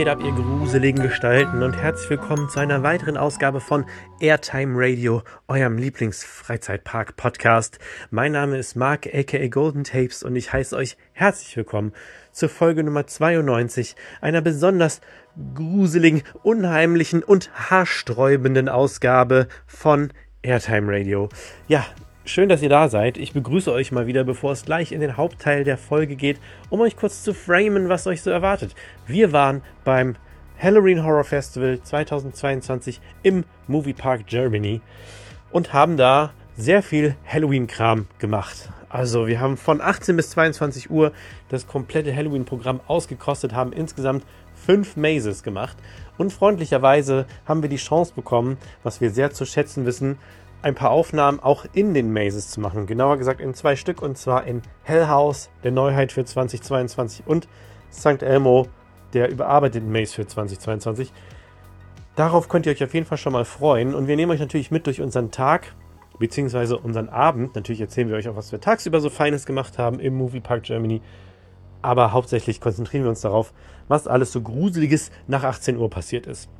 geht ab, ihr gruseligen Gestalten und herzlich willkommen zu einer weiteren Ausgabe von Airtime Radio, eurem Lieblingsfreizeitpark-Podcast. Mein Name ist Mark aka Golden Tapes und ich heiße euch herzlich willkommen zur Folge Nummer 92 einer besonders gruseligen, unheimlichen und haarsträubenden Ausgabe von Airtime Radio. Ja, Schön, dass ihr da seid. Ich begrüße euch mal wieder, bevor es gleich in den Hauptteil der Folge geht, um euch kurz zu framen, was euch so erwartet. Wir waren beim Halloween Horror Festival 2022 im Movie Park Germany und haben da sehr viel Halloween-Kram gemacht. Also wir haben von 18 bis 22 Uhr das komplette Halloween-Programm ausgekostet, haben insgesamt fünf Mazes gemacht und freundlicherweise haben wir die Chance bekommen, was wir sehr zu schätzen wissen, ein paar Aufnahmen auch in den Mazes zu machen. Genauer gesagt in zwei Stück und zwar in Hell House, der Neuheit für 2022 und St. Elmo, der überarbeiteten Maze für 2022. Darauf könnt ihr euch auf jeden Fall schon mal freuen und wir nehmen euch natürlich mit durch unseren Tag beziehungsweise unseren Abend. Natürlich erzählen wir euch auch, was wir tagsüber so Feines gemacht haben im Movie Park Germany. Aber hauptsächlich konzentrieren wir uns darauf, was alles so Gruseliges nach 18 Uhr passiert ist.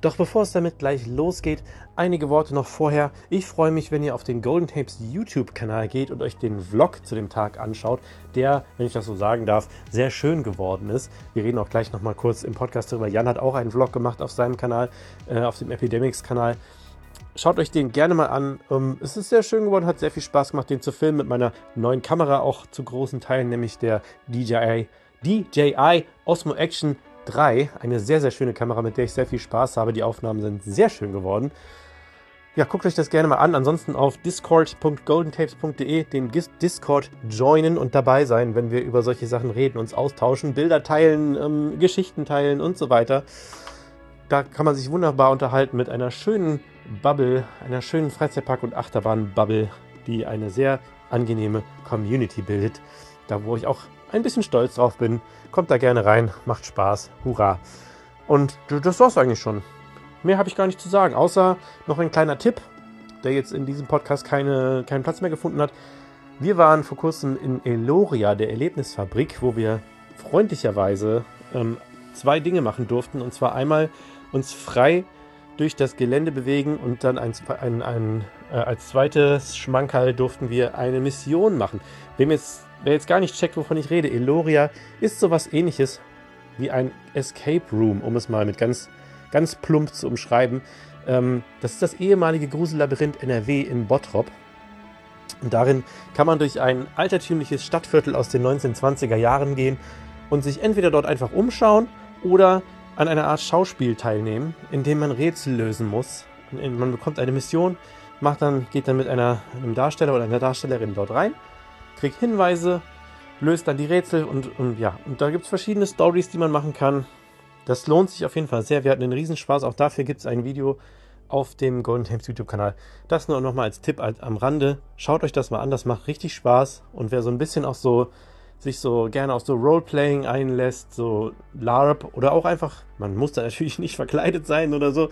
Doch bevor es damit gleich losgeht, einige Worte noch vorher. Ich freue mich, wenn ihr auf den Golden Tapes YouTube-Kanal geht und euch den Vlog zu dem Tag anschaut, der, wenn ich das so sagen darf, sehr schön geworden ist. Wir reden auch gleich nochmal kurz im Podcast darüber. Jan hat auch einen Vlog gemacht auf seinem Kanal, äh, auf dem Epidemics-Kanal. Schaut euch den gerne mal an. Ähm, es ist sehr schön geworden, hat sehr viel Spaß gemacht, den zu filmen mit meiner neuen Kamera auch zu großen Teilen, nämlich der DJI, DJI Osmo Action 3. Eine sehr, sehr schöne Kamera, mit der ich sehr viel Spaß habe. Die Aufnahmen sind sehr schön geworden. Ja, guckt euch das gerne mal an. Ansonsten auf discord.goldentapes.de den Discord joinen und dabei sein, wenn wir über solche Sachen reden, uns austauschen, Bilder teilen, ähm, Geschichten teilen und so weiter. Da kann man sich wunderbar unterhalten mit einer schönen Bubble, einer schönen Freizeitpark- und Achterbahn-Bubble, die eine sehr angenehme Community bildet. Da, wo ich auch ein bisschen stolz drauf bin. Kommt da gerne rein, macht Spaß, hurra. Und das war's eigentlich schon. Mehr habe ich gar nicht zu sagen, außer noch ein kleiner Tipp, der jetzt in diesem Podcast keine, keinen Platz mehr gefunden hat. Wir waren vor kurzem in Eloria, der Erlebnisfabrik, wo wir freundlicherweise ähm, zwei Dinge machen durften. Und zwar einmal uns frei durch das Gelände bewegen und dann ein, ein, ein, äh, als zweites Schmankerl durften wir eine Mission machen. Wem jetzt Wer jetzt gar nicht checkt, wovon ich rede, Eloria ist sowas ähnliches wie ein Escape Room, um es mal mit ganz, ganz plump zu umschreiben. Ähm, das ist das ehemalige Grusellabyrinth NRW in Bottrop. Und darin kann man durch ein altertümliches Stadtviertel aus den 1920er Jahren gehen und sich entweder dort einfach umschauen oder an einer Art Schauspiel teilnehmen, in dem man Rätsel lösen muss. Man bekommt eine Mission, macht dann, geht dann mit einer, einem Darsteller oder einer Darstellerin dort rein kriegt Hinweise, löst dann die Rätsel und, und ja, und da gibt es verschiedene Stories, die man machen kann. Das lohnt sich auf jeden Fall sehr. Wir hatten einen Riesenspaß. Auch dafür gibt es ein Video auf dem Golden Tapes YouTube-Kanal. Das nur nochmal als Tipp am Rande. Schaut euch das mal an, das macht richtig Spaß. Und wer so ein bisschen auch so sich so gerne auf so Roleplaying einlässt, so LARP oder auch einfach, man muss da natürlich nicht verkleidet sein oder so.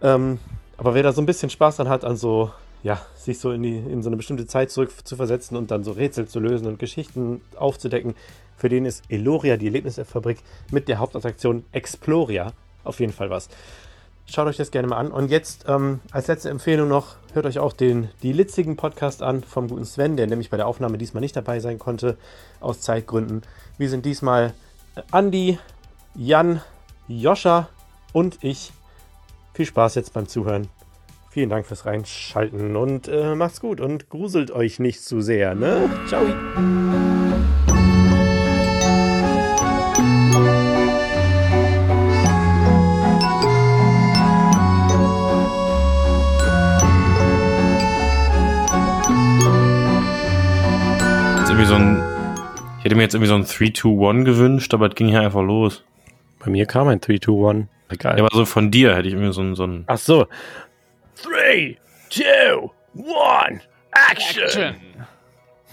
Ähm, aber wer da so ein bisschen Spaß dann hat an so ja, sich so in, die, in so eine bestimmte Zeit zurück zu versetzen und dann so Rätsel zu lösen und Geschichten aufzudecken. Für den ist Eloria, die Erlebnisfabrik, mit der Hauptattraktion Exploria auf jeden Fall was. Schaut euch das gerne mal an. Und jetzt ähm, als letzte Empfehlung noch, hört euch auch den Die Litzigen Podcast an vom guten Sven, der nämlich bei der Aufnahme diesmal nicht dabei sein konnte, aus Zeitgründen. Wir sind diesmal Andi, Jan, Joscha und ich. Viel Spaß jetzt beim Zuhören. Vielen Dank fürs Reinschalten und äh, macht's gut und gruselt euch nicht zu sehr, ne? Ciao. irgendwie so ein. Ich hätte mir jetzt irgendwie so ein 3-2-1 gewünscht, aber es ging hier einfach los. Bei mir kam ein 3-2-1. Egal. Ja, aber so von dir hätte ich irgendwie so ein. So ein Ach so. Three, two, one, action! action.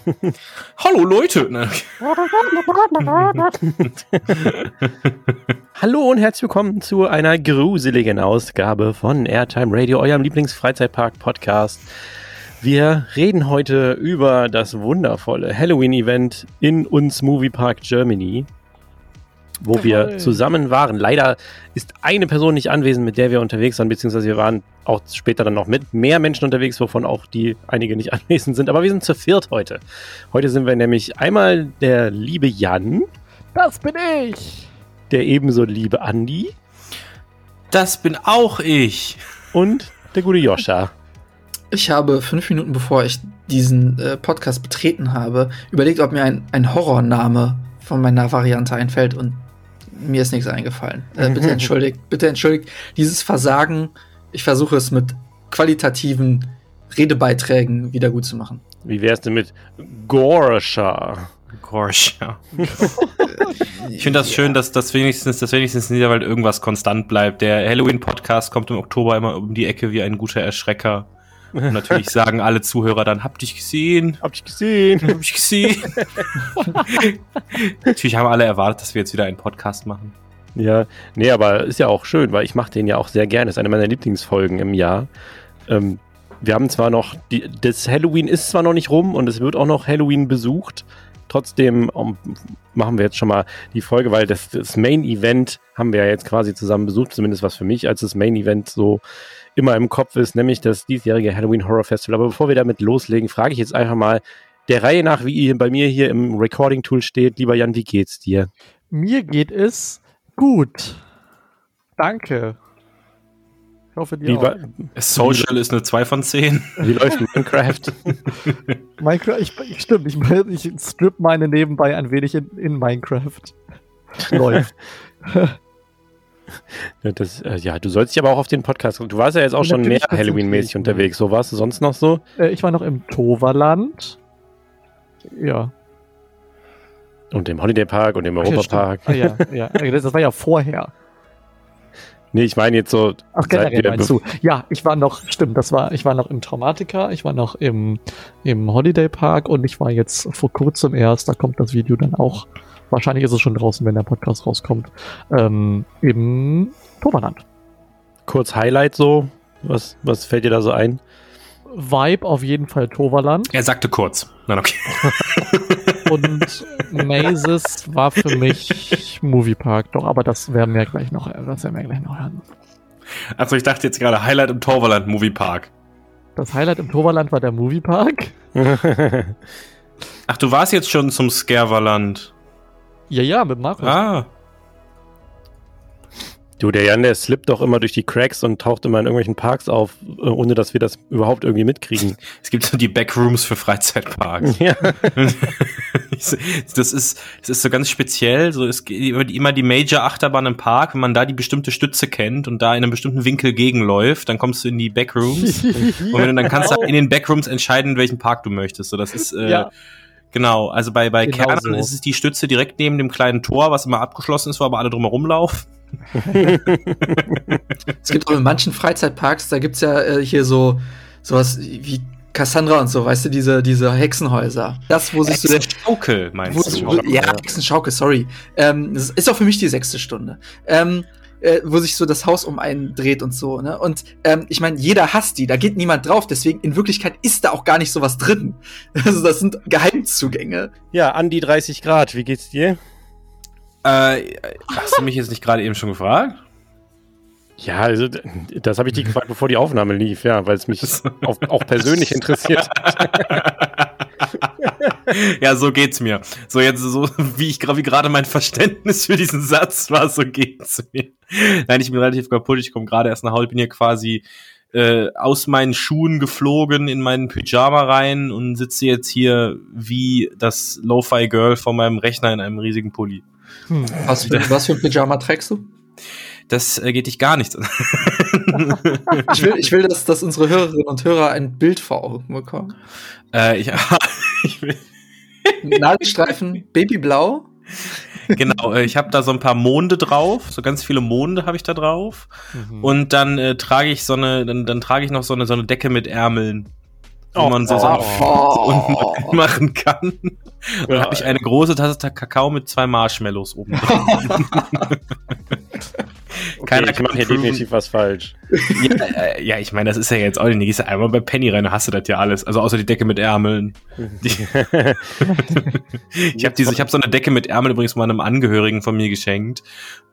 Hallo Leute! Ne? Hallo und herzlich willkommen zu einer gruseligen Ausgabe von Airtime Radio, eurem Lieblingsfreizeitpark-Podcast. Wir reden heute über das wundervolle Halloween-Event in uns Movie Park Germany. Wo wir zusammen waren. Leider ist eine Person nicht anwesend, mit der wir unterwegs waren, beziehungsweise wir waren auch später dann noch mit mehr Menschen unterwegs, wovon auch die einige nicht anwesend sind. Aber wir sind zu viert heute. Heute sind wir nämlich einmal der liebe Jan. Das bin ich. Der ebenso liebe Andi. Das bin auch ich. Und der gute Joscha. Ich habe fünf Minuten bevor ich diesen äh, Podcast betreten habe, überlegt, ob mir ein, ein Horrorname von meiner Variante einfällt und mir ist nichts eingefallen. Äh, bitte entschuldigt, bitte entschuldigt dieses Versagen. Ich versuche es mit qualitativen Redebeiträgen wieder gut zu machen. Wie wär's denn mit Gorsha? Gorsha. ich finde das ja. schön, dass das wenigstens, dass wenigstens in Niederwald irgendwas konstant bleibt. Der Halloween-Podcast kommt im Oktober immer um die Ecke wie ein guter Erschrecker. Und natürlich sagen alle Zuhörer dann, hab dich gesehen. Hab dich gesehen. Hab dich gesehen. natürlich haben alle erwartet, dass wir jetzt wieder einen Podcast machen. Ja, nee, aber ist ja auch schön, weil ich mache den ja auch sehr gerne. Ist eine meiner Lieblingsfolgen im Jahr. Ähm, wir haben zwar noch, die, das Halloween ist zwar noch nicht rum und es wird auch noch Halloween besucht. Trotzdem um, machen wir jetzt schon mal die Folge, weil das, das Main Event haben wir ja jetzt quasi zusammen besucht, zumindest was für mich als das Main Event so immer im Kopf ist, nämlich das diesjährige Halloween Horror Festival. Aber bevor wir damit loslegen, frage ich jetzt einfach mal der Reihe nach, wie ihr bei mir hier im Recording Tool steht. Lieber Jan, wie geht's dir? Mir geht es gut. Danke. Ich hoffe, dir Lieber, auch. Social ist eine 2 von 10. Wie läuft Minecraft? Minecraft, ich, ich, stimmt, ich, ich strip meine nebenbei ein wenig in, in Minecraft. Läuft. Das, äh, ja, du sollst dich aber auch auf den Podcast. Du warst ja jetzt auch schon mehr Halloween-mäßig unterwegs. So warst du sonst noch so? Äh, ich war noch im Toverland. Ja. Und im Holiday Park und im Europapark. Ah, ja, ja, ja. Das war ja vorher. Nee, ich meine jetzt so. Ach, generell meinst du. Ja, ich war noch, stimmt, das war, ich war noch im Traumatica, ich war noch im, im Holiday Park und ich war jetzt vor kurzem erst, da kommt das Video dann auch wahrscheinlich ist es schon draußen, wenn der Podcast rauskommt, ähm, im Toverland. Kurz Highlight so, was, was fällt dir da so ein? Vibe auf jeden Fall Toverland. Er sagte kurz. Nein, okay. Und Mazes war für mich Moviepark. Doch, aber das werden wir gleich noch, das werden wir gleich noch hören. Also ich dachte jetzt gerade Highlight im Toverland Moviepark. Das Highlight im Toverland war der Moviepark. Ach, du warst jetzt schon zum Scareverland. Ja, ja, mit Markus. Ah. Du, der Jan, der slippt doch immer durch die Cracks und taucht immer in irgendwelchen Parks auf, äh, ohne dass wir das überhaupt irgendwie mitkriegen. Es gibt so die Backrooms für Freizeitparks. Ja. das ist, das ist so ganz speziell. So ist immer die Major Achterbahn im Park, wenn man da die bestimmte Stütze kennt und da in einem bestimmten Winkel gegenläuft, dann kommst du in die Backrooms. und wenn du, dann kannst du in den Backrooms entscheiden, welchen Park du möchtest. So, das ist, äh, ja Genau, also bei, bei genau Kernen so. ist es die Stütze direkt neben dem kleinen Tor, was immer abgeschlossen ist, wo aber alle drumherum laufen. es gibt auch in manchen Freizeitparks, da gibt's ja äh, hier so sowas wie Cassandra und so, weißt du, diese, diese Hexenhäuser. Das, wo sich so der Schaukel, meinst du? Ja, Hexenschaukel, sorry. Ähm, das ist auch für mich die sechste Stunde. Ähm, äh, wo sich so das Haus um einen dreht und so. Ne? Und ähm, ich meine, jeder hasst die, da geht niemand drauf, deswegen in Wirklichkeit ist da auch gar nicht sowas drin. Also das sind Geheimzugänge. Ja, an die 30 Grad, wie geht's dir? Äh, hast du mich jetzt nicht gerade eben schon gefragt? Ja, also das habe ich dich gefragt, bevor die Aufnahme lief, ja, weil es mich auch, auch persönlich interessiert hat. ja, so geht's mir. So jetzt so wie ich wie gerade mein Verständnis für diesen Satz war, so geht's mir. Nein, ich bin relativ kaputt. Ich komme gerade erst nach Hause, bin hier quasi äh, aus meinen Schuhen geflogen in meinen Pyjama rein und sitze jetzt hier wie das Lo-Fi Girl vor meinem Rechner in einem riesigen Pulli. Hm. Was, was für ein Pyjama trägst du? Das äh, geht dich gar nichts an. ich will, ich will dass, dass unsere Hörerinnen und Hörer ein Bild vor Augen bekommen. Äh, ich, ich will Nadelstreifen, Babyblau. Genau, äh, ich habe da so ein paar Monde drauf, so ganz viele Monde habe ich da drauf. Mhm. Und dann äh, trage ich so eine, dann, dann trage ich noch so eine, so eine Decke mit Ärmeln wo oh, man so, oh, oh, oh. machen kann. Und dann habe ich eine große Tasse Kakao mit zwei Marshmallows oben drin. Keiner ich mache hier definitiv was falsch. ja, äh, ja, ich meine, das ist ja jetzt auch nicht. Gehst du einmal bei Penny rein, hast du das ja alles. Also außer die Decke mit Ärmeln. Ich habe diese, ich habe so eine Decke mit Ärmeln übrigens mal einem Angehörigen von mir geschenkt.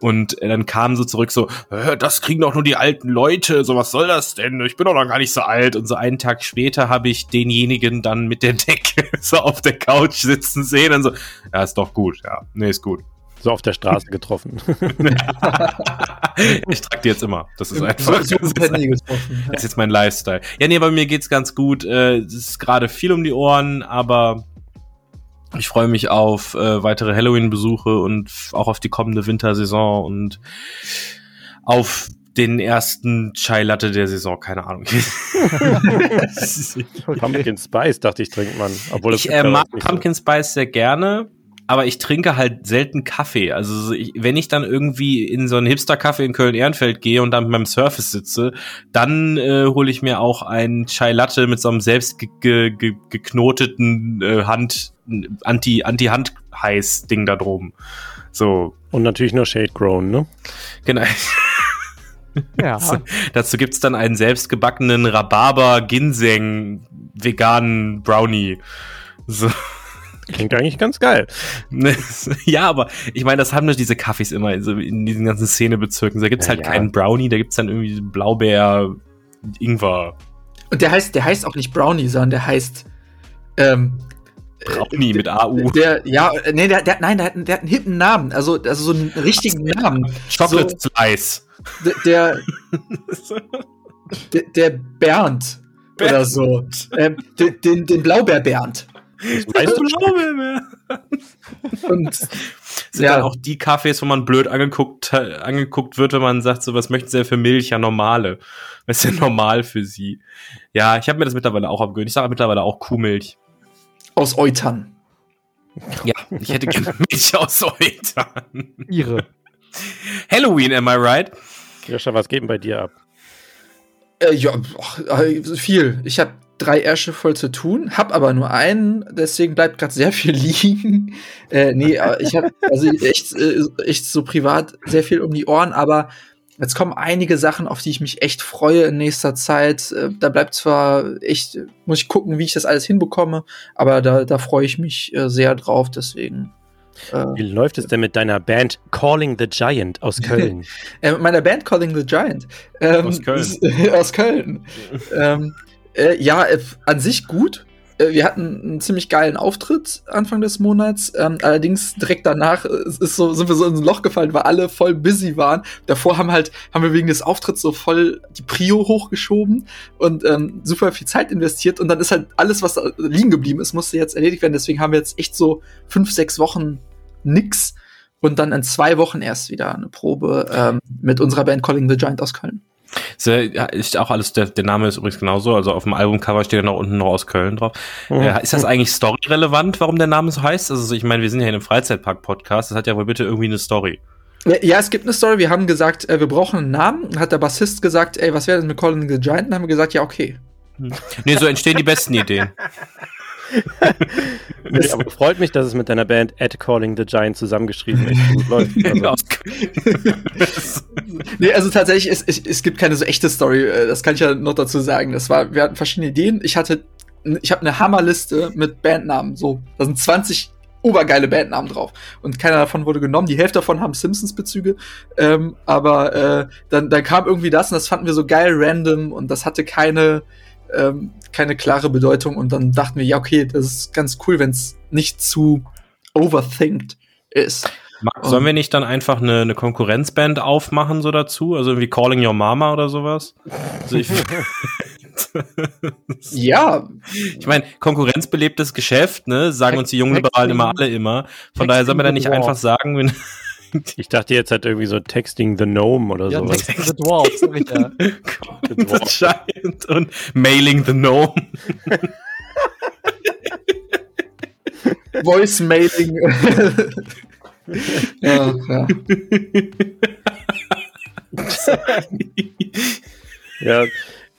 Und äh, dann kam so zurück so, "Äh, das kriegen doch nur die alten Leute. So was soll das denn? Ich bin doch noch gar nicht so alt. Und so einen Tag später habe ich denjenigen dann mit der Decke so auf der Couch sitzen sehen und so, ja, ist doch gut. Ja, nee, ist gut. So auf der Straße getroffen. ich trage die jetzt immer. Das ist Im einfach. so Das ist. Das ist jetzt mein Lifestyle. Ja, nee, bei mir geht's ganz gut. Äh, Es ist gerade viel um die Ohren, aber ich freue mich auf äh, weitere Halloween-Besuche und auch auf die kommende Wintersaison und auf den ersten Chai Latte der Saison, keine Ahnung. Pumpkin Spice, dachte ich, trinkt man. Obwohl ich äh, mag. Pumpkin Spice sehr gerne, aber ich trinke halt selten Kaffee. Also so ich, wenn ich dann irgendwie in so einen Hipster-Café in Köln-Ehrenfeld gehe und dann mit meinem Surface sitze, dann äh, hole ich mir auch einen Chai Latte mit so einem selbst ge ge ge geknoteten äh, Hand anti anti Hand heiß Ding da drum. So Und natürlich nur Shade Grown, ne? genau. Ja. Dazu gibt's dann einen selbstgebackenen Rhabarber Ginseng veganen Brownie. So. Klingt eigentlich ganz geil. Ja, aber ich meine, das haben doch diese Kaffees immer in, so in diesen ganzen Szenebezirken. Da gibt's Ja, halt ja. keinen Brownie, da gibt's dann irgendwie Blaubeer, Ingwer, Und der heißt, der heißt auch nicht Brownie, sondern der heißt ähm, Brownie mit AU. Der, ja, nee, der, der, nein, der hat, einen- der hat einen hippen Namen, also, also so einen richtigen Namen. Chocolate Slice. D- Der, der, der Bernd oder so. Ähm, den, den, den Blaubeer Bernd. Weißt du schon? Und Sind Ja. dann auch die Kaffees, wo man blöd angeguckt, angeguckt wird, wenn man sagt, so, was möchten Sie denn für Milch? Ja, normale. Was ist denn normal für Sie? Ja, ich habe mir das mittlerweile auch abgewöhnt. Ich sage mittlerweile auch Kuhmilch. aus Eutern. Ja, ich hätte gerne Milch aus Eutern. Ihre. Halloween, am I right? Joscha, was geht denn bei dir ab? Äh, ja, och, äh, viel. Ich habe drei Ärsche voll zu tun, hab aber nur einen, deswegen bleibt gerade sehr viel liegen. Äh, nee, aber ich habe also echt, äh, echt so privat sehr viel um die Ohren, aber jetzt kommen einige Sachen, auf die ich mich echt freue in nächster Zeit. Äh, da bleibt zwar echt, äh, muss ich gucken, wie ich das alles hinbekomme, aber da, da freue ich mich äh, sehr drauf, deswegen. Äh, Wie läuft es denn mit deiner Band Calling the Giant aus Köln? Äh, mit meiner Band Calling the Giant. Ähm, Aus Köln. aus Köln. ähm, äh, ja, äh, an sich gut. Äh, wir hatten einen ziemlich geilen Auftritt Anfang des Monats. Ähm, allerdings direkt danach äh, ist so, sind wir so ins Loch gefallen, weil alle voll busy waren. Davor haben halt, haben wir wegen des Auftritts so voll die Prio hochgeschoben und ähm, super viel Zeit investiert. Und dann ist halt alles, was da liegen geblieben ist, musste jetzt erledigt werden. Deswegen haben wir jetzt echt so fünf, sechs Wochen nix. Und dann in zwei Wochen erst wieder eine Probe ähm, mit unserer Band Calling the Giant aus Köln. Ist auch alles, der, der Name ist übrigens genauso, also auf dem Albumcover steht ja noch unten noch aus Köln drauf. Äh, ist das eigentlich storyrelevant, warum der Name so heißt? Also ich meine, wir sind ja in einem Freizeitpark-Podcast, das hat ja wohl bitte irgendwie eine Story. Ja, es gibt eine Story. Wir haben gesagt, äh, wir brauchen einen Namen. Hat der Bassist gesagt, ey, was wäre denn mit Calling the Giant? Dann haben wir gesagt, ja, okay. Nee, so entstehen die besten Ideen. Nee, aber freut mich, dass es mit deiner Band At Calling the Giant zusammengeschrieben echt gut läuft. Also. Nee, also tatsächlich, es, es, es gibt keine so echte Story. äh, Das kann ich ja noch dazu sagen. Das war, wir hatten verschiedene Ideen. Ich hatte, ich habe eine Hammerliste mit Bandnamen. So, da sind 20 obergeile Bandnamen drauf. Und keiner davon wurde genommen. Die Hälfte davon haben Simpsons-Bezüge. Ähm, aber äh, dann, dann kam irgendwie das und das fanden wir so geil random und das hatte keine, ähm, keine klare Bedeutung. Und dann dachten wir, ja, okay, das ist ganz cool, wenn es nicht zu overthinkt ist. Sollen wir nicht dann einfach eine, eine Konkurrenzband aufmachen so dazu? Also irgendwie Calling Your Mama oder sowas? Also ich Ja, ich meine, konkurrenzbelebtes Geschäft, ne? Sagen uns die jungen Liberalen immer alle immer. Von daher sollen wir da nicht einfach sagen, wenn ich dachte jetzt halt irgendwie so Texting the Gnome oder Ja, sowas. Texting the Dwarfs, sag ich ja. the Giant und Mailing the Gnome. Voice-Mailing. ja, ja. Ja,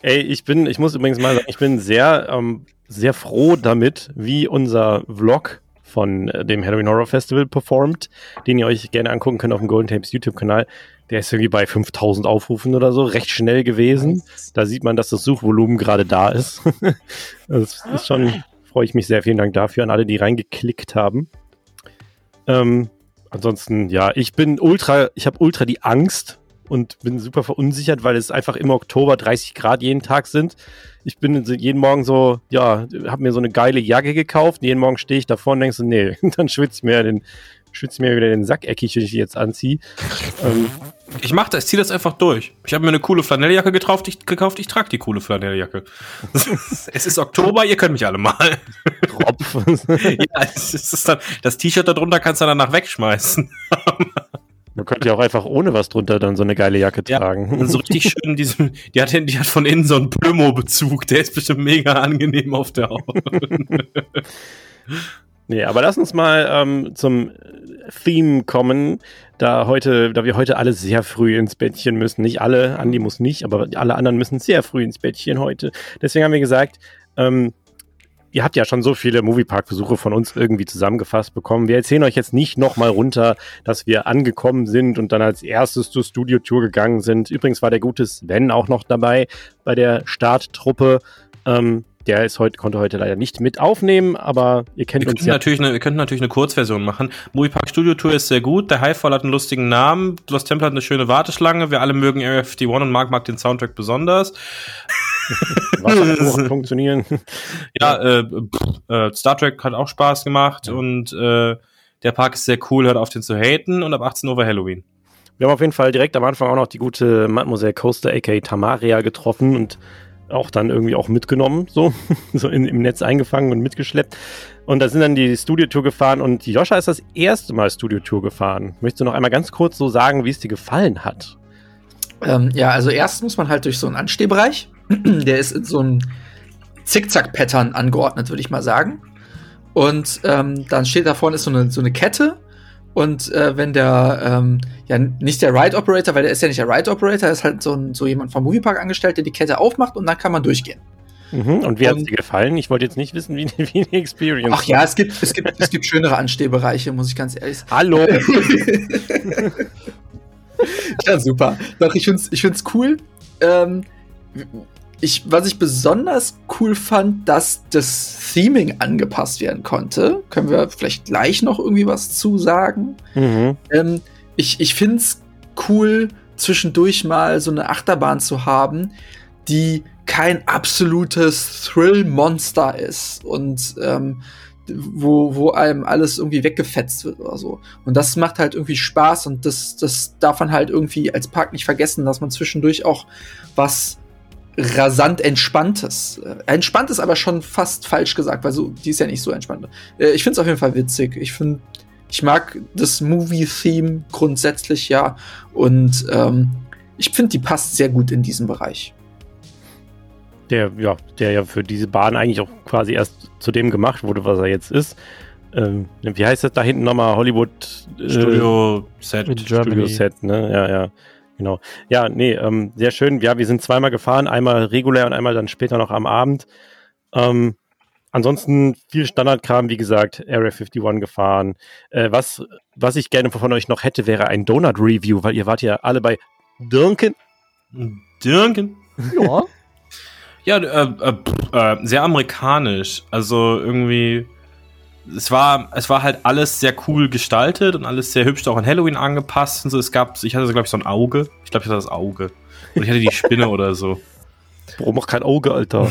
ey, ich bin, ich muss übrigens mal sagen, ich bin sehr, ähm, sehr froh damit, wie unser Vlog von äh, dem Halloween Horror Festival performt, den ihr euch gerne angucken könnt auf dem Golden Tapes YouTube-Kanal. Der ist irgendwie bei 5000 Aufrufen oder so, recht schnell gewesen. Da sieht man, dass das Suchvolumen gerade da ist. das ist schon, freue ich mich sehr. Vielen Dank dafür an alle, die reingeklickt haben. Ähm, ansonsten, ja, ich bin ultra, ich habe ultra die Angst und bin super verunsichert, weil es einfach im Oktober 30 Grad jeden Tag sind. Ich bin jeden Morgen so, ja, habe mir so eine geile Jacke gekauft. jeden Morgen stehe ich davor und denke so, nee, dann schwitze ich mir den, schwitze mir wieder den Sack eckig, wenn ich die jetzt anziehe. ähm, ich mach das, ich zieh das einfach durch. Ich habe mir eine coole Flanelljacke gekauft, ich, gekauft, ich trage die coole Flanelljacke. es ist Oktober, ihr könnt mich alle mal. Tropf. ja, es ist dann, das T-Shirt darunter kannst du danach wegschmeißen. Man könnte ja auch einfach ohne was drunter dann so eine geile Jacke ja, tragen. So richtig schön diesem, die hat, die hat von innen so einen Plümo-Bezug, der ist bestimmt mega angenehm auf der Haut. nee, aber lass uns mal ähm, zum Theme kommen, da heute, da wir heute alle sehr früh ins Bettchen müssen. Nicht alle, Andi muss nicht, aber alle anderen müssen sehr früh ins Bettchen heute. Deswegen haben wir gesagt, ähm, ihr habt ja schon so viele Moviepark-Besuche von uns irgendwie zusammengefasst bekommen. Wir erzählen euch jetzt nicht nochmal runter, dass wir angekommen sind und dann als erstes zur Studio-Tour gegangen sind. Übrigens war der gute Sven auch noch dabei bei der Starttruppe. Ähm, der ist heute, konnte heute leider nicht mit aufnehmen, aber ihr kennt wir uns ja. Natürlich eine, wir könnten natürlich eine Kurzversion machen. Moviepark Studio Tour ist sehr gut. Der Highfall hat einen lustigen Namen. Das Tempel hat eine schöne Warteschlange. Wir alle mögen Area 51 und Mark mag den Soundtrack besonders. Wassertouren funktionieren. Ja, äh, äh, Star Trek hat auch Spaß gemacht ja. und äh, der Park ist sehr cool, hört auf den zu haten und ab 18 Uhr war Halloween. Wir haben auf jeden Fall direkt am Anfang auch noch die gute Mademoiselle Coaster, aka Tamaria, getroffen und auch dann irgendwie auch mitgenommen, so, so in, im Netz eingefangen und mitgeschleppt. Und da sind dann die Studio-Tour gefahren und Joscha ist das erste Mal Studio-Tour gefahren. Möchtest du noch einmal ganz kurz so sagen, wie es dir gefallen hat? Ähm, ja, also erst muss man halt durch so einen Anstehbereich. Der ist in so einem Zickzack-Pattern angeordnet, würde ich mal sagen. Und ähm, dann steht da vorne ist so eine, so eine Kette. Und äh, wenn der, ähm, ja, nicht der Ride Operator, weil der ist ja nicht der Ride Operator, ist halt so, ein, so jemand vom Moviepark angestellt, der die Kette aufmacht und dann kann man durchgehen. Mhm. Und wie hat es dir gefallen? Ich wollte jetzt nicht wissen, wie, wie die Experience Ach ja, es gibt, es, gibt, es gibt schönere Anstehbereiche, muss ich ganz ehrlich sagen. Hallo! ja, super. Doch, ich finde es ich find's cool. Ähm, ich, was ich besonders cool fand, dass das Theming angepasst werden konnte. Können wir vielleicht gleich noch irgendwie was zu sagen? Mhm. Ähm, ich ich finde es cool, zwischendurch mal so eine Achterbahn zu haben, die kein absolutes Thrill-Monster ist und ähm, wo, wo einem alles irgendwie weggefetzt wird oder so. Und das macht halt irgendwie Spaß und das, das darf man halt irgendwie als Park nicht vergessen, dass man zwischendurch auch was rasant entspanntes. Äh, entspannt ist aber schon fast falsch gesagt, weil so, die ist ja nicht so entspannt. Äh, ich finde es auf jeden Fall witzig. Ich finde, ich mag das Movie-Theme grundsätzlich ja und ähm, ich finde, die passt sehr gut in diesen Bereich der, ja, der ja für diese Bahn eigentlich auch quasi erst zu dem gemacht wurde, was er jetzt ist. Ähm, wie heißt das da hinten nochmal? Hollywood äh, Studio Set. Studio Set, ne? Ja, ja. Genau. Ja, nee, ähm, sehr schön. Ja, wir sind zweimal gefahren, einmal regulär und einmal dann später noch am Abend. Ähm, ansonsten viel Standardkram, wie gesagt, Area 51 gefahren. Äh, was, was ich gerne von euch noch hätte, wäre ein Donut-Review, weil ihr wart ja alle bei Duncan. Duncan? Ja. Ja, äh, äh, äh, sehr amerikanisch. Also irgendwie, es war, es war halt alles sehr cool gestaltet und alles sehr hübsch auch an Halloween angepasst und so. Es gab, ich hatte, glaube ich, so ein Auge. Ich glaube, ich hatte das Auge. Und ich hatte die Spinne oder so. Warum auch kein Auge, Alter?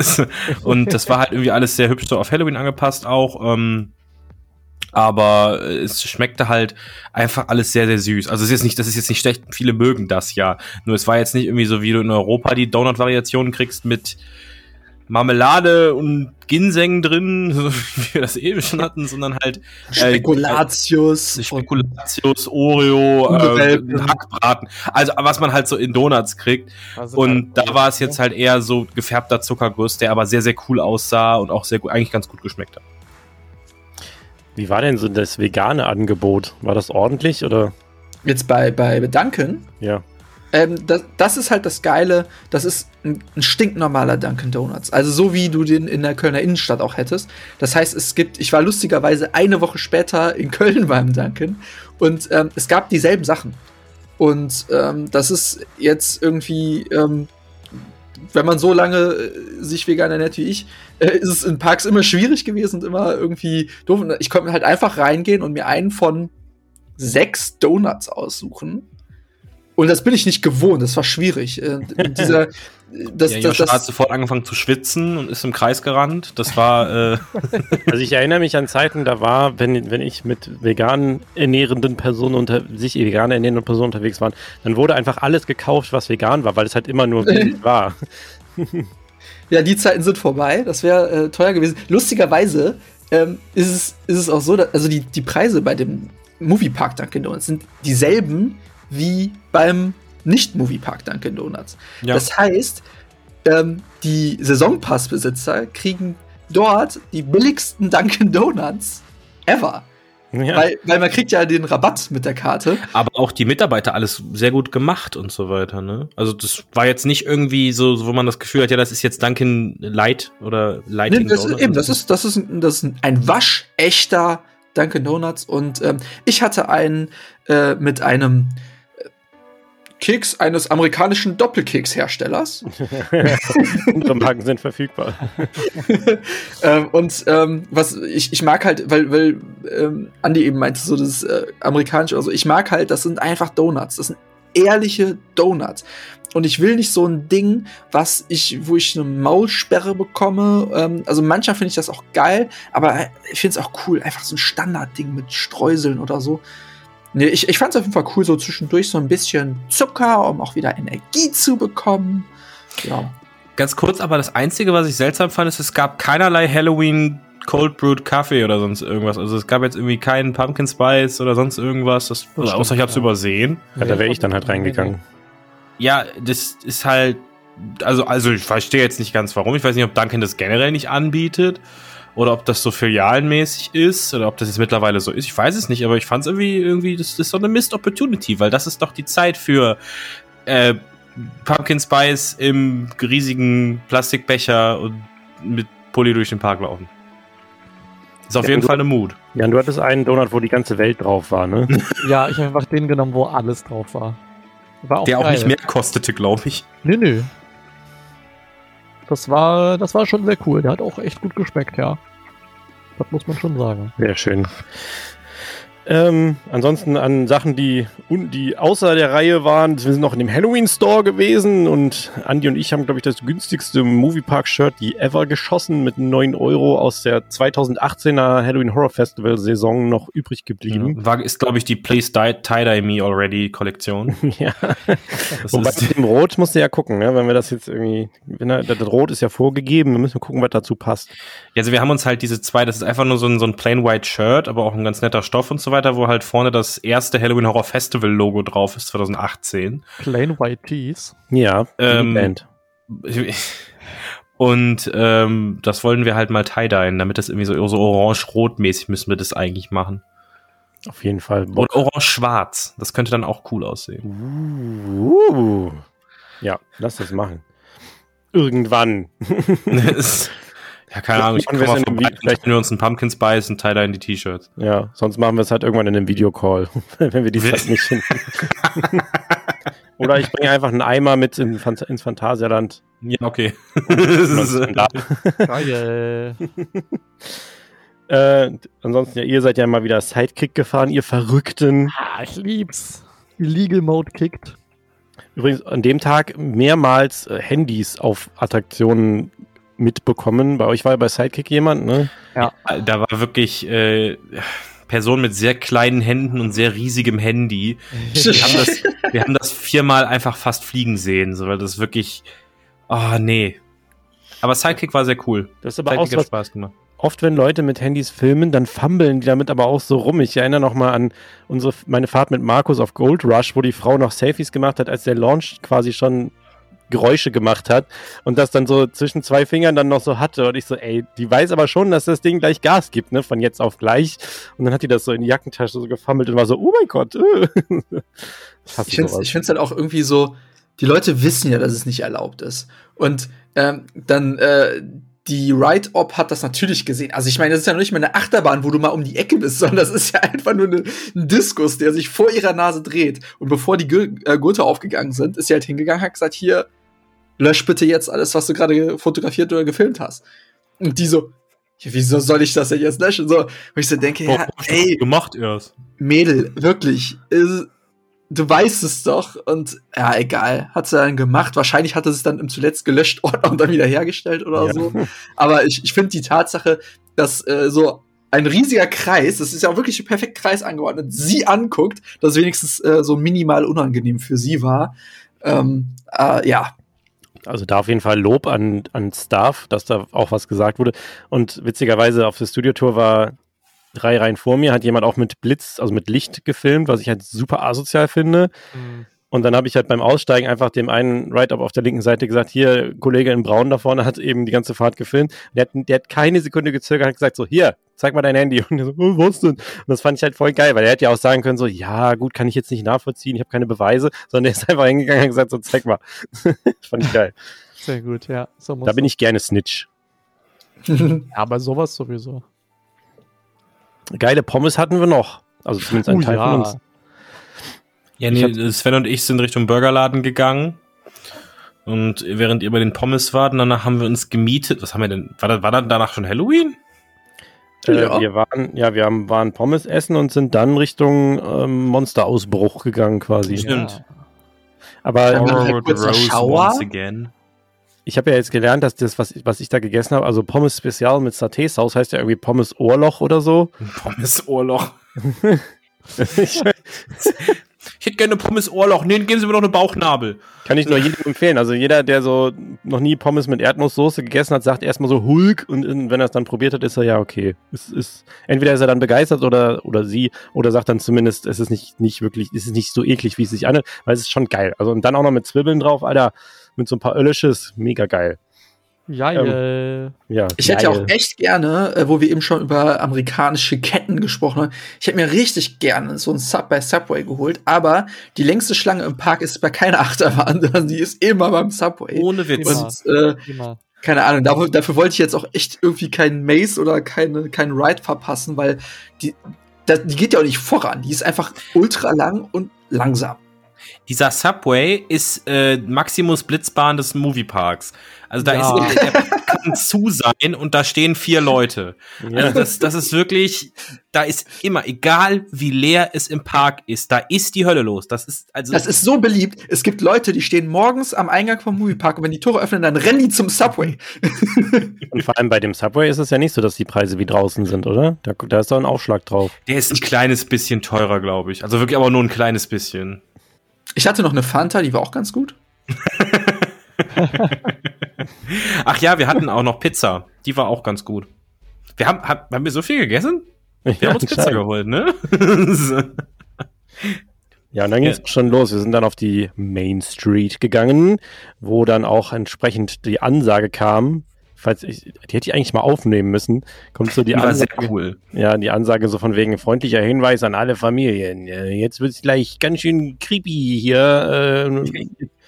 und das war halt irgendwie alles sehr hübsch so auf Halloween angepasst auch. Ähm, aber es schmeckte halt einfach alles sehr, sehr süß. Also es ist jetzt nicht, das ist jetzt nicht schlecht, viele mögen das ja. Nur es war jetzt nicht irgendwie so, wie du in Europa die Donut-Variationen kriegst mit Marmelade und Ginseng drin, so wie wir das eben schon hatten, sondern halt äh, Spekulatius, äh, Spekulatius, Oreo, äh, Hackbraten. Also was man halt so in Donuts kriegt. Also und da war es jetzt halt eher so gefärbter Zuckerguss, der aber sehr, sehr cool aussah und auch sehr gut, eigentlich ganz gut geschmeckt hat. Wie war denn so das vegane Angebot? War das ordentlich oder? Jetzt bei, bei Duncan? Ja. Ähm, das, das ist halt das Geile. Das ist ein, ein stinknormaler Dunkin' Donuts. Also so wie du den in der Kölner Innenstadt auch hättest. Das heißt, es gibt, ich war lustigerweise eine Woche später in Köln beim Dunkin' und ähm, es gab dieselben Sachen. Und ähm, das ist jetzt irgendwie, ähm, wenn man so lange äh, sich vegan ernährt wie ich, äh, ist es in Parks immer schwierig gewesen und immer irgendwie doof. Ich konnte halt einfach reingehen und mir einen von sechs Donuts aussuchen. Und das bin ich nicht gewohnt, das war schwierig. Äh, dieser, das, ja, das, Josh hat das, sofort angefangen zu schwitzen und ist im Kreis gerannt. Das war, äh, Also ich erinnere mich an Zeiten, da war, wenn, wenn ich mit vegan ernährenden Personen unter sich vegan ernährenden Personen unterwegs war, dann wurde einfach alles gekauft, was vegan war, weil es halt immer nur vegan war. ja, die Zeiten sind vorbei. Das wäre äh, teuer gewesen. Lustigerweise ähm, ist, es, ist es auch so, dass, also die, die Preise bei dem Moviepark Dunkin' Donuts sind dieselben wie beim Nicht-Moviepark Dunkin' Donuts. ja. Das heißt, ähm, die Saisonpassbesitzer kriegen dort die billigsten Dunkin' Donuts ever. Ja. Weil, weil man kriegt ja den Rabatt mit der Karte. aber auch die Mitarbeiter alles sehr gut gemacht und so weiter, ne? Also das war jetzt nicht irgendwie so, wo man das Gefühl hat, ja, das ist jetzt Dunkin' Light oder Lighting Nee, das ist, eben, das ist, das ist, ein- das ist ein waschechter Dunkin' Donuts. Und ähm, ich hatte einen äh, mit einem Keks eines amerikanischen Doppelkeks-Herstellers. Unsere Marken sind verfügbar. ähm, und ähm, was ich, ich mag halt, weil, weil ähm, Andi eben meinte, so das äh, amerikanische, also ich mag halt, das sind einfach Donuts. Das sind ehrliche Donuts. Und ich will nicht so ein Ding, was ich, wo ich eine Maulsperre bekomme. Ähm, also manchmal finde ich das auch geil, aber ich finde es auch cool, einfach so ein Standardding mit Streuseln oder so. Nee, ich, ich fand es auf jeden Fall cool, so zwischendurch so ein bisschen Zucker, um auch wieder Energie zu bekommen. Ja. Ganz kurz, aber das Einzige, was ich seltsam fand, ist, es gab keinerlei Halloween Cold Brewed Kaffee oder sonst irgendwas. Also es gab jetzt irgendwie keinen Pumpkin Spice oder sonst irgendwas. Das, Das außer ich stimmt, hab's ja. übersehen. Ja, da wäre ich dann halt reingegangen. Ja, das ist halt, also, also ich verstehe jetzt nicht ganz warum. Ich weiß nicht, ob Dunkin' das generell nicht anbietet oder ob das so filialenmäßig ist oder ob das jetzt mittlerweile so ist. Ich weiß es nicht, aber ich fand es irgendwie, irgendwie, das ist so eine Missed Opportunity, weil das ist doch die Zeit für äh, Pumpkin Spice im riesigen Plastikbecher und mit Pulli durch den Park laufen. Ist auf Ja, jeden du- Fall eine Mut. Ja, und du hattest einen Donut, wo die ganze Welt drauf war, ne? Ja, ich habe einfach den genommen, wo alles drauf war. War auch Der auch geil. nicht mehr kostete, glaube ich. Nö, nö. Das war, das war schon sehr cool. Der hat auch echt gut geschmeckt, ja. Das muss man schon sagen. Sehr schön. Ähm, ansonsten an Sachen, die, die außer der Reihe waren, wir sind noch in dem Halloween Store gewesen und Andy und ich haben, glaube ich, das günstigste Moviepark-Shirt, die ever geschossen mit 9 Euro aus der 2018er Halloween Horror Festival Saison noch übrig geblieben. War, ist, glaube ich, die Please Die- Tie-Dye Me Already Kollektion. Ja. Das Wobei mit dem Rot musst du ja gucken, ne? wenn wir das jetzt irgendwie, wenn er, das Rot ist ja vorgegeben, dann müssen wir gucken, was dazu passt. Also wir haben uns halt diese zwei, das ist einfach nur so ein, so ein plain white Shirt, aber auch ein ganz netter Stoff und so weiter, wo halt vorne das erste Halloween Horror Festival Logo drauf ist, 2018. Plain White Tees. Ja, Ähm, Band. Und ähm, das wollen wir halt mal tie-dyen, damit das irgendwie so, so orange-rot-mäßig müssen wir das eigentlich machen. Auf jeden Fall. Und orange-schwarz, das könnte dann auch cool aussehen. Uh. Ja, lass das machen. Irgendwann. Ja, keine Ahnung, ich komme wir mal in vorbei, vielleicht wir uns einen Pumpkin Spice und tie-dyen die T-Shirts. Ja, sonst machen wir es halt irgendwann in einem Videocall, wenn wir die Zeit nicht finden. Oder ich bringe einfach einen Eimer mit in, ins Phantasialand. Ja, okay. Das ist, Da. Geil. äh, ansonsten, ja, ihr seid ja mal wieder Sidekick gefahren, ihr Verrückten. ah, ich lieb's. Illegal Mode kickt. Übrigens an dem Tag mehrmals äh, Handys auf Attraktionen mitbekommen. Bei euch war ja bei Sidekick jemand, ne? Da war wirklich äh, Person mit sehr kleinen Händen und sehr riesigem Handy. Wir haben das, wir haben das viermal einfach fast fliegen sehen, so weil das wirklich. Oh, nee. Aber Sidekick war sehr cool. Das ist aber auch Sidekick so hat was, Spaß gemacht. oft, wenn Leute mit Handys filmen, dann fummeln die damit aber auch so rum. Ich erinnere noch mal an unsere, meine Fahrt mit Markus auf Gold Rush, wo die Frau noch Selfies gemacht hat, als der Launch quasi schon Geräusche gemacht hat und das dann so zwischen zwei Fingern dann noch so hatte. Und ich so, ey, die weiß aber schon, dass das Ding gleich Gas gibt, ne? Von jetzt auf gleich. Und dann hat die das so in die Jackentasche so gefammelt und war so, oh mein Gott. Äh. ich finde es halt auch irgendwie so, die Leute wissen ja, dass es nicht erlaubt ist. Und ähm, dann äh, die Ride-Op hat das natürlich gesehen. Also ich meine, das ist ja noch nicht mal eine Achterbahn, wo du mal um die Ecke bist, sondern das ist ja einfach nur eine, ein Diskus, der sich vor ihrer Nase dreht. Und bevor die äh, Gurte aufgegangen sind, ist sie halt hingegangen, hat gesagt, hier, lösch bitte jetzt alles, was du gerade fotografiert oder gefilmt hast. Und die so, ja, wieso soll ich das denn jetzt löschen? So, wo ich so denke, ja, ey, gemacht erst. Mädel, wirklich, ist, du weißt es doch. Und ja, egal, hat sie dann gemacht. Wahrscheinlich hat er es dann im zuletzt gelöscht Ordner und dann wieder hergestellt oder ja. so. Aber ich, ich finde die Tatsache, dass äh, so ein riesiger Kreis, das ist ja auch wirklich ein perfekt Kreis angeordnet, sie anguckt, dass wenigstens äh, so minimal unangenehm für sie war. Ähm, äh, ja. Also da auf jeden Fall Lob an, an Staff, dass da auch was gesagt wurde. Und witzigerweise auf der Studiotour war drei Reihen vor mir hat jemand auch mit Blitz, also mit Licht gefilmt, was ich halt super asozial finde. Mhm. Und dann habe ich halt beim Aussteigen einfach dem einen Write-Up auf der linken Seite gesagt, hier, Kollege in Braun da vorne hat eben die ganze Fahrt gefilmt. Der hat, der hat keine Sekunde gezögert, hat gesagt so, hier, zeig mal dein Handy. Und er so, oh, was denn? Und das fand ich halt voll geil, weil er hätte ja auch sagen können so, ja, gut, kann ich jetzt nicht nachvollziehen, ich habe keine Beweise, sondern er ist einfach hingegangen und gesagt so, zeig mal. das fand ich geil. Sehr gut, ja. So da bin ich gerne Snitch. ja, aber sowas sowieso. Geile Pommes hatten wir noch. Also zumindest ein uh, Teil ja. von uns. Ja, nee, Sven und ich sind Richtung Burgerladen gegangen. Und während ihr bei den Pommes wart, danach haben wir uns gemietet. Was haben wir denn? War, das, war dann danach schon Halloween? Äh, ja. Wir waren, ja, wir haben, waren Pommes essen und sind dann Richtung ähm, Monsterausbruch gegangen quasi. Stimmt. Ja. Aber Horror Rose once again ich habe ja jetzt gelernt, dass das, was, was ich da gegessen habe, also Pommes Spezial mit Saté-Sauce, heißt ja irgendwie Pommes Ohrloch oder so. Pommes Ohrloch. ich, ich hätte gerne Pommes Ohrloch. Nee, geben Sie mir doch eine Bauchnabel. Kann ich nur jedem empfehlen. Also jeder, der so noch nie Pommes mit Erdnusssoße gegessen hat, sagt erstmal so Hulk und wenn er es dann probiert hat, ist er ja okay. Es ist, entweder ist er dann begeistert oder, oder sie oder sagt dann zumindest, es ist nicht, nicht wirklich, es ist nicht so eklig, wie es sich anhört, weil es ist schon geil. Also und dann auch noch mit Zwiebeln drauf, Alter mit so ein paar Öllisches. Mega geil. Ja, ähm, ja. Ich hätte ja auch echt gerne, äh, wo wir eben schon über amerikanische Ketten gesprochen haben, ich hätte mir richtig gerne so ein Sub bei Subway geholt, aber die längste Schlange im Park ist bei keiner Achterbahn, die ist immer beim Subway. Ohne Witz. Und, äh, immer. Keine Ahnung, dafür, dafür, wollte ich jetzt auch echt irgendwie keinen Maze oder keine, keinen Ride verpassen, weil die, die geht ja auch nicht voran. Die ist einfach ultra lang und langsam. Dieser Subway ist äh, Maximus Blitzbahn des Movieparks. Also da ja. ist der kann zu sein und da stehen vier Leute. Ja. Also das, das ist wirklich, da ist immer, egal wie leer es im Park ist, da ist die Hölle los. Das ist also. Das ist so beliebt. Es gibt Leute, die stehen morgens am Eingang vom Moviepark und wenn die Tore öffnen, dann rennen die zum Subway. und vor allem bei dem Subway ist es ja nicht so, dass die Preise wie draußen sind, oder? Da, da ist doch ein Aufschlag drauf. Der ist ein kleines bisschen teurer, glaube ich. Also wirklich aber nur ein kleines bisschen. Ich hatte noch eine Fanta, die war auch ganz gut. Ach ja, wir hatten auch noch Pizza. Die war auch ganz gut. Wir haben, haben wir so viel gegessen? Wir ja, haben uns Pizza geholt, ne? ja, und dann ging es ja. schon los. Wir sind dann auf die Main Street gegangen, wo dann auch entsprechend die Ansage kam, falls ich, die hätte ich eigentlich mal aufnehmen müssen, kommt so die, die Ansage. Cool. Ja, die Ansage so von wegen freundlicher Hinweis an alle Familien. Jetzt wird es gleich ganz schön creepy hier. Äh,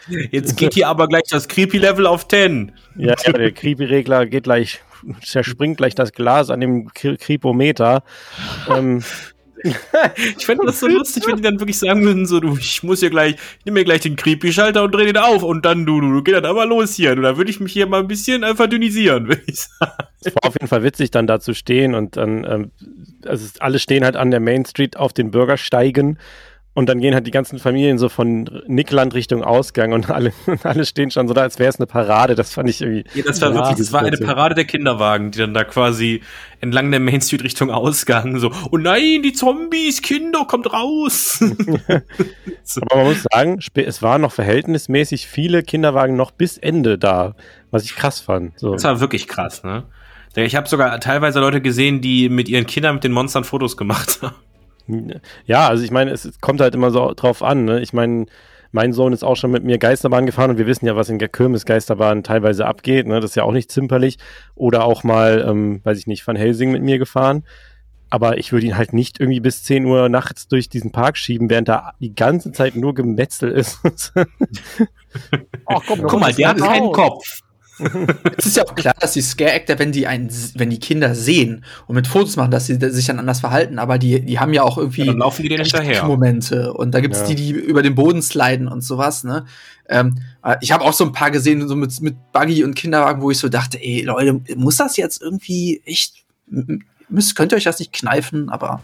Jetzt geht hier aber gleich das Creepy-Level auf 10. Ja, ja der Creepy-Regler geht gleich, zerspringt gleich das Glas an dem Creepometer. ähm, ich fände das so lustig, wenn die dann wirklich sagen würden, so, du, ich muss hier gleich, ich nehme mir gleich den Creepy-Schalter und dreh den auf und dann, du, du, du, geht dann aber los hier. Und da würde ich mich hier mal ein bisschen äh, verdünnisieren, würde ich sagen. Es war auf jeden Fall witzig, dann da zu stehen und dann, ähm, also alle stehen halt an der Main Street auf den Bürgersteigen und dann gehen halt die ganzen Familien so von Nickland Richtung Ausgang und alle, alle stehen schon so da, als wäre es eine Parade. Das fand ich irgendwie. Ja, das war wirklich, das war eine Parade der Kinderwagen, die dann da quasi entlang der Main Street Richtung Ausgang so, oh nein, die Zombies, Kinder, kommt raus. so. Aber man muss sagen, es waren noch verhältnismäßig viele Kinderwagen noch bis Ende da, was ich krass fand. So. Das war wirklich krass, ne? Ich habe sogar teilweise Leute gesehen, die mit ihren Kindern mit den Monstern Fotos gemacht haben. Ja, also ich meine, es kommt halt immer so drauf an. Ne? Ich meine, mein Sohn ist auch schon mit mir Geisterbahn gefahren und wir wissen ja, was in der Kirmes-Geisterbahn teilweise abgeht. Ne? Das ist ja auch nicht zimperlich. Oder auch mal, ähm, weiß ich nicht, Van Helsing mit mir gefahren. Aber ich würde ihn halt nicht irgendwie bis 10 Uhr nachts durch diesen Park schieben, während da die ganze Zeit nur Gemetzel ist. Ach komm, guck mal, der hat keinen Kopf. Es ist ja auch klar, dass die Scare-Actor, wenn die einen, wenn die Kinder sehen und mit Fotos machen, dass sie sich dann anders verhalten, aber die, die haben ja auch irgendwie ja, laufen die hinterher. Momente. Und da gibt's ja. die, die über den Boden sliden und sowas, ne? Ähm, äh, ich habe auch so ein paar gesehen, so mit, mit Buggy und Kinderwagen, wo ich so dachte, ey, Leute, muss das jetzt irgendwie echt, müsst, könnt ihr euch das nicht kneifen, aber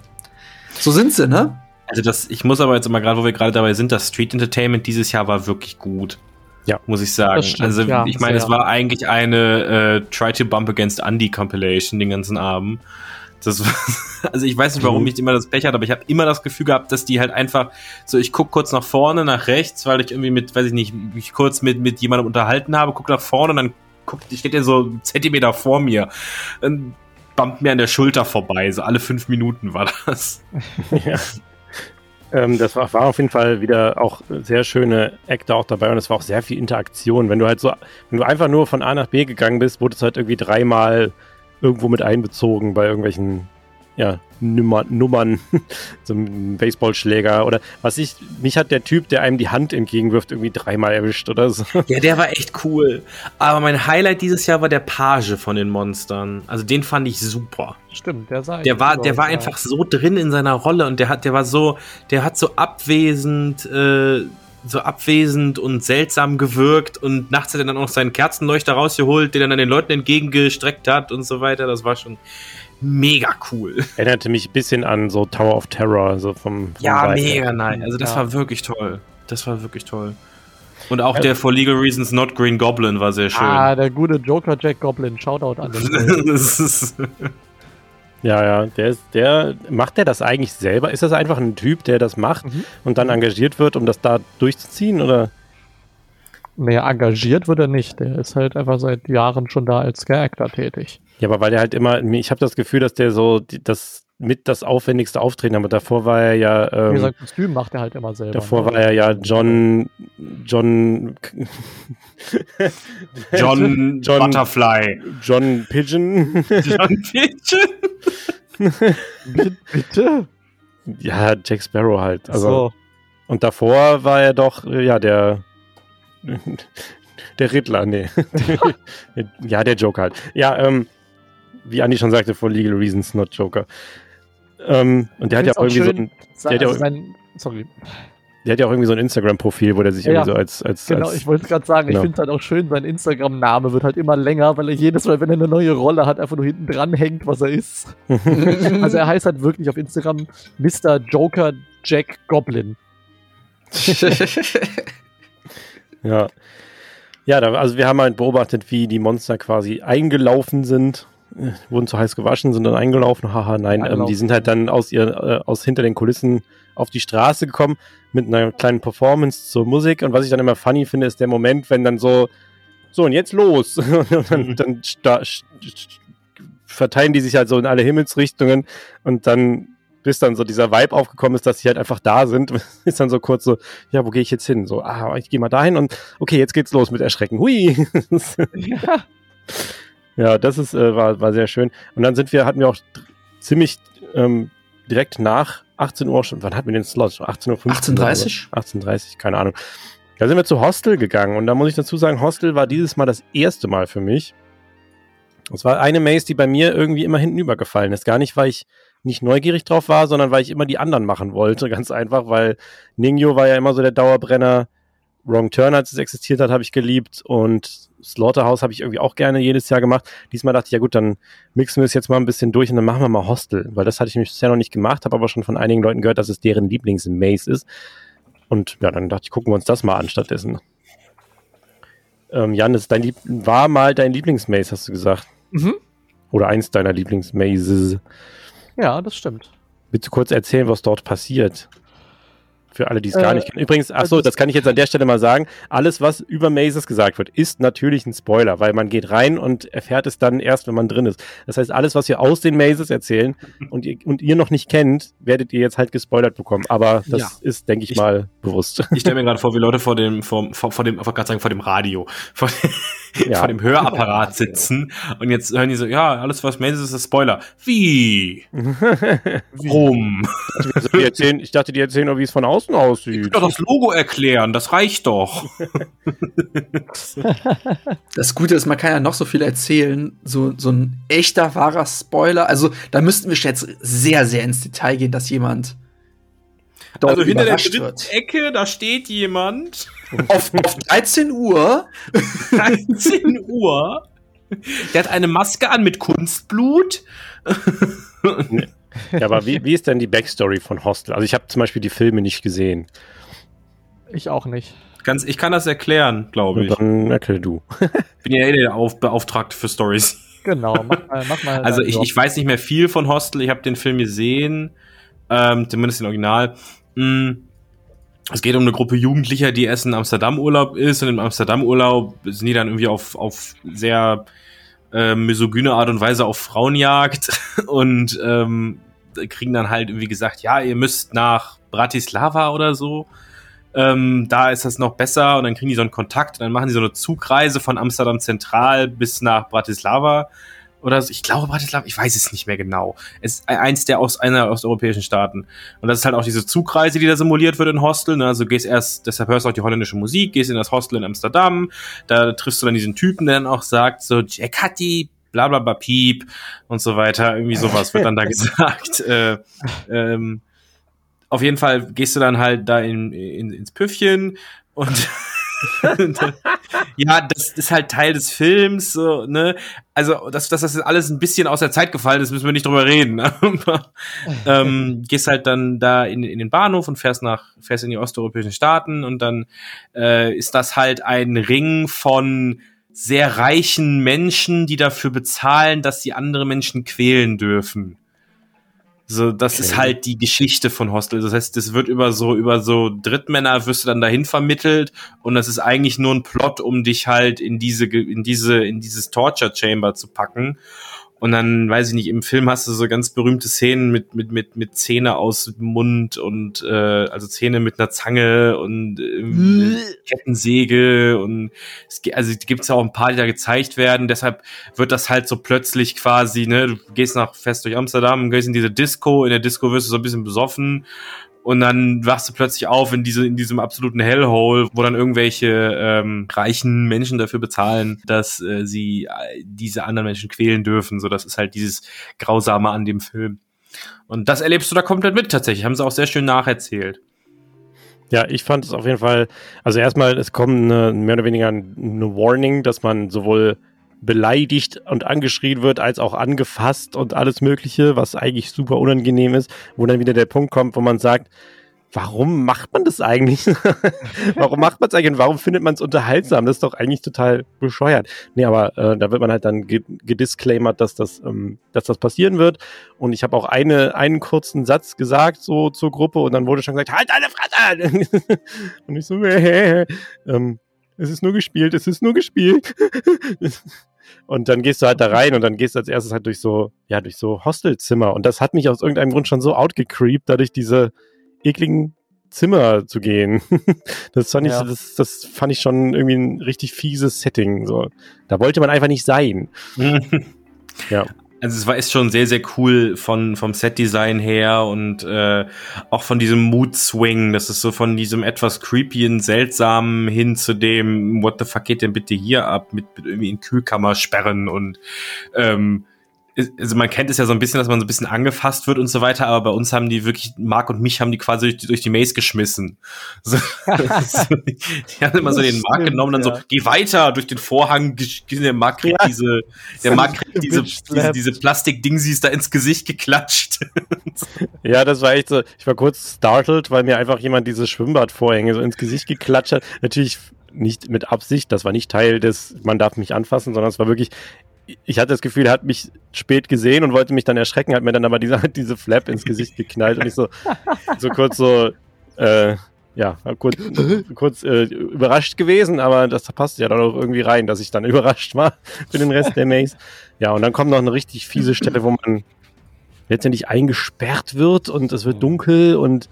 so sind sie, ne? Also das, ich muss aber jetzt mal gerade, wo wir gerade dabei sind, das Street Entertainment dieses Jahr war wirklich gut. Ja. Muss ich sagen. Stimmt, also ja, ich meine, es war eigentlich eine äh, Try to Bump Against Andy Compilation den ganzen Abend. Das war, also ich weiß nicht, warum mhm. ich immer das Pech hatte, aber ich habe immer das Gefühl gehabt, dass die halt einfach so, ich guck kurz nach vorne, nach rechts, weil ich irgendwie mit, weiß ich nicht, mich kurz mit, mit jemandem unterhalten habe, guck nach vorne und dann guckt, steht der so einen Zentimeter vor mir. Dann bumpt mir an der Schulter vorbei, so alle fünf Minuten war das. ja. Ähm, das war, war, auf jeden Fall wieder auch sehr schöne Actor auch dabei und es war auch sehr viel Interaktion. Wenn du halt so, wenn du einfach nur von A nach B gegangen bist, wurde es halt irgendwie dreimal irgendwo mit einbezogen bei irgendwelchen ja, Nummer, Nummern, so ein Baseballschläger oder was ich, mich hat der Typ, der einem die Hand entgegenwirft, irgendwie dreimal erwischt oder so. Ja, der war echt cool. Aber mein Highlight dieses Jahr war der Page von den Monstern. Also den fand ich super. Stimmt, der sah Der war, der war ja. einfach so drin in seiner Rolle und der hat, der war so, der hat so abwesend, äh, so abwesend und seltsam gewirkt und nachts hat er dann auch seinen Kerzenleuchter rausgeholt, den er dann den Leuten entgegengestreckt hat und so weiter. Das war schon, mega cool. Erinnerte mich ein bisschen an so Tower of Terror, so vom. vom ja, Seite. mega nein. Also das ja. war wirklich toll. Das war wirklich toll. Und auch ja. der For Legal Reasons Not Green Goblin war sehr schön. Ah, der gute Joker Jack Goblin. Shoutout an den. ja, ja, der ist, der macht der das eigentlich selber? Ist das einfach ein Typ, der das macht mhm. und dann engagiert wird, um das da durchzuziehen, oder? Mehr engagiert wird er nicht. Der ist halt einfach seit Jahren schon da als Scare-Actor tätig. Ja, aber weil der halt immer, ich habe das Gefühl, dass der so das mit das aufwendigste Auftreten, aber davor war er ja. Ähm, Wie gesagt, Kostüm macht er halt immer selber. Davor ne? war er ja John. John. John, John Butterfly. John Pigeon. John Pigeon. Bitte? Ja, Jack Sparrow halt. Also, so. Und davor war er doch, ja, der der Riddler, nee. ja, der Joker halt. Ja, ähm, wie Andi schon sagte, for legal reasons, not Joker. Ähm, und der hat ja auch irgendwie schön, so ein, der also sein, sorry. Der hat ja auch irgendwie so ein Instagram-Profil, wo der sich ja, irgendwie so als, als Genau, als, ich wollte gerade sagen, genau. ich finde es halt auch schön, sein Instagram-Name wird halt immer länger, weil er jedes Mal, wenn er eine neue Rolle hat, einfach nur hinten dran hängt, was er ist. also er heißt halt wirklich auf Instagram Mr. Joker Jack Goblin. Ja. Ja, da, also wir haben halt beobachtet, wie die Monster quasi eingelaufen sind, äh, wurden zu heiß gewaschen, sind dann eingelaufen. Haha, nein, ähm, die sind halt dann aus ihr, äh, aus hinter den Kulissen auf die Straße gekommen mit einer kleinen Performance zur Musik. Und was ich dann immer funny finde, ist der Moment, wenn dann so, so und jetzt los. und dann, mhm. dann verteilen die sich halt so in alle Himmelsrichtungen und dann bis dann so dieser Vibe aufgekommen ist, dass sie halt einfach da sind, ist dann so kurz so, ja, wo gehe ich jetzt hin? So, ah, ich gehe mal dahin und okay, jetzt geht's los mit Erschrecken. Hui. ja. ja, das ist, äh, war, war sehr schön. Und dann sind wir, hatten wir auch ziemlich ähm, direkt nach 18 Uhr schon, wann hatten wir den Slot? 18.15 Uhr? 18.30 18.30 keine Ahnung. Da sind wir zu Hostel gegangen und da muss ich dazu sagen, Hostel war dieses Mal das erste Mal für mich. Es war eine Maze, die bei mir irgendwie immer hinten übergefallen ist. Gar nicht, weil ich nicht neugierig drauf war, sondern weil ich immer die anderen machen wollte. Ganz einfach, weil Ningyo war ja immer so der Dauerbrenner. Wrong Turn, als es existiert hat, habe ich geliebt und Slaughterhouse habe ich irgendwie auch gerne jedes Jahr gemacht. Diesmal dachte ich, ja gut, dann mixen wir es jetzt mal ein bisschen durch und dann machen wir mal Hostel, weil das hatte ich nämlich bisher noch nicht gemacht, habe aber schon von einigen Leuten gehört, dass es deren Lieblings-Maze ist. Und ja, dann dachte ich, gucken wir uns das mal an stattdessen. Ähm, Jan, das ist dein Lieb war mal dein Lieblings-Maze, hast du gesagt. Mhm. Oder eins deiner Lieblings-Mazes. Ja, das stimmt. Willst du kurz erzählen, was dort passiert? Für alle, die es gar Äh, nicht kennen. Übrigens, ach so, das kann ich jetzt an der Stelle mal sagen. Alles, was über Mazes gesagt wird, ist natürlich ein Spoiler, weil man geht rein und erfährt es dann erst, wenn man drin ist. Das heißt, alles, was wir aus den Mazes erzählen und ihr, und ihr noch nicht kennt, werdet ihr jetzt halt gespoilert bekommen. Aber das Ja. ist, denke ich, Ich- mal bewusst. Ich stelle mir gerade vor, wie Leute vor dem, vor, vor, vor dem, ich sagen, vor dem Radio, vor, Ja. vor dem Hörapparat sitzen und jetzt hören die so, ja, alles was Maze ist, ist Spoiler. Wie? Also, die erzählen, ich dachte, die erzählen nur, wie es von außen aussieht. Doch das Logo erklären, das reicht doch. Das Gute ist, man kann ja noch so viel erzählen. So, so ein echter, wahrer Spoiler. Also, da müssten wir jetzt sehr, sehr ins Detail gehen, dass jemand dort Also hinter der dritten wird. Ecke, da steht jemand, Auf, auf 13 Uhr 13 Uhr, der hat eine Maske an mit Kunstblut. Ja, aber wie, wie ist denn die Backstory von Hostel? Also ich habe zum Beispiel die Filme nicht gesehen. Ich auch nicht. Ganz, ich kann das erklären, glaube ich. Dann erklär du. Bin ja eh der Auf Beauftragte für Stories. Genau, mach mal, mach mal. Also ich, Job. ich weiß nicht mehr viel von Hostel. Ich habe den Film gesehen, ähm, zumindest den Original. Mm, Es geht um eine Gruppe Jugendlicher, die erst in Amsterdam Urlaub ist und im Amsterdam Urlaub sind die dann irgendwie auf, auf sehr äh, misogyne Art und Weise auf Frauenjagd und ähm, kriegen dann halt irgendwie gesagt, ja, ihr müsst nach Bratislava oder so. Ähm, da ist das noch besser und dann kriegen die so einen Kontakt und dann machen die so eine Zugreise von Amsterdam Zentral bis nach Bratislava oder so. Ich glaube Bratislava, ich weiß es nicht mehr genau. Es ist eins der aus einer osteuropäischen Staaten. Und das ist halt auch diese Zugreise, die da simuliert wird in Hostel. Ne? Also gehst erst, deshalb hörst du auch die holländische Musik, gehst in das Hostel in Amsterdam, da triffst du dann diesen Typen, der dann auch sagt, so Jack Hattie, bla bla bla piep und so weiter. Irgendwie sowas wird dann da gesagt. Äh, ähm, auf jeden Fall gehst du dann halt da in, in, ins Püffchen und ja, das ist halt Teil des Films, so, ne? Also, dass, dass das alles ein bisschen aus der Zeit gefallen ist, müssen wir nicht drüber reden. Ähm, gehst halt dann da in, in den Bahnhof und fährst nach, fährst in die osteuropäischen Staaten und dann äh, ist das halt ein Ring von sehr reichen Menschen, die dafür bezahlen, dass sie andere Menschen quälen dürfen. So, das Okay. ist halt die Geschichte von Hostel. Das heißt, das wird über so, über so Drittmänner wirst du dann dahin vermittelt und das ist eigentlich nur ein Plot, um dich halt in diese, in diese, in dieses Torture Chamber zu packen. Und dann, weiß ich nicht, im Film hast du so ganz berühmte Szenen mit, mit, mit, mit Zähne aus dem Mund und, äh, also Zähne mit einer Zange und ähm, Kettensäge und es, ge- also gibt's ja auch ein paar, die da gezeigt werden. Deshalb wird das halt so plötzlich quasi, ne, du gehst nach fest durch Amsterdam, gehst in diese Disco, in der Disco wirst du so ein bisschen besoffen und dann wachst du plötzlich auf in diese in diesem absoluten Hellhole, wo dann irgendwelche ähm, reichen Menschen dafür bezahlen, dass äh, sie äh, diese anderen Menschen quälen dürfen. So, das ist halt dieses grausame an dem Film. Und das erlebst du da komplett mit tatsächlich. Haben sie auch sehr schön nacherzählt. Ja, ich fand es auf jeden Fall, also erstmal, es kommt eine, mehr oder weniger eine Warning, dass man sowohl beleidigt und angeschrien wird, als auch angefasst und alles Mögliche, was eigentlich super unangenehm ist, wo dann wieder der Punkt kommt, wo man sagt, warum macht man das eigentlich? warum macht man es eigentlich und warum findet man es unterhaltsam? Das ist doch eigentlich total bescheuert. Nee, aber äh, da wird man halt dann ge gedisclaimert, dass das, ähm, dass das passieren wird. Und ich habe auch eine, einen kurzen Satz gesagt, so zur Gruppe, und dann wurde schon gesagt, halt deine Fresse! und ich so, äh, ähm, es ist nur gespielt, es ist nur gespielt. Und dann gehst du halt da rein und dann gehst du als erstes halt durch so, ja, durch so Hostelzimmer. Und das hat mich aus irgendeinem Grund schon so outgecreept, dadurch diese ekligen Zimmer zu gehen. das fand ich, Ja. das, das fand ich schon irgendwie ein richtig fieses Setting. So. Da wollte man einfach nicht sein. Ja. Also es war ist schon sehr, sehr cool von, vom Set-Design her und äh, auch von diesem Mood-Swing. Das ist so von diesem etwas creepyen, seltsamen hin zu dem, what the fuck geht denn bitte hier ab, mit, mit irgendwie in Kühlkammer sperren und ähm, also man kennt es ja so ein bisschen, dass man so ein bisschen angefasst wird und so weiter, aber bei uns haben die wirklich, Marc und mich haben die quasi durch die, durch die Maze geschmissen. So, die haben immer so den Marc genommen, dann ja. so, geh weiter durch den Vorhang, der Marc kriegt Ja. diese, der Marc kriegt diese, diese, diese Plastikdingsies da ins Gesicht geklatscht. Ja, das war echt so. Ich war kurz startled, weil mir einfach jemand diese Schwimmbadvorhänge so ins Gesicht geklatscht hat. Natürlich nicht mit Absicht, das war nicht Teil des, man darf mich anfassen, sondern es war wirklich, ich hatte das Gefühl, er hat mich spät gesehen und wollte mich dann erschrecken, hat mir dann aber diese, diese Flap ins Gesicht geknallt und ich so, so kurz so, äh, ja, kurz, kurz äh, überrascht gewesen, aber das passt ja dann auch irgendwie rein, dass ich dann überrascht war für den Rest der Maze. Ja, und dann kommt noch eine richtig fiese Stelle, wo man letztendlich eingesperrt wird und es wird dunkel und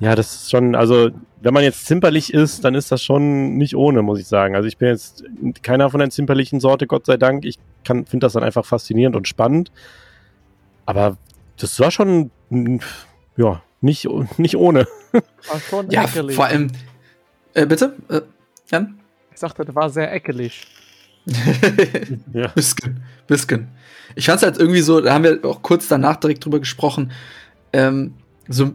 ja, das ist schon, also wenn man jetzt zimperlich ist, dann ist das schon nicht ohne, muss ich sagen. Also ich bin jetzt keiner von der zimperlichen Sorte, Gott sei Dank. Ich finde das dann einfach faszinierend und spannend. Aber das war schon, ja, nicht, nicht ohne. War schon ja, eckelig. vor allem, äh, bitte, äh, Jan? Ich sagte, das war sehr eckelig. ja. Bisschen, bisschen. Ich fand es halt irgendwie so, da haben wir auch kurz danach direkt drüber gesprochen, ähm, so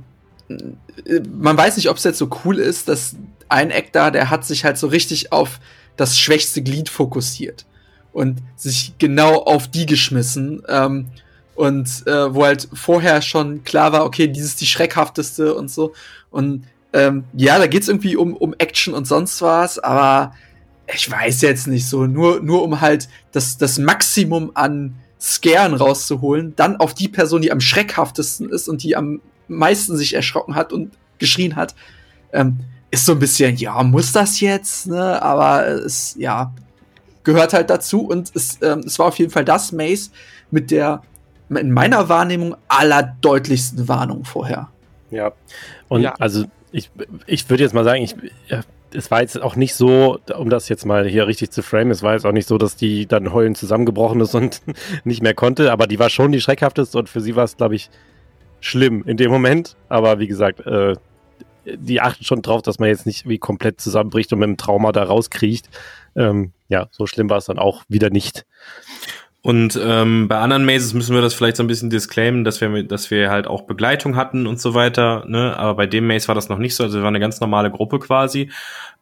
man weiß nicht, ob es jetzt so cool ist, dass ein Eck da, der hat sich halt so richtig auf das schwächste Glied fokussiert und sich genau auf die geschmissen. Ähm, und äh, wo halt vorher schon klar war, okay, dieses ist die schreckhafteste und so. Und ähm, ja, da geht's irgendwie um, um Action und sonst was, aber ich weiß jetzt nicht so, nur, nur um halt das, das Maximum an Scaren rauszuholen, dann auf die Person, die am schreckhaftesten ist und die am meisten sich erschrocken hat und geschrien hat, ähm, ist so ein bisschen, ja, muss das jetzt, ne? Aber es, ja, gehört halt dazu und es, ähm, es war auf jeden Fall das Maze mit der, in meiner Wahrnehmung, allerdeutlichsten Warnung vorher. Ja, und ja. also ich, ich würde jetzt mal sagen, ich, ja, es war jetzt auch nicht so, um das jetzt mal hier richtig zu framen, es war jetzt auch nicht so, dass die dann heulend zusammengebrochen ist und nicht mehr konnte, aber die war schon die schreckhafteste und für sie war es, glaube ich, schlimm in dem Moment. Aber wie gesagt, äh, die achten schon drauf, dass man jetzt nicht wie komplett zusammenbricht und mit dem Trauma da rauskriecht. Ähm, ja, so schlimm war es dann auch wieder nicht. Und ähm, bei anderen Mazes müssen wir das vielleicht so ein bisschen disclaimen, dass wir, dass wir halt auch Begleitung hatten und so weiter. Ne? Aber bei dem Maze war das noch nicht so. Also wir waren eine ganz normale Gruppe quasi.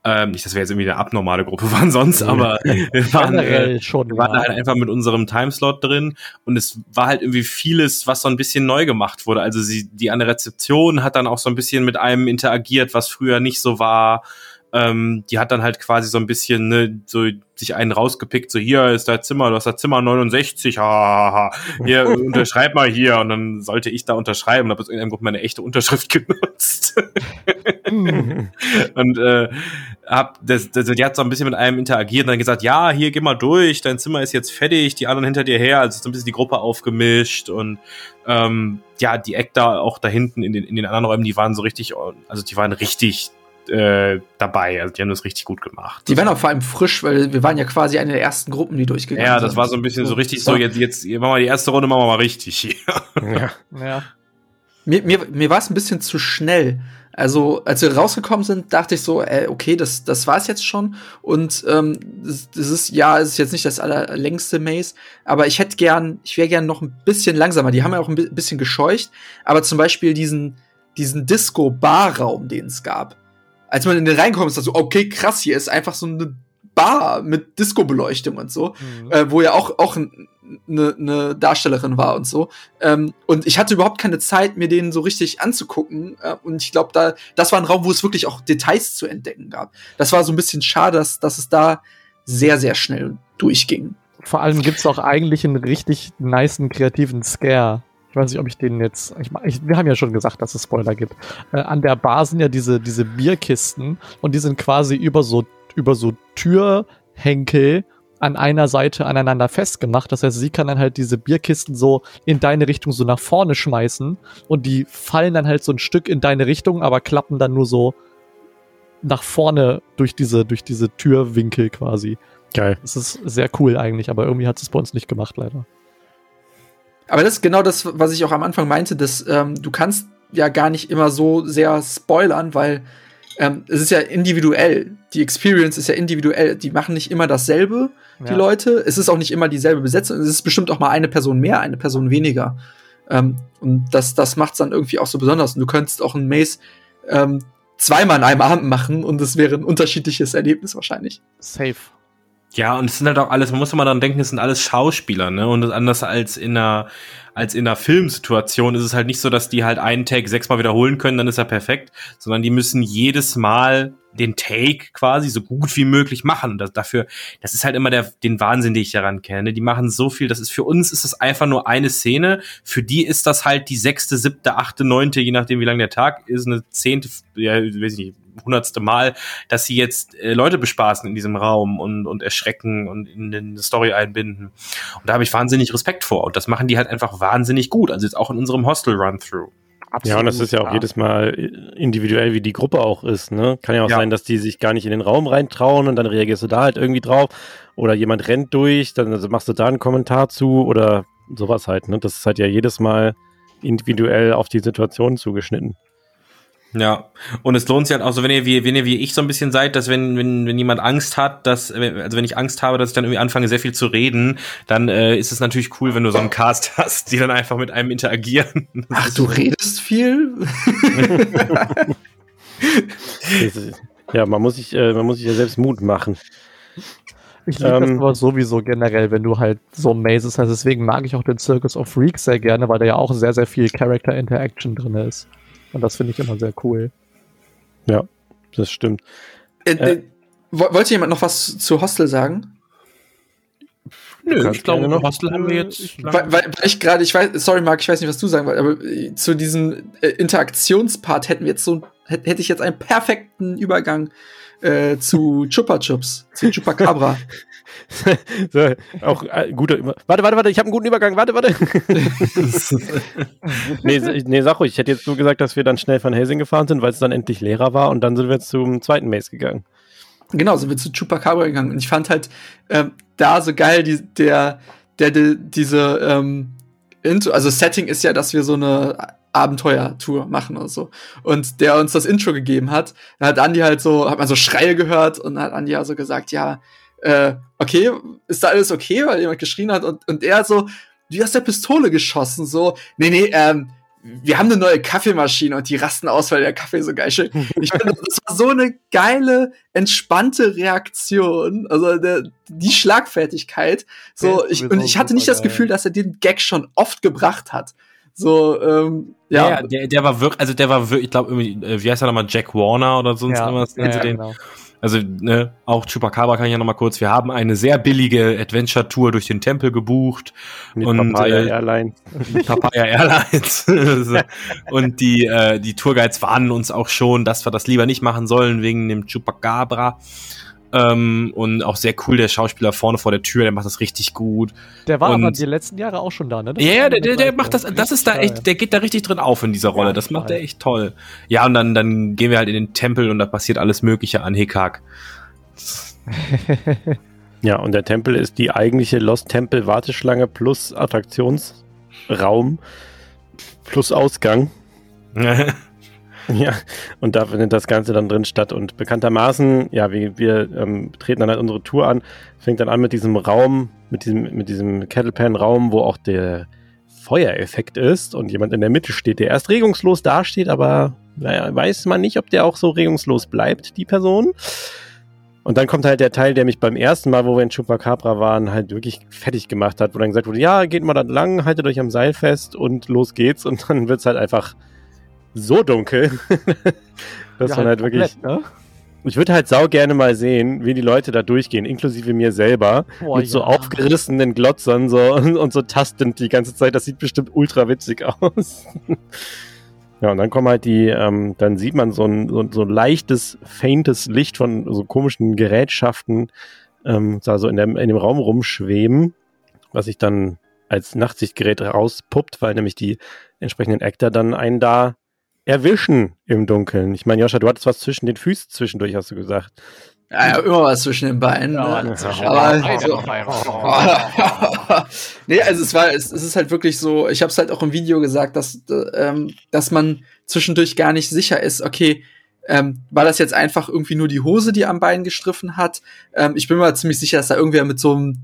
Ähm, nicht, dass wir jetzt irgendwie eine abnormale Gruppe waren sonst, aber wir waren, äh, schon, wir waren halt einfach mit unserem Timeslot drin und es war halt irgendwie vieles, was so ein bisschen neu gemacht wurde. Also sie, die an der Rezeption hat dann auch so ein bisschen mit einem interagiert, was früher nicht so war. Ähm, die hat dann halt quasi so ein bisschen ne, so sich einen rausgepickt, so hier ist dein Zimmer, du hast das Zimmer 69, ha, ha, ha. hier unterschreib mal hier und dann sollte ich da unterschreiben und habe aus irgendeinem Grund meine echte Unterschrift genutzt. und äh, hab das, das, die hat so ein bisschen mit einem interagiert und dann gesagt, ja, hier geh mal durch, dein Zimmer ist jetzt fertig, die anderen hinter dir her, also so ein bisschen die Gruppe aufgemischt und ähm, ja, die Eck da auch da hinten in den, in den anderen Räumen, die waren so richtig, also die waren richtig äh, dabei. Also die haben das richtig gut gemacht. Die waren auch vor allem frisch, weil wir waren ja quasi eine der ersten Gruppen, die durchgegangen sind. Ja, das war so ein bisschen so, so richtig so, jetzt, jetzt machen wir die erste Runde, machen wir mal richtig hier. Ja. ja. Mir, mir, mir war es ein bisschen zu schnell. Also, als wir rausgekommen sind, dachte ich so, äh, okay, das, das war es jetzt schon. Und ähm, das, das ist, ja, es ist jetzt nicht das allerlängste Maze, aber ich hätte gern, ich wäre gern noch ein bisschen langsamer. Die haben ja auch ein bisschen gescheucht, aber zum Beispiel diesen, diesen Disco-Bar-Raum, den es gab als man in den reinkommt, ist das so, okay, krass, hier ist einfach so eine Bar mit Disco-Beleuchtung und so, mhm. äh, wo ja auch, auch eine ne Darstellerin war und so. Ähm, und ich hatte überhaupt keine Zeit, mir den so richtig anzugucken. Äh, und ich glaube, da, das war ein Raum, wo es wirklich auch Details zu entdecken gab. Das war so ein bisschen schade, dass, dass es da sehr, sehr schnell durchging. Vor allem gibt's auch eigentlich einen richtig niceen kreativen Scare weiß nicht, ob ich den jetzt. Ich, ich, wir haben ja schon gesagt, dass es Spoiler gibt. Äh, an der Bar sind ja diese, diese Bierkisten und die sind quasi über so, über so Türhenkel an einer Seite aneinander festgemacht. Das heißt, sie kann dann halt diese Bierkisten so in deine Richtung so nach vorne schmeißen und die fallen dann halt so ein Stück in deine Richtung, aber klappen dann nur so nach vorne durch diese, durch diese Türwinkel quasi. Geil. Das ist sehr cool eigentlich, aber irgendwie hat es bei uns nicht gemacht, leider. Aber das ist genau das, was ich auch am Anfang meinte, dass ähm, du kannst ja gar nicht immer so sehr spoilern, weil ähm, es ist ja individuell. Die Experience ist ja individuell. Die machen nicht immer dasselbe, die ja. Leute. Es ist auch nicht immer dieselbe Besetzung. Es ist bestimmt auch mal eine Person mehr, eine Person weniger. Ähm, und das, das macht es dann irgendwie auch so besonders. Und du könntest auch ein Maze ähm, zweimal in einem Abend machen und es wäre ein unterschiedliches Erlebnis wahrscheinlich. Safe. Ja, und es sind halt auch alles, man muss immer daran denken, es sind alles Schauspieler, ne? Und anders als in einer, als in einer Filmsituation ist es halt nicht so, dass die halt einen Take sechsmal wiederholen können, dann ist er perfekt, sondern die müssen jedes Mal den Take quasi so gut wie möglich machen. Und das, dafür, das ist halt immer der, den Wahnsinn, den ich daran kenne. Die machen so viel, das ist für uns ist es einfach nur eine Szene. Für die ist das halt die sechste, siebte, achte, neunte, je nachdem, wie lang der Tag ist, eine zehnte, ja, weiß ich nicht, hundertste Mal, dass sie jetzt äh, Leute bespaßen in diesem Raum und, und erschrecken und in eine Story einbinden. Und da habe ich wahnsinnig Respekt vor. Und das machen die halt einfach wahnsinnig gut. Also jetzt auch in unserem Hostel-Run-Through. Absolut, ja, und das ist ja auch jedes Mal individuell, wie die Gruppe auch ist. Ne? Kann ja auch ja. sein, dass die sich gar nicht in den Raum reintrauen und dann reagierst du da halt irgendwie drauf. Oder jemand rennt durch, dann also machst du da einen Kommentar zu oder sowas halt. Ne? Das ist halt ja jedes Mal individuell auf die Situation zugeschnitten. Ja, und es lohnt sich halt auch so, wenn ihr wie, wenn ihr wie ich so ein bisschen seid, dass wenn, wenn, wenn jemand Angst hat, dass, also wenn ich Angst habe, dass ich dann irgendwie anfange, sehr viel zu reden, dann äh, ist es natürlich cool, wenn du so einen Cast hast, die dann einfach mit einem interagieren. Ach, du redest viel? ja, man muss sich, äh, man muss sich ja selbst Mut machen. Ich liebe ähm, das aber sowieso generell, wenn du halt so Mazes hast. Deswegen mag ich auch den Circus of Freaks sehr gerne, weil da ja auch sehr, sehr viel Character Interaction drin ist. Und das finde ich immer sehr cool. Ja, das stimmt. Äh, äh, wollte jemand noch was zu Hostel sagen? Nö, ich glaube, noch Hostel haben wir jetzt. Weil, weil, ich gerade, ich weiß, sorry Marc, ich weiß nicht, was du sagen wolltest, aber äh, zu diesem äh, Interaktionspart hätten wir jetzt so, hätte hätt ich jetzt einen perfekten Übergang äh, zu Chupa Chups, zu Chupacabra. so, auch äh, guter Warte, warte, warte, ich habe einen guten Übergang. Warte, warte. nee, nee, sag ruhig. Ich hätte jetzt nur gesagt, dass wir dann schnell von Helsing gefahren sind, weil es dann endlich leerer war und dann sind wir zum zweiten Maze gegangen. Genau, sind wir zu Chupacabra gegangen und ich fand halt ähm, da so geil, die, der, der, der diese ähm, Intro, also Setting ist ja, dass wir so eine Abenteuertour machen oder so. Und der uns das Intro gegeben hat, da hat Andi halt so, hat man so Schreie gehört und hat Andi also gesagt, ja, äh, okay, ist da alles okay, weil jemand geschrien hat und, und er so, du hast der Pistole geschossen, so, nee, nee, ähm, wir haben eine neue Kaffeemaschine und die rasten aus, weil der Kaffee so geil schmeckt. Ich finde, das war so eine geile, entspannte Reaktion. Also der, die Schlagfertigkeit. So, ich, und ich hatte nicht das Gefühl, dass er den Gag schon oft gebracht hat. So, ähm, ja. ja der, der war wirklich, also der war wirklich, ich glaube, irgendwie, äh, wie heißt er nochmal, Jack Warner oder sonst ja, irgendwas? Ja, ja, den, genau. Also ne, auch Chupacabra kann ich ja noch mal kurz. Wir haben eine sehr billige Adventure-Tour durch den Tempel gebucht mit und Papaya äh, Airlines. Papaya Airlines. und die äh, die Tourguides warnen uns auch schon, dass wir das lieber nicht machen sollen wegen dem Chupacabra. Ähm, und auch sehr cool, der Schauspieler vorne vor der Tür, der macht das richtig gut. Der war und, aber die letzten Jahre auch schon da, ne? Das ja, yeah, der, der, der macht das, das ist da echt, der geht da richtig drin auf in dieser Rolle. Ja, das macht er echt toll. Ja, und dann, dann gehen wir halt in den Tempel und da passiert alles Mögliche an Hekak. ja, und der Tempel ist die eigentliche Lost Temple Warteschlange plus Attraktionsraum plus Ausgang. Ja, und da findet das Ganze dann drin statt. Und bekanntermaßen, ja, wir, wir ähm, treten dann halt unsere Tour an, fängt dann an mit diesem Raum, mit diesem, mit diesem Kettlepan-Raum, wo auch der Feuereffekt ist und jemand in der Mitte steht, der erst regungslos dasteht, aber naja, weiß man nicht, ob der auch so regungslos bleibt, die Person. Und dann kommt halt der Teil, der mich beim ersten Mal, wo wir in Chupacabra waren, halt wirklich fertig gemacht hat, wo dann gesagt wurde, ja, geht mal da lang, haltet euch am Seil fest und los geht's. Und dann wird's halt einfach so dunkel, dass ja, man halt, halt wirklich. Ne? Ich würde halt sau gerne mal sehen, wie die Leute da durchgehen, inklusive mir selber, Boah, mit ja. so aufgerissenen Glotzern so, und, und, so tastend die ganze Zeit. Das sieht bestimmt ultra witzig aus. ja, und dann kommen halt die, ähm, dann sieht man so ein so, so leichtes, faintes Licht von so komischen Gerätschaften ähm, da so in, dem, in dem Raum rumschweben, was sich dann als Nachtsichtgerät rauspuppt, weil nämlich die entsprechenden Actor dann einen da erwischen im Dunkeln. Ich meine, Joscha, du hattest was zwischen den Füßen zwischendurch, hast du gesagt. Ja, ja immer was zwischen den Beinen. Ja, ne? Aber also, nee, also es war, es, es, ist halt wirklich so, ich habe es halt auch im Video gesagt, dass, ähm, dass man zwischendurch gar nicht sicher ist, okay, ähm, war das jetzt einfach irgendwie nur die Hose, die am Bein gestriffen hat? Ähm, ich bin mir ziemlich sicher, dass da irgendwer mit so einem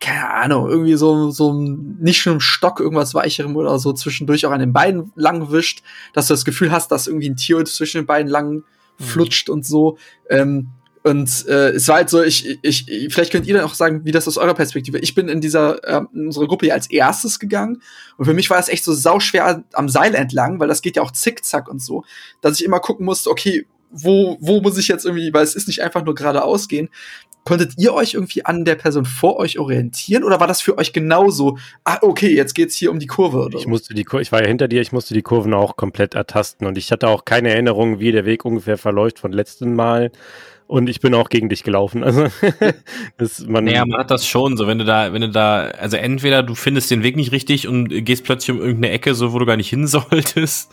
keine Ahnung, irgendwie so, so nicht schon im Stock irgendwas Weicherem oder so zwischendurch auch an den Beinen lang wischt, dass du das Gefühl hast, dass irgendwie ein Tier zwischen den Beinen lang mhm. flutscht mhm. und so. Ähm, Und äh, es war halt so, ich, ich, vielleicht könnt ihr dann auch sagen, wie das aus eurer Perspektive. Ich bin in dieser äh, in unserer Gruppe ja als erstes gegangen und für mich war es echt so sauschwer am Seil entlang, weil das geht ja auch zickzack und so, dass ich immer gucken musste, okay, wo, wo muss ich jetzt irgendwie, weil es ist nicht einfach nur geradeaus gehen. Konntet ihr euch irgendwie an der Person vor euch orientieren oder war das für euch genauso? Ah, okay, jetzt geht's hier um die Kurve. Oder? Ich musste die Kur ich war ja hinter dir, ich musste die Kurven auch komplett ertasten und ich hatte auch keine Erinnerung, wie der Weg ungefähr verläuft von letzten Mal. Und ich bin auch gegen dich gelaufen. Also das, man naja, man hat das schon so, wenn du da, wenn du da, also entweder du findest den Weg nicht richtig und gehst plötzlich um irgendeine Ecke, so wo du gar nicht hin solltest,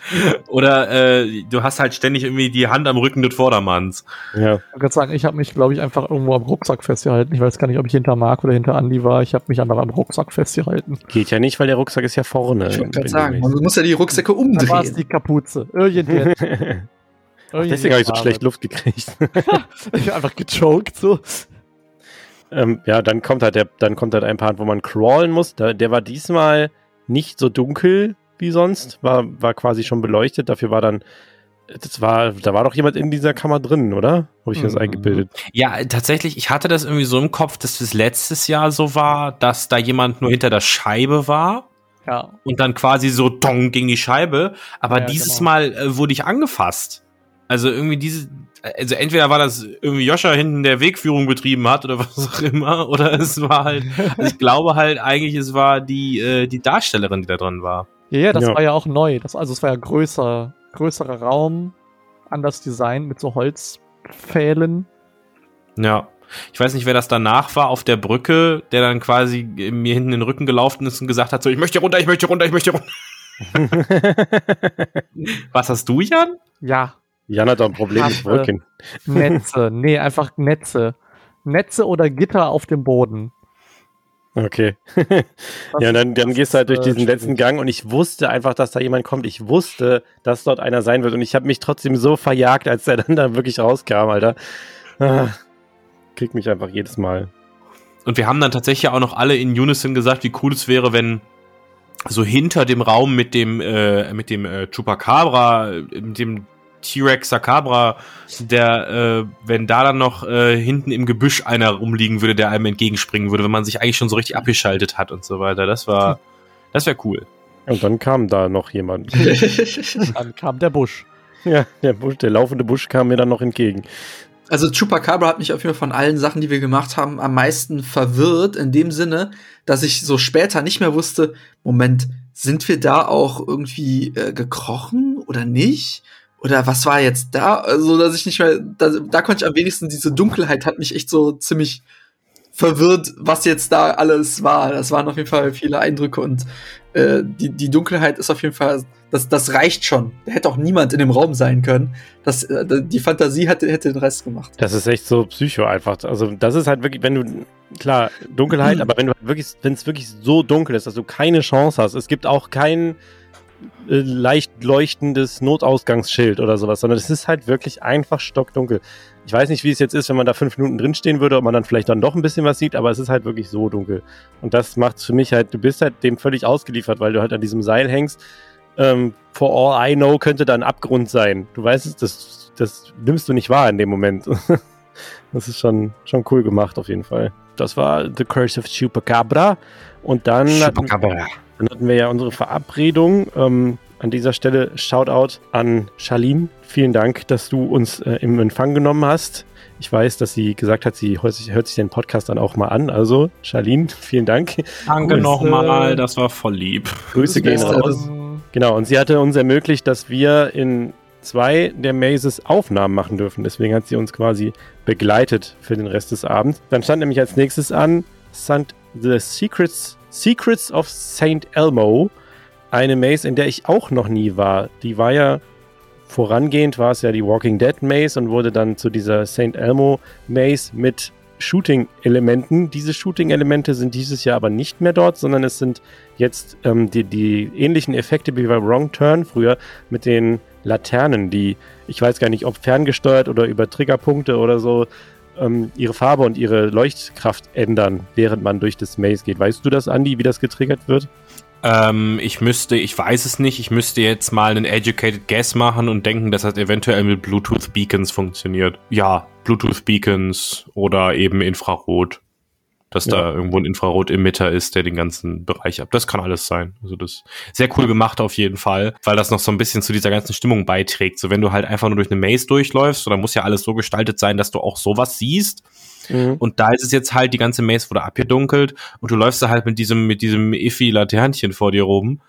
oder äh, du hast halt ständig irgendwie die Hand am Rücken des Vordermanns. Ja. Ich kann sagen, ich habe mich, glaube ich, einfach irgendwo am Rucksack festgehalten. Ich weiß gar nicht, ob ich hinter Marc oder hinter Andi war. Ich habe mich einfach am Rucksack festgehalten. Geht ja nicht, weil der Rucksack ist ja vorne. Ich wollte gerade sagen, man muss ja die Rucksäcke umdrehen. Da war die Kapuze. Irgendwie. Ach, deswegen habe ich so schlecht Luft gekriegt. ich einfach gechoked so. Ähm, ja, dann kommt halt der, dann kommt halt ein Part, wo man crawlen muss. Der, der war diesmal nicht so dunkel wie sonst, war, war quasi schon beleuchtet. Dafür war dann, das war, da war doch jemand in dieser Kammer drin, oder? Habe ich mir das mhm. eingebildet? Ja, tatsächlich, ich hatte das irgendwie so im Kopf, dass das letztes Jahr so war, dass da jemand nur hinter der Scheibe war. Ja. Und dann quasi so tong gegen die Scheibe. Aber ja, dieses genau. Mal äh, wurde ich angefasst. Also irgendwie diese, also entweder war das irgendwie Joscha hinten der Wegführung betrieben hat oder was auch immer, oder es war halt, also ich glaube halt eigentlich, es war die, äh, die Darstellerin, die da drin war. Ja, ja, das ja. war ja auch neu. Das, also es war ja größer, größerer Raum, anders Design mit so Holzpfählen. Ja. Ich weiß nicht, wer das danach war auf der Brücke, der dann quasi mir hinten in den Rücken gelaufen ist und gesagt hat: so, ich möchte runter, ich möchte runter, ich möchte runter. Was hast du, Jan? Ja, Jan hat doch ein Problem mit Brücken. Netze, nee, einfach Netze. Netze oder Gitter auf dem Boden. Okay. ja, dann, dann gehst du halt durch diesen letzten Gang und ich wusste einfach, dass da jemand kommt. Ich wusste, dass dort einer sein wird und ich habe mich trotzdem so verjagt, als er dann da wirklich rauskam, Alter. Ah, kriegt mich einfach jedes Mal. Und wir haben dann tatsächlich auch noch alle in Unison gesagt, wie cool es wäre, wenn so hinter dem Raum mit dem äh, mit dem äh, Chupacabra, mit dem T-Rex Sakabra, der, äh, wenn da dann noch äh, hinten im Gebüsch einer rumliegen würde, der einem entgegenspringen würde, wenn man sich eigentlich schon so richtig abgeschaltet hat und so weiter. Das war, das wäre cool. Und dann kam da noch jemand. dann kam der Busch. Ja, der Busch, der laufende Busch kam mir dann noch entgegen. Also Chupacabra hat mich auf jeden Fall von allen Sachen, die wir gemacht haben, am meisten verwirrt, in dem Sinne, dass ich so später nicht mehr wusste, Moment, sind wir da auch irgendwie äh, gekrochen oder nicht? Oder was war jetzt da? Also, dass ich nicht mehr, da, da konnte ich am wenigsten, diese Dunkelheit hat mich echt so ziemlich verwirrt, was jetzt da alles war. Das waren auf jeden Fall viele Eindrücke und äh, die, die Dunkelheit ist auf jeden Fall, das, das reicht schon. Da hätte auch niemand in dem Raum sein können. Das, äh, die Fantasie hätte, hätte den Rest gemacht. Das ist echt so psycho einfach. Also, das ist halt wirklich, wenn du, klar, Dunkelheit, mhm. aber wenn du wirklich, wenn es wirklich so dunkel ist, dass du keine Chance hast, es gibt auch keinen äh, leicht leuchtendes Notausgangsschild oder sowas, sondern es ist halt wirklich einfach stockdunkel. Ich weiß nicht, wie es jetzt ist, wenn man da fünf Minuten drinstehen würde, ob man dann vielleicht dann doch ein bisschen was sieht, aber es ist halt wirklich so dunkel. Und das macht für mich halt, du bist halt dem völlig ausgeliefert, weil du halt an diesem Seil hängst. Ähm, for all I know könnte da ein Abgrund sein. Du weißt es, das, das nimmst du nicht wahr in dem Moment. das ist schon, schon cool gemacht auf jeden Fall. Das war The Curse of Chupacabra. Und dann. Chupacabra. Hatten, dann hatten wir ja unsere Verabredung. Ähm, an dieser Stelle Shoutout an Charlene. Vielen Dank, dass du uns äh, im Empfang genommen hast. Ich weiß, dass sie gesagt hat, sie hört sich, hört sich den Podcast dann auch mal an. Also, Charlene, vielen Dank. Danke nochmal, das war voll lieb. Grüße gehen raus. Genau, und sie hatte uns ermöglicht, dass wir in zwei der Mazes Aufnahmen machen dürfen. Deswegen hat sie uns quasi begleitet für den Rest des Abends. Dann stand nämlich als nächstes an St. The Secrets Secrets of St. Elmo, eine Maze, in der ich auch noch nie war. Die war ja vorangehend, war es ja die Walking Dead Maze und wurde dann zu dieser St. Elmo Maze mit Shooting-Elementen. Diese Shooting-Elemente sind dieses Jahr aber nicht mehr dort, sondern es sind jetzt ähm, die, die ähnlichen Effekte wie bei Wrong Turn früher mit den Laternen, die ich weiß gar nicht, ob ferngesteuert oder über Triggerpunkte oder so ähm, ihre Farbe und ihre Leuchtkraft ändern, während man durch das Maze geht. Weißt du das, Andy, wie das getriggert wird? Ähm, ich müsste, ich weiß es nicht, ich müsste jetzt mal einen educated guess machen und denken, dass das eventuell mit Bluetooth Beacons funktioniert. Ja, Bluetooth-Beacons oder eben Infrarot. Dass Ja. da irgendwo ein Infrarot-Emitter ist, der den ganzen Bereich ab. Das kann alles sein. Also das sehr cool gemacht auf jeden Fall, weil das noch so ein bisschen zu dieser ganzen Stimmung beiträgt. So wenn du halt einfach nur durch eine Maze durchläufst, dann muss ja alles so gestaltet sein, dass du auch sowas siehst. Mhm. Und da ist es jetzt halt, die ganze Maze wurde abgedunkelt und du läufst da halt mit diesem, mit diesem Effi-Laternchen vor dir rum.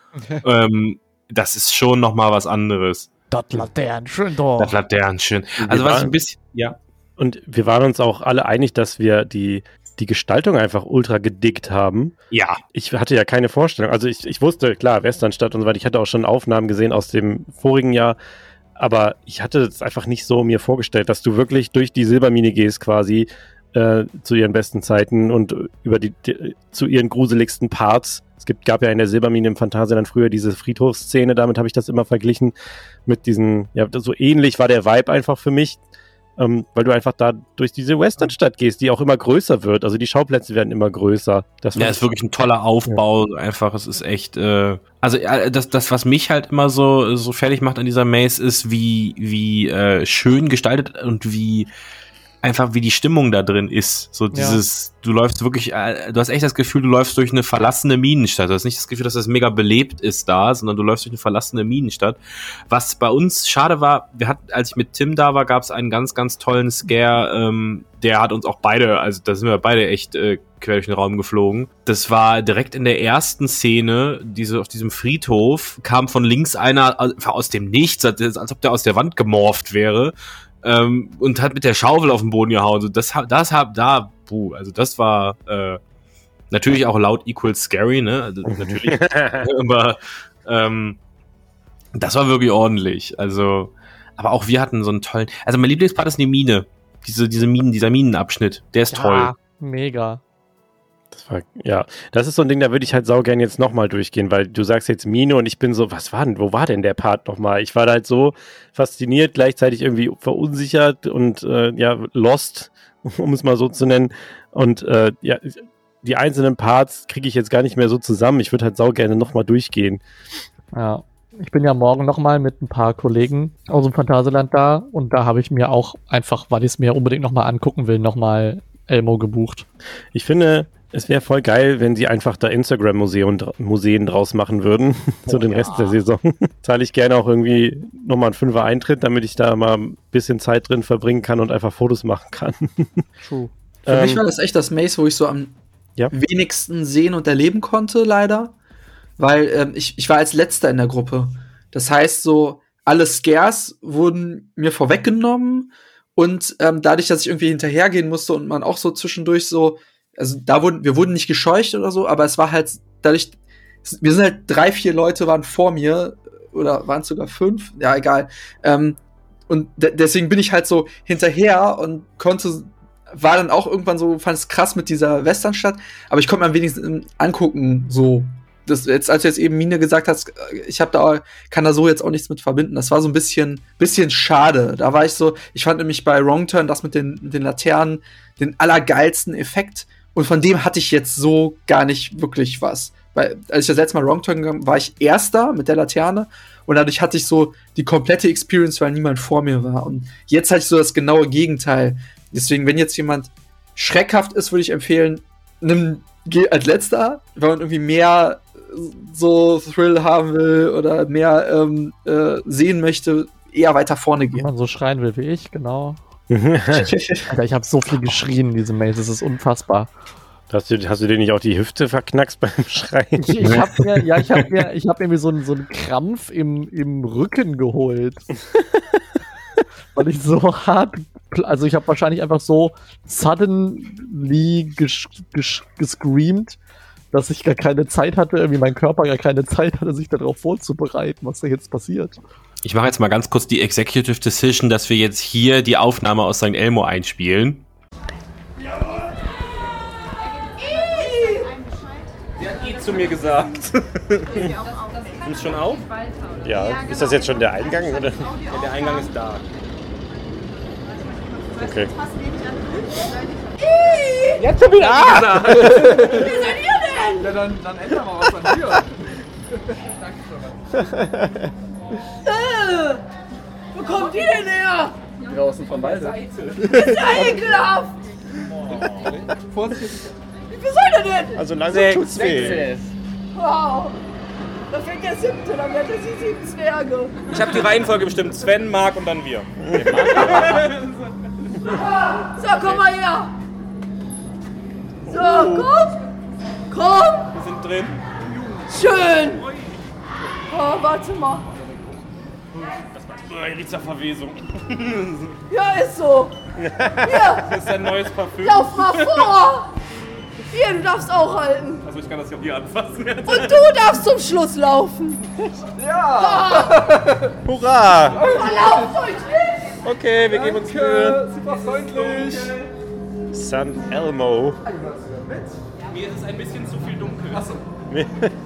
ähm, das ist schon noch mal was anderes. Das Laternchen doch. Das Laternchen. Also was ich ein bisschen, ja. Und wir waren uns auch alle einig, dass wir die, die Gestaltung einfach ultra gedickt haben. Ja. Ich hatte ja keine Vorstellung. Also ich, ich wusste, klar, Westernstadt und so weiter. Ich hatte auch schon Aufnahmen gesehen aus dem vorigen Jahr. Aber ich hatte es einfach nicht so mir vorgestellt, dass du wirklich durch die Silbermine gehst quasi äh, zu ihren besten Zeiten und über die, die zu ihren gruseligsten Parts. Es gibt, gab ja in der Silbermine im Phantasialand früher diese Friedhofsszene, damit habe ich das immer verglichen mit diesen, ja, so ähnlich war der Vibe einfach für mich ähm, weil du einfach da durch diese Westernstadt gehst, die auch immer größer wird. Also die Schauplätze werden immer größer. Das Ja, ist wirklich ein toller Aufbau. Einfach, es ist echt. Äh, also äh, das, das, was mich halt immer so so fertig macht an dieser Maze, ist wie wie äh, schön gestaltet und wie einfach wie die Stimmung da drin ist. So dieses, du läufst wirklich, äh, du hast echt das Gefühl, du läufst durch eine verlassene Minenstadt. Du hast nicht das Gefühl, dass das mega belebt ist da, sondern du läufst durch eine verlassene Minenstadt. Was bei uns schade war, wir hatten, als ich mit Tim da war, gab es einen ganz, ganz tollen Scare, ähm, der hat uns auch beide, also da sind wir beide echt äh, quer durch den Raum geflogen. Das war direkt in der ersten Szene, diese auf diesem Friedhof, kam von links einer einfach aus dem Nichts, als, als ob der aus der Wand gemorpht wäre ähm, und hat mit der Schaufel auf den Boden gehauen. So, das, das hab da, puh, also das war äh, natürlich auch laut equals scary, ne? Also, natürlich, aber ähm, das war wirklich ordentlich. Also, aber auch wir hatten so einen tollen. Also mein Lieblingspart ist die Mine. Diese, diese Minen, dieser Minenabschnitt. Der ist toll. Ja, mega. War, ja, das ist so ein Ding, da würde ich halt saugern jetzt nochmal durchgehen, weil du sagst jetzt Mine und ich bin so, was war denn, wo war denn der Part nochmal? Ich war da halt so fasziniert, gleichzeitig irgendwie verunsichert und äh, ja, lost, um es mal so zu nennen. Und äh, ja, die einzelnen Parts kriege ich jetzt gar nicht mehr so zusammen. Ich würde halt saugerne nochmal durchgehen. Ja. Ich bin ja morgen nochmal mit ein paar Kollegen aus dem Phantasialand da und da habe ich mir auch einfach, weil ich es mir unbedingt nochmal angucken will, nochmal Elmo gebucht. Ich finde, es wäre voll geil, wenn sie einfach da Instagram-Museen Museen draus machen würden, zu Oh den ja. Rest der Saison. Zahle ich gerne auch irgendwie nochmal einen Fünfer Eintritt, damit ich da mal ein bisschen Zeit drin verbringen kann und einfach Fotos machen kann. True. Für mich Ähm, war das echt das Maze, wo ich so am Ja. wenigsten sehen und erleben konnte, leider. Weil ähm, ich, ich war als letzter in der Gruppe. Das heißt, so alle Scares wurden mir vorweggenommen und ähm, dadurch, dass ich irgendwie hinterhergehen musste und man auch so zwischendurch so, also da wurden, wir wurden nicht gescheucht oder so, aber es war halt dadurch, wir sind halt drei, vier Leute waren vor mir oder waren es sogar fünf, ja egal. Ähm, und de deswegen bin ich halt so hinterher und konnte war dann auch irgendwann so, fand es krass mit dieser Westernstadt, aber ich konnte mir am wenigsten angucken, so. Das, jetzt, als du jetzt eben Mine gesagt hast, ich habe da, kann da so jetzt auch nichts mit verbinden. Das war so ein bisschen, bisschen schade. Da war ich so, ich fand nämlich bei Wrong Turn das mit den, mit den Laternen den allergeilsten Effekt. Und von dem hatte ich jetzt so gar nicht wirklich was. Weil, als ich das letzte Mal Wrong Turn gegangen war ich Erster mit der Laterne. Und dadurch hatte ich so die komplette Experience, weil niemand vor mir war. Und jetzt hatte ich so das genaue Gegenteil. Deswegen, wenn jetzt jemand schreckhaft ist, würde ich empfehlen, nimm als letzter, wenn man irgendwie mehr so Thrill haben will oder mehr ähm, äh, sehen möchte, eher weiter vorne Wenn gehen. man so schreien will wie ich, genau. Alter, ich habe so viel geschrien in diesem Maze, das ist unfassbar. hast, du, hast du dir nicht auch die Hüfte verknackst beim Schreien? Ich, ich habe mir, ja, ich habe mir, ich habe mir so einen so einen Krampf im, im Rücken geholt. Weil ich so hart, also ich habe wahrscheinlich einfach so suddenly ges, ges, gescreamt, dass ich gar keine Zeit hatte, irgendwie mein Körper gar keine Zeit hatte, sich darauf vorzubereiten, was da jetzt passiert. Ich mache jetzt mal ganz kurz die Executive Decision, dass wir jetzt hier die Aufnahme aus St. Elmo einspielen. Sie hat eh zu mir gesagt. Nimmst schon auf? Ja, ist das jetzt schon der Eingang? Oder? Ja, der Eingang ist da. Okay. Jetzt schon wieder ah! Ja, dann, dann ändern wir was an dir. Wo kommt die denn her? draußen von Walde. Ekelhaft! Vorsichtig. Wie soll der denn? Also langsam tut's weh. Wow! Da fängt der siebte, dann wird es die sieben Zwerge. Ich habe die Reihenfolge bestimmt. Sven, Marc und dann wir. So, komm mal her! So, komm! Komm! Wir sind drin. Schön! Oh, warte mal. Hier riecht's nach Verwesung. Ja, ist so. Hier, Das ist ein neues Parfüm. lauf mal vor! Hier, du darfst auch halten. Also ich kann das ja auch hier anfassen. Und du darfst zum Schluss laufen. Hurra! Verlauft euch nicht! Okay, wir geben uns Mühe. Super freundlich. San Elmo. Mir ist es ein bisschen zu viel dunkel. Achso.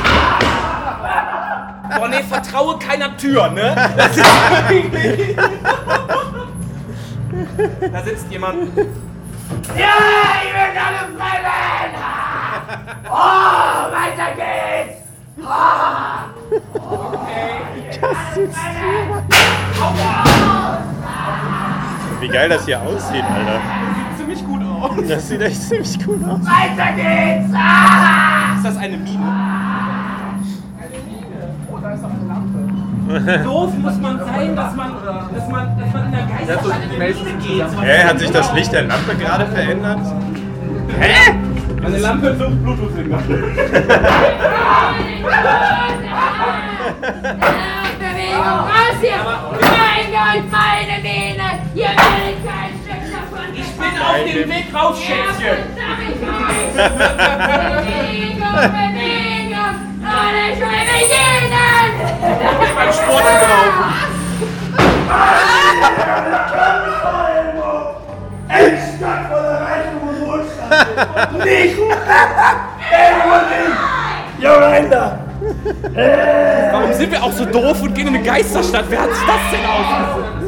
Boah, nee, vertraue keiner Tür, ne? Da sitzt jemand. Ja, ich will alle freien! Oh, weiter geht's! Wie geil das hier aussieht, Alter. Ziemlich gut aus. Das sieht echt ziemlich cool aus. Weiter geht's! Ah! Ist das eine Mine? Doof muss man sein, dass man, dass man, dass man in der Geisterstadt geht. Hä, hat sich das Licht der Lampe gerade verändert? Meine Lampe sucht Bluetooth-Signal. Bewegung raus hier! Mein Gott, meine Mähne! Hier will ich kein Stück davon! Ich bin auf dem Weg raus, Schätzchen. Bewegung, Bewegung! Und ich will mich jeden! Beim Sport gelaufen. Warum sind wir auch so doof und gehen in eine Geisterstadt? Wer hat sich das denn ausgesucht?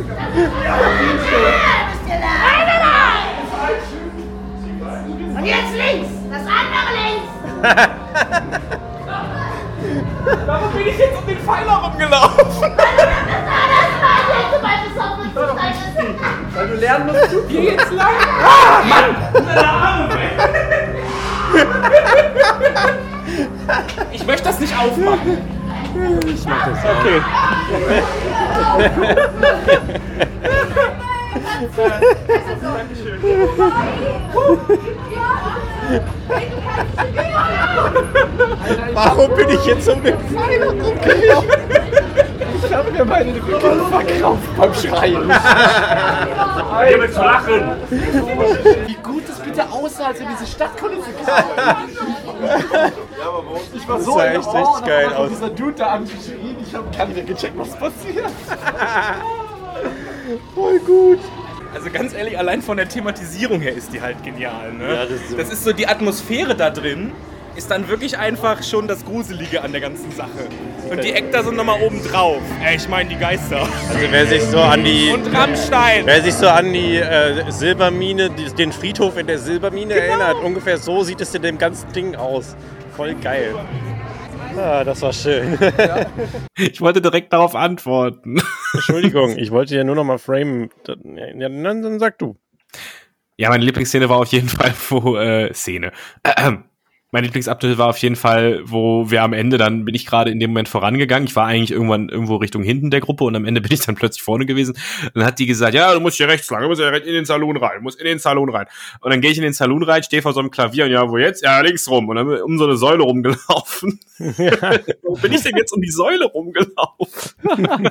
Und jetzt links! Das andere links! Warum bin ich jetzt um den Pfeiler rumgelaufen? Weil du lernen musst, du Hier geht's lang. Ah, Mann! Deine Arme weg. Ich möchte das nicht aufmachen. Okay. Warum bin ich jetzt um den Pfeiler rumgelaufen? Ich habe mir meine Rücken verkauft beim Schreien. Hier mit Lachen. Wie gut es bitte aussah, als wir diese haben. Ich war so sah in echt richtig und geil aus. dieser Dude da angeschrien. Ich habe gar nicht gecheckt, was passiert. Voll gut. Also ganz ehrlich, allein von der Thematisierung her ist die halt genial. Ne? Ja, das ist so- das ist so die Atmosphäre da drin. Ist dann wirklich einfach schon das Gruselige an der ganzen Sache. Und die Ektar sind nochmal oben drauf. Ey, ich meine die Geister. Also wer sich so an die Und Rammstein. Wer sich so an die äh, Silbermine, die, den Friedhof in der Silbermine erinnert, ungefähr so sieht es in dem ganzen Ding aus. Voll geil. Ah, das war schön. Ich wollte direkt darauf antworten. Entschuldigung, ich wollte ja nur noch mal framen. Ja, dann, dann sag du. Ja, meine Lieblingsszene war auf jeden Fall wo äh, Szene. Ähm, mein Lieblingsabschnitt war auf jeden Fall, wo wir am Ende dann bin ich gerade in dem Moment vorangegangen. Ich war eigentlich irgendwann irgendwo Richtung hinten der Gruppe und am Ende bin ich dann plötzlich vorne gewesen. dann hat die gesagt, ja, du musst hier rechts lang, du musst ja rechts in den Salon rein, du musst in den Salon rein. Und dann gehe ich in den Salon rein, stehe vor so einem Klavier und ja, wo jetzt? Ja, links rum. Und dann bin ich um so eine Säule rumgelaufen. wo bin ich denn jetzt um die Säule rumgelaufen?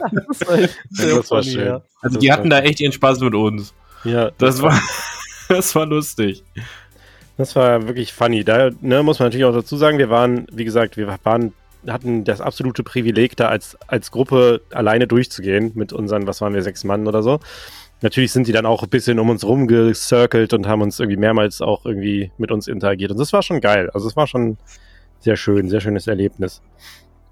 das war, Das schön. ja. Also Das die war- hatten da echt ihren Spaß mit uns. Ja, Das war, das war lustig. Das war wirklich funny. Da ne, muss man natürlich auch dazu sagen, wir waren, wie gesagt, wir waren, hatten das absolute Privileg, da als, als Gruppe alleine durchzugehen mit unseren, was waren wir, sechs Mann oder so. Natürlich sind die dann auch ein bisschen um uns rumgecircelt und haben uns irgendwie mehrmals auch irgendwie mit uns interagiert. Und das war schon geil. Also es war schon sehr schön, sehr schönes Erlebnis.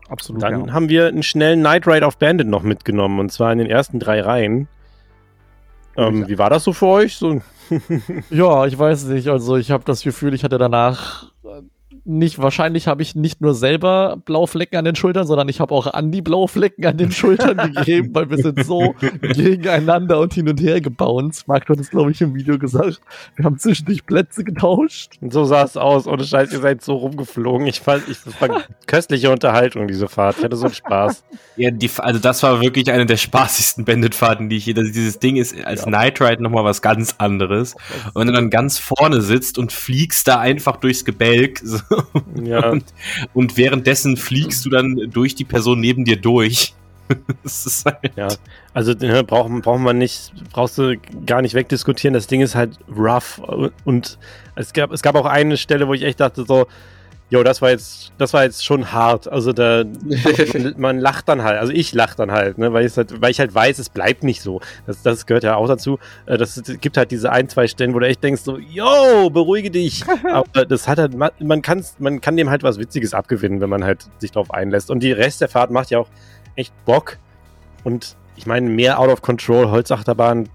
Absolut. Dann ja. haben wir einen schnellen Night Ride auf Bandit noch mitgenommen und zwar in den ersten drei Reihen. Ähm, wie war das so für euch? So, Ja, ich weiß nicht. Also ich habe das Gefühl, ich hatte danach äh, nicht, wahrscheinlich habe ich nicht nur selber blaue Flecken an den Schultern, sondern ich habe auch Andi blaue Flecken an den Schultern gegeben, weil wir sind so gegeneinander und hin und her gebounced. Marc hat es, glaube ich, im Video gesagt. Wir haben zwischendurch Plätze getauscht. Und so sah es aus. Ohne Scheiß, ihr seid so rumgeflogen. Ich fand, ich, das war köstliche Unterhaltung, diese Fahrt. Ich hatte so einen Spaß. Ja, die, also das war wirklich eine der spaßigsten Bandit-Fahrten, die ich je, also dieses Ding ist als Night Ride nochmal was ganz anderes. Und wenn du dann ganz vorne sitzt und fliegst da einfach durchs Gebälk so, Ja, und, und währenddessen fliegst du dann durch die Person neben dir durch. Das ist halt, ja. Also ne, braucht, braucht man nicht, brauchst du gar nicht wegdiskutieren. Das Ding ist halt rough. Und es gab, es gab auch eine Stelle, wo ich echt dachte so, jo, das war jetzt, das war jetzt schon hart. Also da, man, lacht dann halt. Also ich lach dann halt, ne, weil, ich halt, weil ich halt weiß, es bleibt nicht so. Das, das gehört ja auch dazu. Äh, Das gibt halt diese ein, zwei Stellen, wo du echt denkst so, yo, beruhige dich. Aber das hat halt, man, kann's, man kann dem halt was Witziges abgewinnen, wenn man halt sich drauf einlässt. Und die Rest der Fahrt macht ja auch echt Bock. Und ich meine, mehr Out of Control Holzachterbahn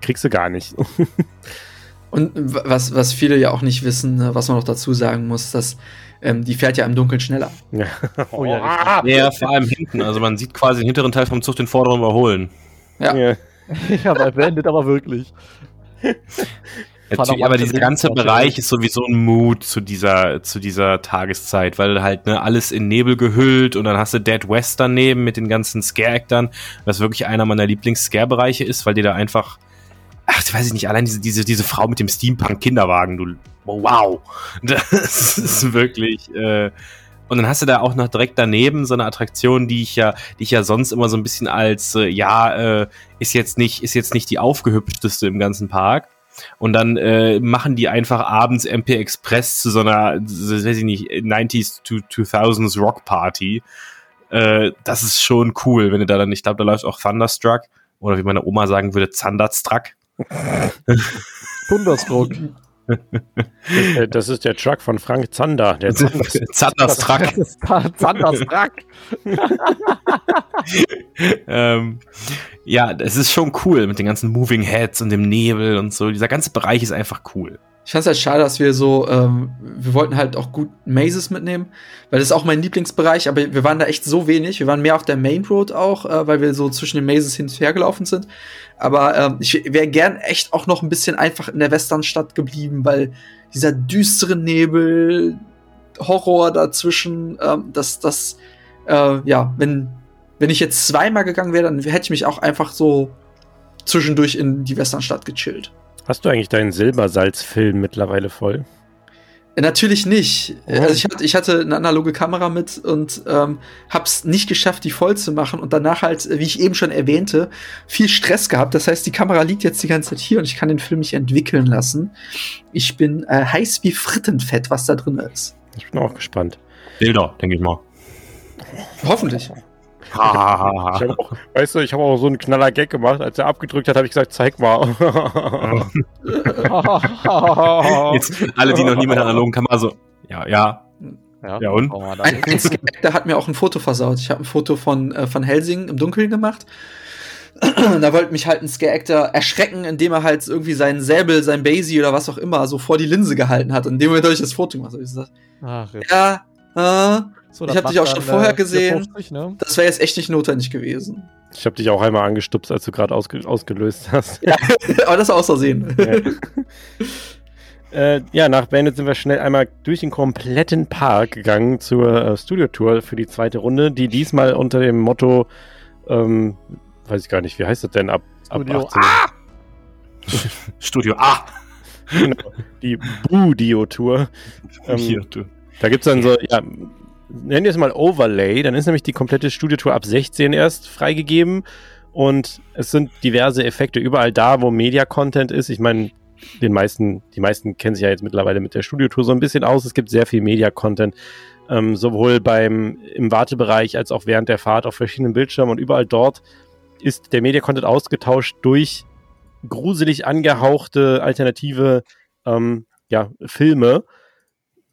kriegst du gar nicht. Und was, was viele ja auch nicht wissen, ne, was man noch dazu sagen muss, dass ähm, die fährt ja im Dunkeln schneller. ja. Oh ja, ja, vor allem hinten. Also man sieht quasi den hinteren Teil vom Zug den vorderen überholen. Ja. ja. ja, bei Bandit aber wirklich. Natürlich, aber dieser ganze Bereich ist sowieso ein Mood zu dieser, zu dieser Tageszeit, weil halt ne, alles in Nebel gehüllt und dann hast du Dead West daneben mit den ganzen Scare-Actern, was wirklich einer meiner Lieblings-Scare-Bereiche ist, weil die da einfach, ach, ich weiß ich nicht, allein diese, diese, diese Frau mit dem Steampunk-Kinderwagen, du, wow, das ist wirklich, äh, und dann hast du da auch noch direkt daneben so eine Attraktion, die ich ja, die ich ja sonst immer so ein bisschen als, äh, ja, äh, ist jetzt nicht, ist jetzt nicht die aufgehübschteste im ganzen Park. Und dann äh, machen die einfach abends MP Express zu so einer, weiß ich nicht, 90s to 2000s Rock Party. Äh, das ist schon cool, wenn du da dann, ich glaube, da läuft auch Thunderstruck. Oder wie meine Oma sagen würde, Thunderstruck. Thunderstruck. Äh, Das ist der Truck von Frank Zander. Der Thunderstruck. Das ist Thunderstruck. ähm, ja, es ist schon cool mit den ganzen Moving Heads und dem Nebel und so. Dieser ganze Bereich ist einfach cool. Ich fand es halt schade, dass wir so, ähm, wir wollten halt auch gut Mazes mitnehmen, weil das ist auch mein Lieblingsbereich, aber wir waren da echt so wenig. Wir waren mehr auf der Main Road auch, äh, weil wir so zwischen den Mazes hin und her gelaufen sind. Aber ähm, ich wäre gern echt auch noch ein bisschen einfach in der Westernstadt geblieben, weil dieser düstere Nebel, Horror dazwischen, ähm, das, das, äh, ja, wenn, wenn ich jetzt zweimal gegangen wäre, dann hätte ich mich auch einfach so zwischendurch in die Westernstadt gechillt. Hast du eigentlich deinen Silbersalzfilm mittlerweile voll? Äh, Natürlich nicht. Also ich hatte, ich hatte eine analoge Kamera mit und ähm, hab's nicht geschafft, die voll zu machen und danach halt, äh, wie ich eben schon erwähnte, viel Stress gehabt. Das heißt, die Kamera liegt jetzt die ganze Zeit hier und ich kann den Film nicht entwickeln lassen. Ich bin äh, heiß wie Frittenfett, was da drin ist. Ich bin auch gespannt. Bilder, denke ich mal. Hoffentlich. Auch, weißt du, ich habe auch so einen knaller Gag gemacht. Als er abgedrückt hat, habe ich gesagt, zeig mal. Jetzt alle, die noch nie mit einer analogen Kamera so, ja, ja, Ja, und? Oh, da- Ein, ein Skeptiker hat mir auch ein Foto versaut. Ich habe ein Foto von, äh, von Helsing im Dunkeln gemacht. da wollte mich halt ein Scare-Actor erschrecken, indem er halt irgendwie seinen Säbel, sein Basie oder was auch immer so vor die Linse gehalten hat. Und in dem Moment habe ich das Foto gemacht. Hab ich gesagt, Ach, ja, äh, So, ich das hab dich auch schon vorher äh, gesehen. 450, ne? das wäre jetzt echt nicht notwendig gewesen. Ich habe dich auch einmal angestupst, als du gerade ausge ausgelöst hast. Aber das war aus Versehen. Äh, ja, nach beendet sind wir schnell einmal durch den kompletten Park gegangen zur äh, Studiotour für die zweite Runde, die diesmal unter dem Motto, ähm, weiß ich gar nicht, wie heißt das denn, ab, Studio ab 18. Studio A. Genau, die Budio-Tour. Ähm, Hier, du. Da gibt's dann so, ja, nennen wir es mal Overlay, dann ist nämlich die komplette Studiotour ab 16 erst freigegeben und es sind diverse Effekte überall da, wo Media-Content ist. Ich meine, den meisten, die meisten kennen sich ja jetzt mittlerweile mit der Studiotour so ein bisschen aus. Es gibt sehr viel Media-Content, ähm, sowohl beim, im Wartebereich als auch während der Fahrt auf verschiedenen Bildschirmen und überall dort ist der Media-Content ausgetauscht durch gruselig angehauchte alternative ähm, ja, Filme.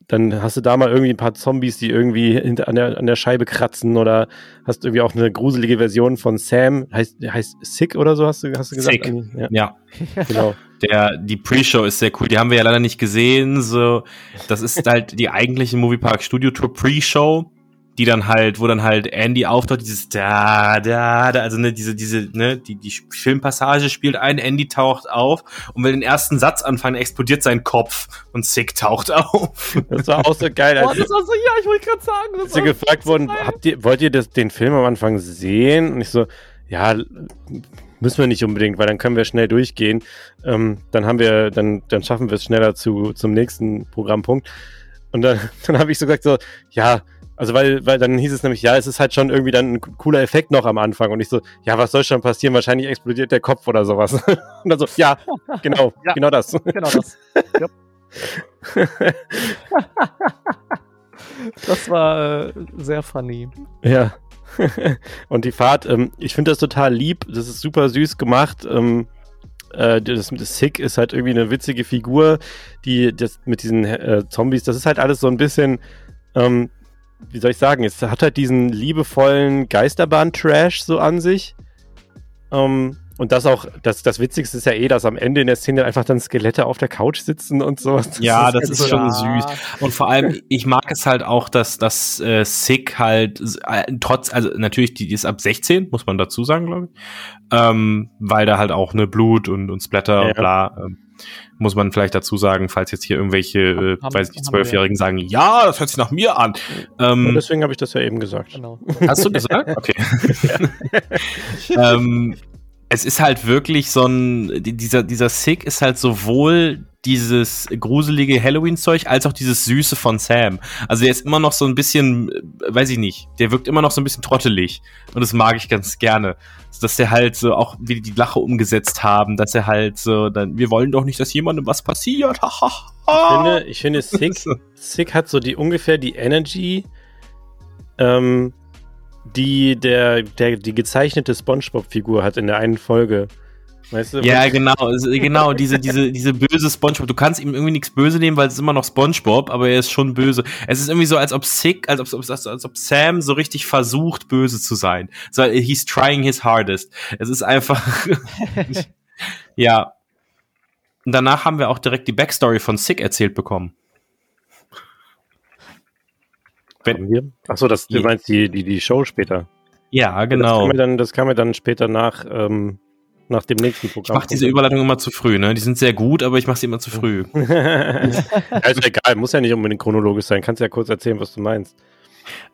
Dann hast du da mal irgendwie ein paar Zombies, die irgendwie hinter, an, der, an der Scheibe kratzen oder hast irgendwie auch eine gruselige Version von Sam, heißt, heißt Sick oder so, hast du, hast du gesagt? Sick. Ja, Ja, genau. der, die Pre-Show ist sehr cool. Die haben wir ja leider nicht gesehen. So, das ist halt die eigentliche Moviepark Studio Tour Pre-Show, die dann halt, wo dann halt Andy auftaucht, dieses da, da, da, also ne, diese, diese, ne, die, die Filmpassage spielt ein, Andy taucht auf und will den ersten Satz anfangen, explodiert sein Kopf und Sick taucht auf. Das war auch so geil. Boah, das war so, ja, ich wollte gerade sagen. Das war gefragt so wurden, geil. habt ihr, wollt ihr das, den Film am Anfang sehen? Und ich so, ja, müssen wir nicht unbedingt, weil dann können wir schnell durchgehen. Ähm, dann haben wir, dann, dann schaffen wir es schneller zu, zum nächsten Programmpunkt. Und dann, dann habe ich so gesagt, so, ja, also weil, weil dann hieß es nämlich, ja, es ist halt schon irgendwie dann ein cooler Effekt noch am Anfang. Und ich so, ja, was soll schon passieren? Wahrscheinlich explodiert der Kopf oder sowas. Und dann so, ja, genau, Ja. genau das. Genau das. Yep. Das war äh, sehr funny. Ja. und die Fahrt, ähm, ich finde das total lieb. Das ist super süß gemacht. Ähm, äh, das, das Sick ist halt irgendwie eine witzige Figur, die das mit diesen äh, Zombies, das ist halt alles so ein bisschen, ähm, wie soll ich sagen, es hat halt diesen liebevollen Geisterbahn-Trash so an sich. Ähm, und das auch, das, das Witzigste ist ja eh, dass am Ende in der Szene einfach dann Skelette auf der Couch sitzen und sowas. Ja, das halt ist so- schon süß. Und vor allem, ich mag es halt auch, dass das äh, Sick halt äh, trotz, also natürlich, die, die ist ab 16, muss man dazu sagen, glaube ich. Ähm, weil da halt auch ne Blut und, und Splatter Ja. und bla. Ähm, muss man vielleicht dazu sagen, falls jetzt hier irgendwelche, äh, Haben- weiß nicht. Zwölfjährigen sagen, ja, das hört sich nach mir an. Und Ähm, deswegen habe ich das ja eben gesagt. Genau. Hast du gesagt? Okay. ähm, es ist halt wirklich so ein, die- dieser, dieser Sick ist halt sowohl dieses gruselige Halloween-Zeug als auch dieses Süße von Sam. Also der ist immer noch so ein bisschen, äh, weiß ich nicht, der wirkt immer noch so ein bisschen trottelig. Und das mag ich ganz gerne. Dass der halt so auch wie die Lache umgesetzt haben, dass er halt so, dann, wir wollen doch nicht, dass jemandem was passiert. Ich finde, ich finde Sick, Sick hat so die ungefähr die Energy, ähm, die der, der die gezeichnete SpongeBob-Figur hat in der einen Folge. Weißt du? Ja, genau, genau, diese, diese, diese böse SpongeBob. Du kannst ihm irgendwie nichts böse nehmen, weil es ist immer noch SpongeBob, aber er ist schon böse. Es ist irgendwie so, als ob Sick, als ob, als, als ob Sam so richtig versucht, böse zu sein. So, he's trying his hardest. Es ist einfach, ja. Und danach haben wir auch direkt die Backstory von Sick erzählt bekommen. Haben wir? Achso, das, du Ja. meinst die, die, die Show später. Ja, Das genau. kam mir dann, das kam mir dann später nach, ähm, nach dem nächsten Ich Programm. mache diese Überleitung immer zu früh, ne? Die sind sehr gut, aber ich mache sie immer zu früh. ja, ist egal, muss ja nicht unbedingt chronologisch sein. Kannst ja kurz erzählen, was du meinst.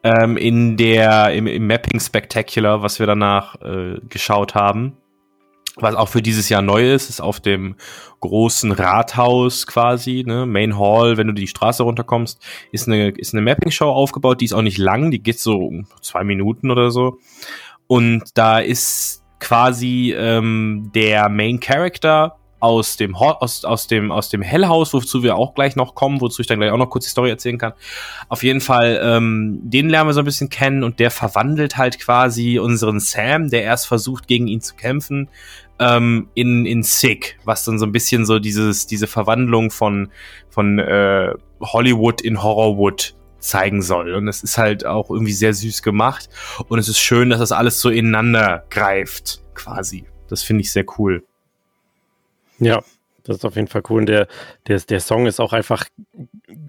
ähm, in der im, im Mapping Spectacular, was wir danach äh, geschaut haben, was auch für dieses Jahr neu ist, ist auf dem großen Rathaus quasi, ne, Main Hall, wenn du die Straße runterkommst, ist eine ist eine Mapping Show aufgebaut, die ist auch nicht lang, die geht so um zwei Minuten oder so. Und da ist quasi ähm, der Main Character aus dem aus, aus dem aus dem Hellhaus, wozu wir auch gleich noch kommen, wozu ich dann gleich auch noch kurz die Story erzählen kann. Auf jeden Fall, ähm, den lernen wir so ein bisschen kennen und der verwandelt halt quasi unseren Sam, der erst versucht, gegen ihn zu kämpfen, ähm, in, in Sick, was dann so ein bisschen so dieses, diese Verwandlung von, von äh, Hollywood in Horrorwood zeigen soll. Und es ist halt auch irgendwie sehr süß gemacht. Und es ist schön, dass das alles so ineinander greift, quasi. Das finde ich sehr cool. Ja, das ist auf jeden Fall cool. Und der, der, der Song ist auch einfach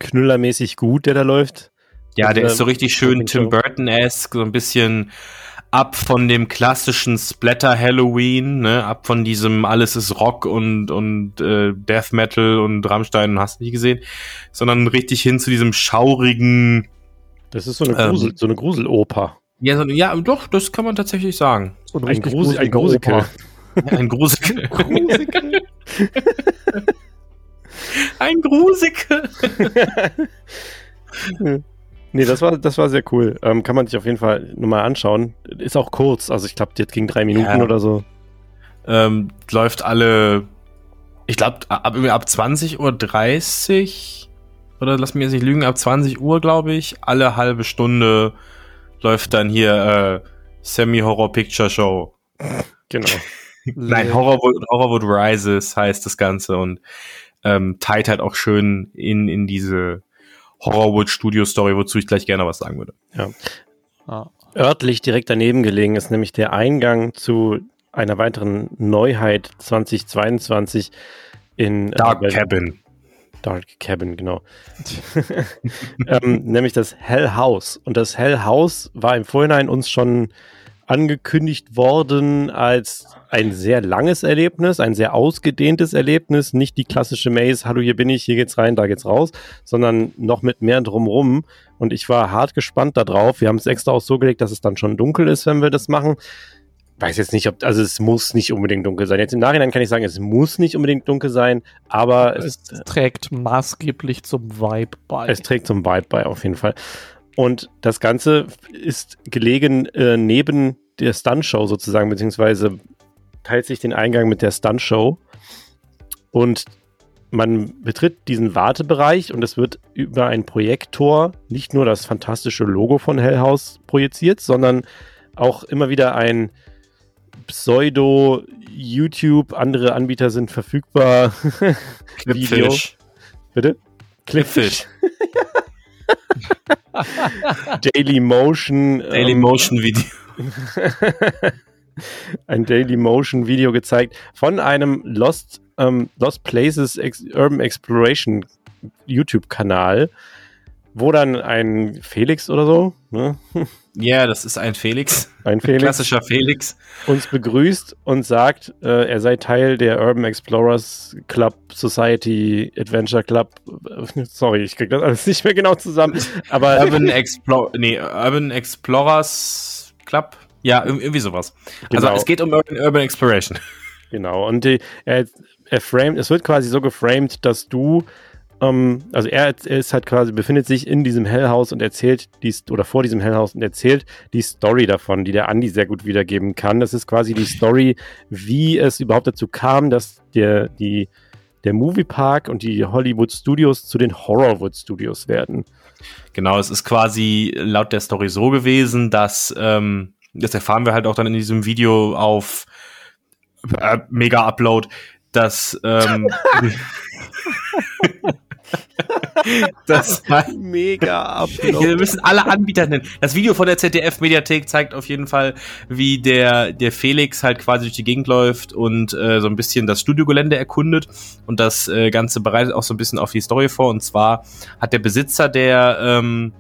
knüllermäßig gut, der da läuft. Ja, Also, der ist so richtig schön Tim. Burton-esque, so ein bisschen ab von dem klassischen Splatter Halloween, ne, ab von diesem alles ist Rock und und äh, Death Metal und Rammstein hast du nicht gesehen, sondern richtig hin zu diesem schaurigen Das ist so eine, Ähm. Grusel, so eine Gruseloper. ja, so, ja, doch, das kann man tatsächlich sagen. So Ein, Grusel, ein Grusikel. Opa. Ein Grusel. Ein Grusel. Nee, das war, das war sehr cool. Ähm, kann man sich auf jeden Fall nochmal anschauen. Ist auch kurz, also ich glaube, das ging drei Minuten Ja. oder so. ähm, läuft alle, ich glaube, ab, ab 20 Uhr 30 oder lass mich jetzt nicht lügen, ab 20 Uhr, glaube ich, alle halbe Stunde läuft dann hier äh, Semi-Horror-Picture-Show. Genau. Nein, Horrorwood, Horrorwood Rises heißt das Ganze und ähm, teilt halt auch schön in, in diese Horrorwood Studio Story, wozu ich gleich gerne was sagen würde. Ah. Örtlich direkt daneben gelegen ist nämlich der Eingang zu einer weiteren Neuheit 2022 in äh, Dark bei- Cabin. Dark Cabin, genau. ähm, nämlich das Hell House. Und das Hell House war im Vorhinein uns schon angekündigt worden als ein sehr langes Erlebnis, ein sehr ausgedehntes Erlebnis. Nicht die klassische Maze, hallo, hier bin ich, hier geht's rein, da geht's raus, sondern noch mit mehr drumrum. Und ich war hart gespannt darauf. Wir haben es extra auch so gelegt, dass es dann schon dunkel ist, wenn wir das machen. Weiß jetzt nicht, ob, also es muss nicht unbedingt dunkel sein. Jetzt im Nachhinein kann ich sagen, es muss nicht unbedingt dunkel sein, aber Es es, trägt maßgeblich zum Vibe bei. es trägt zum Vibe bei, auf jeden Fall. Und das Ganze ist gelegen äh, neben der Stuntshow sozusagen, beziehungsweise teilt sich den Eingang mit der Stuntshow. Und man betritt diesen Wartebereich und es wird über einen Projektor nicht nur das fantastische Logo von Hell House projiziert, sondern auch immer wieder ein Pseudo-YouTube, andere Anbieter sind verfügbar. Video. Clipfish. Bitte? Clipfish. Daily Motion. Daily ähm, Motion Video. ein Daily Motion Video gezeigt von einem Lost, ähm, Lost Places Ex Urban Exploration YouTube-Kanal, wo dann ein Felix oder so, ne? Ja, das ist ein Felix. ein Felix, Klassischer Felix. uns begrüßt und sagt, äh, er sei Teil der Urban Explorers Club Society Adventure Club. Sorry, ich krieg das alles nicht mehr genau zusammen. Aber Urban Explor nee, Urban Explorers Club. Ja, ir- irgendwie sowas. Also Genau. es geht um Urban, Urban Exploration. Genau, und die, er, er framed, es wird quasi so geframed, dass du, ähm, also er, er ist halt quasi, befindet sich in diesem Hellhaus und erzählt die, oder vor diesem Hellhaus und erzählt die Story davon, die der Andi sehr gut wiedergeben kann. Das ist quasi die Story, wie es überhaupt dazu kam, dass der, die, der Moviepark und die Hollywood Studios zu den Horrorwood Studios werden. Genau, es ist quasi laut der Story so gewesen, dass, ähm, das erfahren wir halt auch dann in diesem Video auf äh, Mega Upload, dass ähm, das Mega Wir müssen alle Anbieter nennen. Das Video von der ZDF-Mediathek zeigt auf jeden Fall, wie der, der Felix halt quasi durch die Gegend läuft und äh, so ein bisschen das Studiogelände erkundet. Und das äh, Ganze bereitet auch so ein bisschen auf die Story vor. Und zwar hat der Besitzer der, ähm,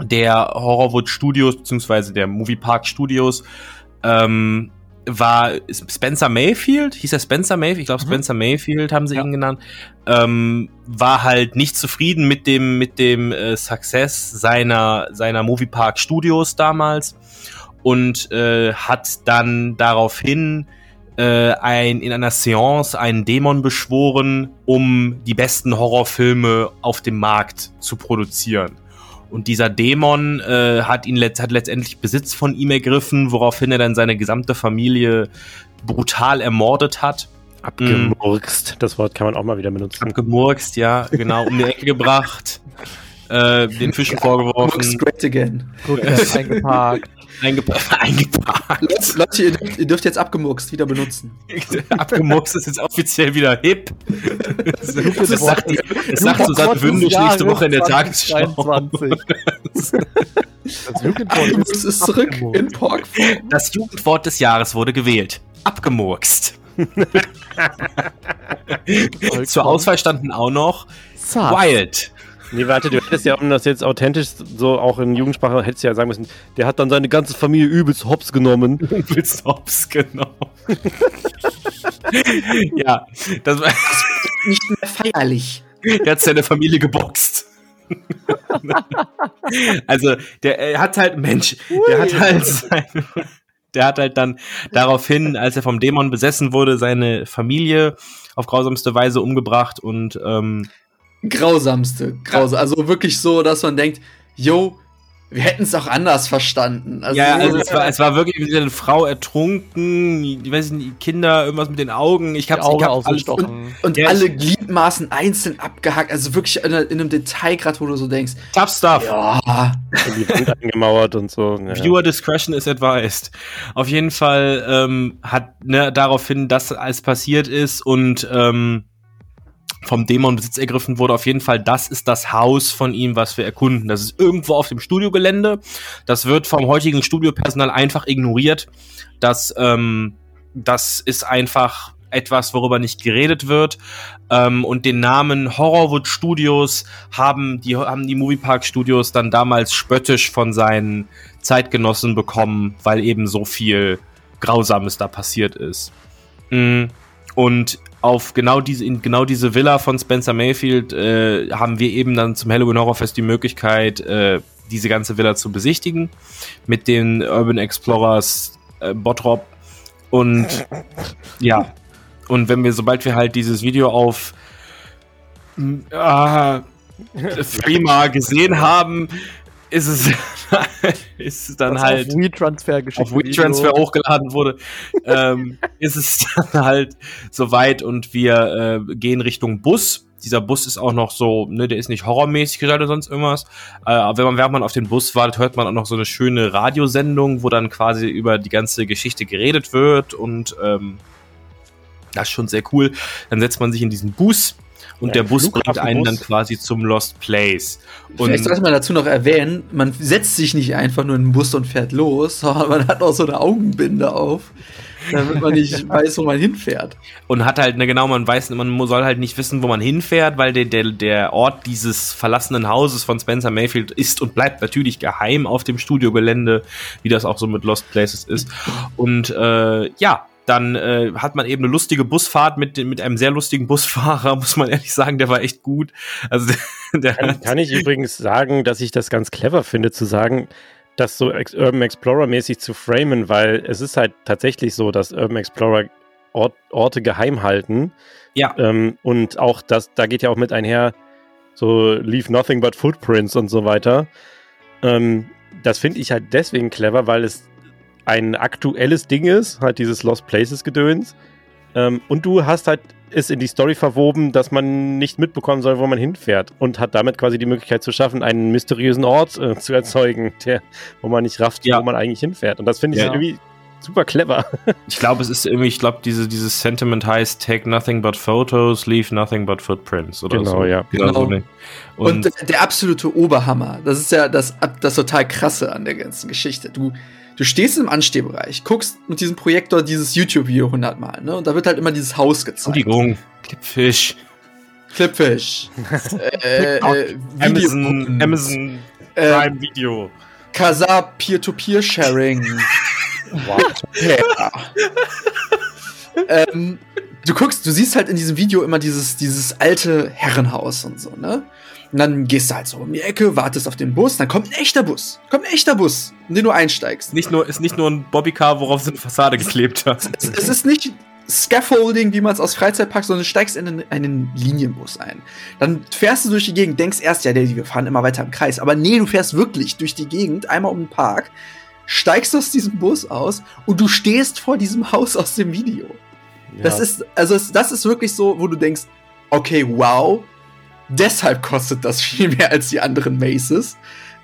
der Horrorwood Studios, beziehungsweise der Moviepark Studios, ähm, war Spencer Mayfield, hieß er Spencer Mayfield? Ich glaube Spencer Mayfield haben sie Ja. ihn genannt. Ähm, war halt nicht zufrieden mit dem mit dem äh, Success seiner seiner Moviepark Studios damals und äh, hat dann daraufhin äh, ein in einer Seance einen Dämon beschworen, um die besten Horrorfilme auf dem Markt zu produzieren. Und dieser Dämon äh, hat ihn letzt, hat letztendlich Besitz von ihm ergriffen, woraufhin er dann seine gesamte Familie brutal ermordet hat. Abgemurkst. Das Wort kann man auch mal wieder benutzen. Abgemurkst, ja, genau, um die Ecke gebracht, äh, den Fischen vorgeworfen, great again. Rückwärts eingepackt. Eingepa eingepackt. Leute, ihr dürft, ihr dürft jetzt abgemurkst wieder benutzen. Abgemurkst ist jetzt offiziell wieder hip. Das, das sagt, die, das sagt Susanne Wündisch nächste Woche in der Tagesschau. 2023. Das Jugendwort Abgemurkst ist zurück in Porkform. Das Jugendwort des Jahres wurde gewählt. Abgemurkst. Zur Auswahl standen auch noch. Wild. Nee, warte, du hättest ja, um das jetzt authentisch so auch in Jugendsprache, hättest du ja sagen müssen, der hat dann seine ganze Familie übelst hops genommen. Übelst hops, genau. ja, das war, Nicht mehr feierlich. der hat seine Familie geboxt. also, der er hat halt, Mensch, der hat halt seine, der hat halt dann daraufhin, als er vom Dämon besessen wurde, seine Familie auf grausamste Weise umgebracht und ähm, Grausamste. Grausam. Also wirklich so, dass man denkt, yo, wir hätten es auch anders verstanden. Also, ja, also es war, es war wirklich wie eine Frau ertrunken, ich weiß nicht, Kinder, irgendwas mit den Augen. Ich hab's, Auge ich hab alles, ausgestochen. und Ja, alle Gliedmaßen einzeln abgehackt. Also wirklich in, in einem Detailgrad, wo du so denkst, Tough stuff. ja, die Wand eingemauert und so. Ja. Viewer Discretion is advised. Auf jeden Fall ähm, hat ne, daraufhin das alles passiert ist und ähm, vom Dämon Besitz ergriffen wurde. Auf jeden Fall, das ist das Haus von ihm, was wir erkunden. Das ist irgendwo auf dem Studiogelände. Das wird vom heutigen Studiopersonal einfach ignoriert. Das, ähm, das ist einfach etwas, worüber nicht geredet wird. Ähm, und den Namen Horrorwood Studios haben die, haben die Moviepark Studios dann damals spöttisch von seinen Zeitgenossen bekommen, weil eben so viel Grausames da passiert ist. Mm, Und auf genau diese, in genau diese Villa von Spencer Mayfield äh, haben wir eben dann zum Halloween Horror Fest die Möglichkeit, äh, diese ganze Villa zu besichtigen mit den Urban Explorers äh, Bottrop. Und ja und wenn wir sobald wir halt dieses Video auf äh, Threema gesehen haben, ist es ist es dann Das halt auf WeTransfer geschickt. auf WeTransfer hochgeladen wurde, ähm, ist es dann halt soweit und wir äh, gehen Richtung Bus. Dieser Bus ist auch noch so, ne, der ist nicht horrormäßig gestaltet oder sonst irgendwas. Äh, aber wenn man, während man auf den Bus wartet, hört man auch noch so eine schöne Radiosendung, wo dann quasi über die ganze Geschichte geredet wird und ähm, das ist schon sehr cool. Dann setzt man sich in diesen Bus und Ja, der Bus bringt einen dann quasi zum Lost Place. Und Vielleicht sollte man dazu noch erwähnen, man setzt sich nicht einfach nur in den Bus und fährt los, sondern man hat auch so eine Augenbinde auf, damit man nicht weiß, wo man hinfährt. und hat halt, ne, genau, man weiß, man soll halt nicht wissen, wo man hinfährt, weil der, der, der Ort dieses verlassenen Hauses von Spencer Mayfield ist und bleibt natürlich geheim auf dem Studiogelände, wie das auch so mit Lost Places ist. Und äh, ja, dann äh, hat man eben eine lustige Busfahrt mit, mit einem sehr lustigen Busfahrer, muss man ehrlich sagen, der war echt gut. Also der, Kann, kann ich übrigens sagen, dass ich das ganz clever finde, zu sagen, das so Urban Explorer-mäßig zu framen, weil es ist halt tatsächlich so, dass Urban Explorer Ort, Orte geheim halten. Ja. Ähm, und auch das, da geht ja auch mit einher, so Leave Nothing but Footprints und so weiter. Ähm, das finde ich halt deswegen clever, weil es ein aktuelles Ding ist, halt dieses Lost Places Gedöns. Ähm, und du hast halt es in die Story verwoben, dass man nicht mitbekommen soll, wo man hinfährt. Und hat damit quasi die Möglichkeit zu schaffen, einen mysteriösen Ort äh, zu erzeugen, der, wo man nicht rafft, Ja. wo man eigentlich hinfährt. Und das finde ich Ja. irgendwie super clever. ich glaube, es ist irgendwie, ich glaube, diese, dieses Sentiment heißt Take nothing but photos, leave nothing but footprints oder Genau, so. ja. Genau. so, Genau. ne? Und, der absolute Oberhammer, das ist ja das, das total krasse an der ganzen Geschichte. Du, du stehst im Anstehbereich, guckst mit diesem Projektor dieses YouTube-Video hundertmal, ne? Und da wird halt immer dieses Haus gezeigt. Entschuldigung, Clipfish. Clipfish. äh, äh, Amazon, Amazon äh, Prime Video. Kazaa Peer-to-Peer-Sharing. ja. ähm, du guckst, du siehst halt in diesem Video immer dieses, dieses alte Herrenhaus und so, ne? Und dann gehst du halt so um die Ecke, wartest auf den Bus, dann kommt ein echter Bus. Kommt ein echter Bus, in den du einsteigst. Nicht nur, ist nicht nur ein Bobbycar, worauf so eine Fassade geklebt hat. Es, es ist nicht Scaffolding, wie man es aus Freizeitparks, sondern du steigst in einen, einen Linienbus ein. Dann fährst du durch die Gegend, denkst erst, ja, wir fahren immer weiter im Kreis. Aber nee, du fährst wirklich durch die Gegend, einmal um den Park, steigst aus diesem Bus aus und du stehst vor diesem Haus aus dem Video. Das ist, also das ist wirklich so, wo du denkst, okay, wow, deshalb kostet das viel mehr als die anderen Maces.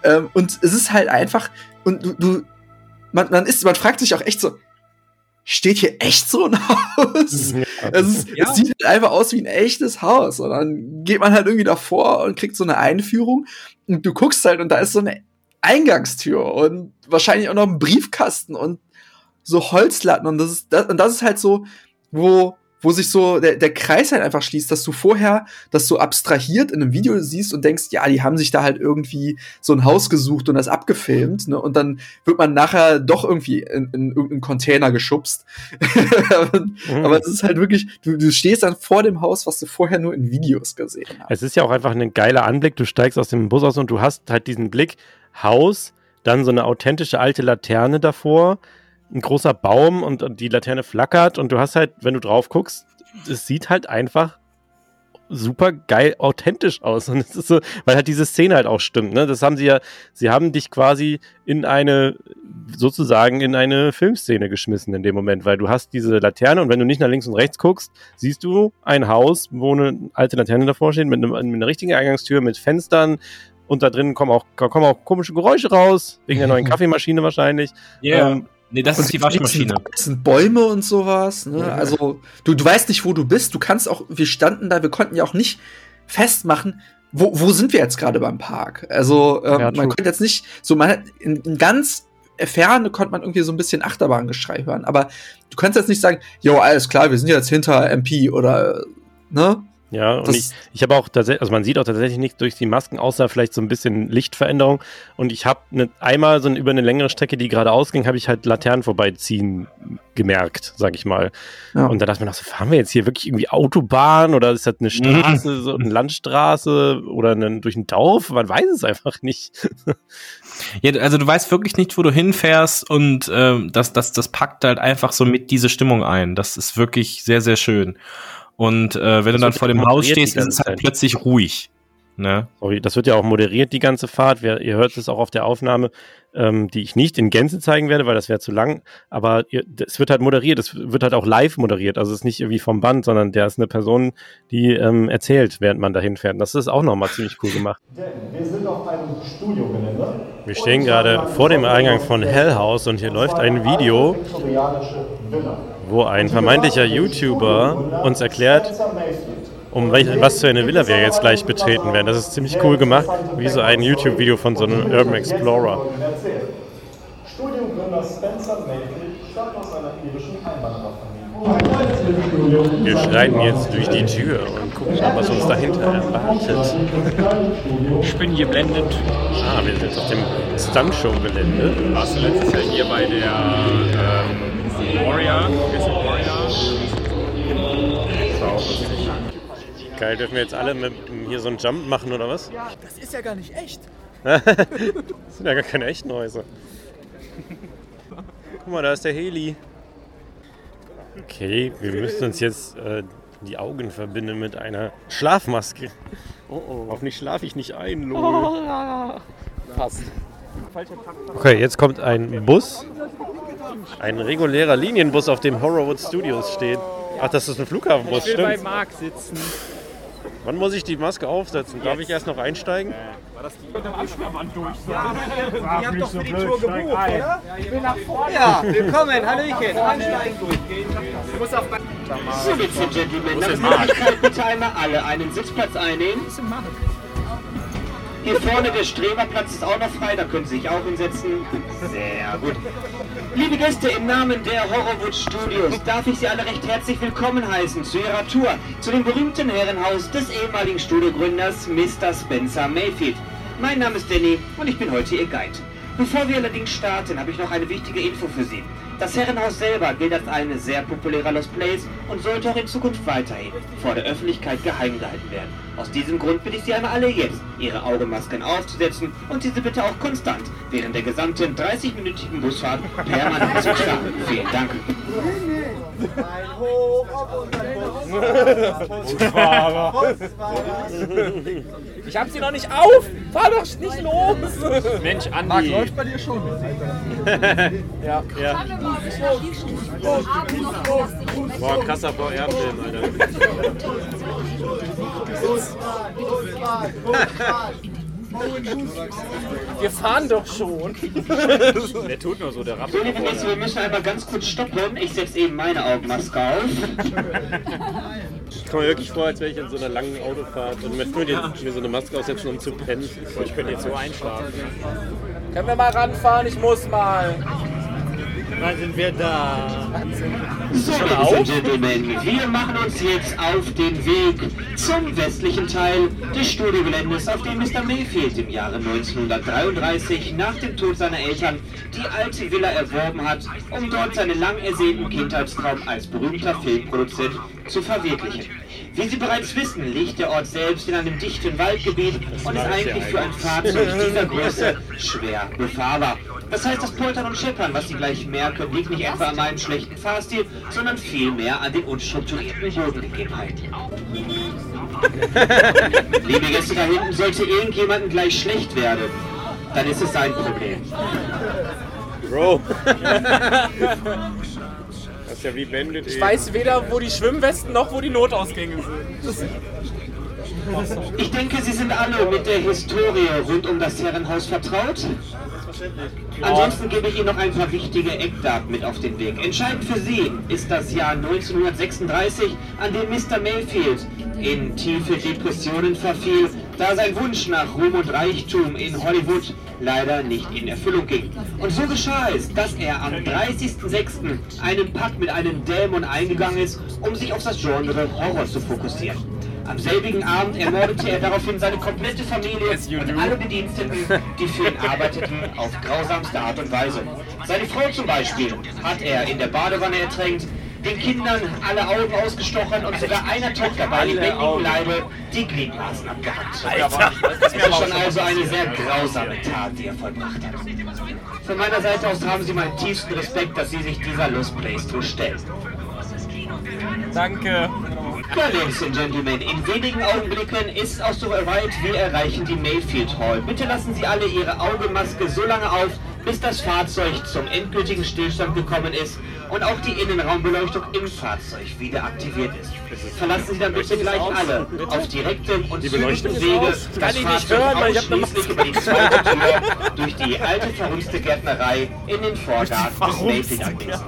Ähm, und es ist halt einfach, und du, du man, man ist, man fragt sich auch echt so, steht hier echt so ein Haus? Es, ist, Ja. es sieht halt einfach aus wie ein echtes Haus. Und dann geht man halt irgendwie davor und kriegt so eine Einführung. Und du guckst halt und da ist so eine Eingangstür und wahrscheinlich auch noch ein Briefkasten und so Holzlatten. Und das ist, das, und das ist halt so, wo wo sich so der, der Kreis halt einfach schließt, dass du vorher das so abstrahiert in einem Video siehst und denkst, ja, die haben sich da halt irgendwie so ein Haus gesucht und das abgefilmt, ne? Und dann wird man nachher doch irgendwie in, in irgendeinen Container geschubst. Mhm. Aber es ist halt wirklich, du, du stehst dann vor dem Haus, was du vorher nur in Videos gesehen hast. Es ist ja auch einfach ein geiler Anblick. Du steigst aus dem Bus aus und du hast halt diesen Blick, Haus, dann so eine authentische alte Laterne davor, ein großer Baum und, und die Laterne flackert und du hast halt, wenn du drauf guckst, es sieht halt einfach super geil authentisch aus und es ist so, weil halt diese Szene halt auch stimmt, ne? Das haben sie ja, sie haben dich quasi in eine sozusagen in eine Filmszene geschmissen in dem Moment, weil du hast diese Laterne und wenn du nicht nach links und rechts guckst, siehst du ein Haus, wo eine alte Laterne davor steht mit, einem, mit einer richtigen Eingangstür mit Fenstern und da drin kommen auch kommen auch komische Geräusche raus wegen der neuen Kaffeemaschine wahrscheinlich. Ja. Ähm, Nee, das ist die Waschmaschine. Es sind Bäume und sowas. Ne? Mhm. Also du, du weißt nicht, wo du bist. Du kannst auch, wir standen da, wir konnten ja auch nicht festmachen, wo, wo sind wir jetzt gerade beim Park. Also ähm, Ja, man konnte jetzt nicht, so man hat in, in ganz Ferne konnte man irgendwie so ein bisschen Achterbahngeschrei hören. Aber du kannst jetzt nicht sagen, jo, alles klar, wir sind jetzt hinter MP oder ne? Ja, und Das- ich, ich habe auch tatsächlich, also man sieht auch tatsächlich nicht durch die Masken, außer vielleicht so ein bisschen Lichtveränderung. Und ich habe ne, einmal so ein, über eine längere Strecke, die gerade ausging, habe ich halt Laternen vorbeiziehen gemerkt, sag ich mal. Ja. Und da dachte man auch so, fahren wir jetzt hier wirklich irgendwie Autobahn oder ist das eine Straße, so eine Landstraße oder eine, durch ein Dorf? Man weiß es einfach nicht. Ja, also du weißt wirklich nicht, wo du hinfährst und ähm, das, das, das packt halt einfach so mit diese Stimmung ein. Das ist wirklich sehr, sehr schön. Und äh, wenn du Das dann wird vor dem Haus stehst, ist es halt Zeit. plötzlich ruhig. Ne? Sorry, das wird ja auch moderiert, die ganze Fahrt. Wer, ihr hört es auch auf der Aufnahme, ähm, die ich nicht in Gänze zeigen werde, weil das wäre zu lang. Aber es wird halt moderiert, es wird halt auch live moderiert. Also es ist nicht irgendwie vom Band, sondern der ist eine Person, die ähm, erzählt, während man dahin fährt. Und das ist auch nochmal ziemlich cool gemacht. Wir sind auf einem Studiogelände. Wir stehen gerade vor dem Eingang von Hell House und hier läuft ein Video, Viktorianische Villa. Wo ein vermeintlicher YouTuber uns erklärt, um welch, was für eine Villa wir jetzt gleich betreten werden. Das ist ziemlich cool gemacht, wie so ein YouTube-Video von so einem Urban Explorer. Erzählt. Studiogründer Spencer Mayfield stammt aus einer irischen Einwandererfamilie. Wir schreiten jetzt durch die Tür und gucken, was uns dahinter erwartet. Ich bin geblendet. Ah, wir sind auf dem Stuntshow-Gelände. Warst du letztes Jahr hier bei der ähm, Warrior? Warrior? Geil, dürfen wir jetzt alle mit, hier so einen Jump machen oder was? Das ist ja gar nicht echt. Das sind ja gar keine echten Häuser. Guck mal, da ist der Heli. Okay, wir müssen uns jetzt äh, die Augen verbinden mit einer Schlafmaske. Oh oh. Hoffentlich schlafe ich nicht ein, lol. Fast. Okay, jetzt kommt ein Bus. Ein regulärer Linienbus, auf dem Horrorwood Studios steht. Ach, das ist ein Flughafenbus, Ich will bei stimmt. Marc sitzen. Wann muss ich die Maske aufsetzen? Darf ich erst noch einsteigen? Ja, willkommen, Hallöchen. So, Ladies and Gentlemen, nach Möglichkeit bitte einmal alle einen Sitzplatz einnehmen. Hier vorne der Streberplatz ist auch noch frei, da können Sie sich auch hinsetzen. Sehr gut. Liebe Gäste, im Namen der Horrorwood Studios darf ich Sie alle recht herzlich willkommen heißen zu Ihrer Tour zu dem berühmten Herrenhaus des ehemaligen Studiogründers Mr. Spencer Mayfield. Mein Name ist Danny und ich bin heute Ihr Guide. Bevor wir allerdings starten, habe ich noch eine wichtige Info für Sie. Das Herrenhaus selber gilt als ein sehr populärer Lost Place und sollte auch in Zukunft weiterhin vor der Öffentlichkeit geheim gehalten werden. Aus diesem Grund bitte ich Sie einmal alle jetzt, Ihre Augenmasken aufzusetzen und diese bitte auch konstant während der gesamten 30-minütigen Busfahrt permanent zu tragen. Vielen Dank. Ich hab sie noch nicht auf. Fahr doch nicht los. Mensch, Andi. läuft bei dir schon. Ja. Boah, krasser VR-Film, Alter. Wir fahren doch schon. Der tut nur so, der Rapp. So, liebe Gäste, wir müssen einmal ganz kurz stoppen. Ich setze eben meine Augenmaske auf. Ich komme mir wirklich vor, als wäre ich in so einer langen Autofahrt und möchte die, mir so eine Maske aufsetzen, um zu pennen. Ich könnte jetzt so einschlafen. Können wir mal ranfahren? Ich muss mal. Wann sind wir da? So, Ladies and Gentlemen, wir machen uns jetzt auf den Weg zum westlichen Teil des Studiogeländes, auf dem Mr. Mayfield im Jahre 1933 nach dem Tod seiner Eltern die alte Villa erworben hat, um dort seinen lang ersehnten Kindheitstraum als berühmter Filmproduzent zu verwirklichen. Wie Sie bereits wissen, liegt der Ort selbst in einem dichten Waldgebiet und ist eigentlich für ein Fahrzeug dieser Größe schwer befahrbar. Das heißt, das Poltern und Scheppern, was Sie gleich merken, liegt nicht etwa an meinem schlechten Fahrstil, sondern vielmehr an den unstrukturierten Bodengegebenheiten. Liebe Gäste da hinten, sollte irgendjemandem gleich schlecht werden, dann ist es sein Problem. Bro. Ist ja wie Bandit. Ich weiß weder, wo die Schwimmwesten noch wo die Notausgänge sind. Ich denke, Sie sind alle mit der Historie rund um das Herrenhaus vertraut. Ansonsten gebe ich Ihnen noch ein paar wichtige Eckdaten mit auf den Weg. Entscheidend für Sie ist das Jahr 1936, an dem Mr. Mayfield in tiefe Depressionen verfiel, da sein Wunsch nach Ruhm und Reichtum in Hollywood leider nicht in Erfüllung ging. Und so geschah es, dass er am 30.06. einen Pakt mit einem Dämon eingegangen ist, um sich auf das Genre Horror zu fokussieren. Am selbigen Abend ermordete er daraufhin seine komplette Familie und alle Bediensteten, die für ihn arbeiteten, auf grausamste Art und Weise. Seine Frau zum Beispiel hat er in der Badewanne ertränkt, den Kindern alle Augen ausgestochen und sogar einer Tochter bei lebendigem Leibe die Gliedmaßen abgehackt. Das ist schon also eine sehr grausame Tat, die er vollbracht hat. Von meiner Seite aus haben Sie meinen tiefsten Respekt, dass Sie sich dieser Lost Playthrough stellen. Danke. Ja, Ladies and Gentlemen, in wenigen Augenblicken ist auch so weit, wir erreichen die Mayfield Hall. Bitte lassen Sie alle Ihre Augenmaske so lange auf, bis das Fahrzeug zum endgültigen Stillstand gekommen ist und auch die Innenraumbeleuchtung im Fahrzeug wieder aktiviert ist. Verlassen Sie dann bitte gleich alle auf direktem und zügigem Wege das Fahrzeug ausschließlich über die zweite Tür durch die alte verhunzte Gärtnerei in den Vorgarten des Mayfield Anwesens.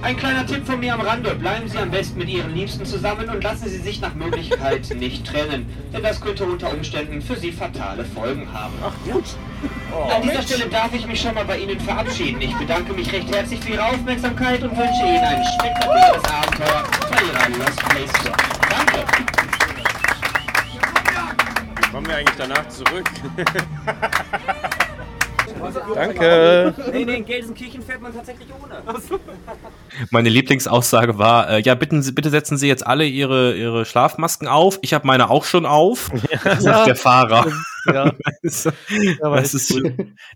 Ein kleiner Tipp von mir am Rande. Bleiben Sie am besten mit Ihren Liebsten zusammen und lassen Sie sich nach Möglichkeit nicht trennen. Denn das könnte unter Umständen für Sie fatale Folgen haben. Ach gut. An dieser Stelle darf ich mich schon mal bei Ihnen verabschieden. Ich bedanke mich recht herzlich für Ihre Aufmerksamkeit und wünsche Ihnen ein spektakuläres Abenteuer bei Ihrer Lost Place Tour. Danke. Wie kommen wir eigentlich danach zurück? Danke. Nee, nee, in Gelsenkirchen fährt man tatsächlich ohne. Meine Lieblingsaussage war, äh, ja, bitten Sie, bitte setzen Sie jetzt alle Ihre, Ihre Schlafmasken auf. Ich habe meine auch schon auf, sagt der Fahrer. Ja. Das ist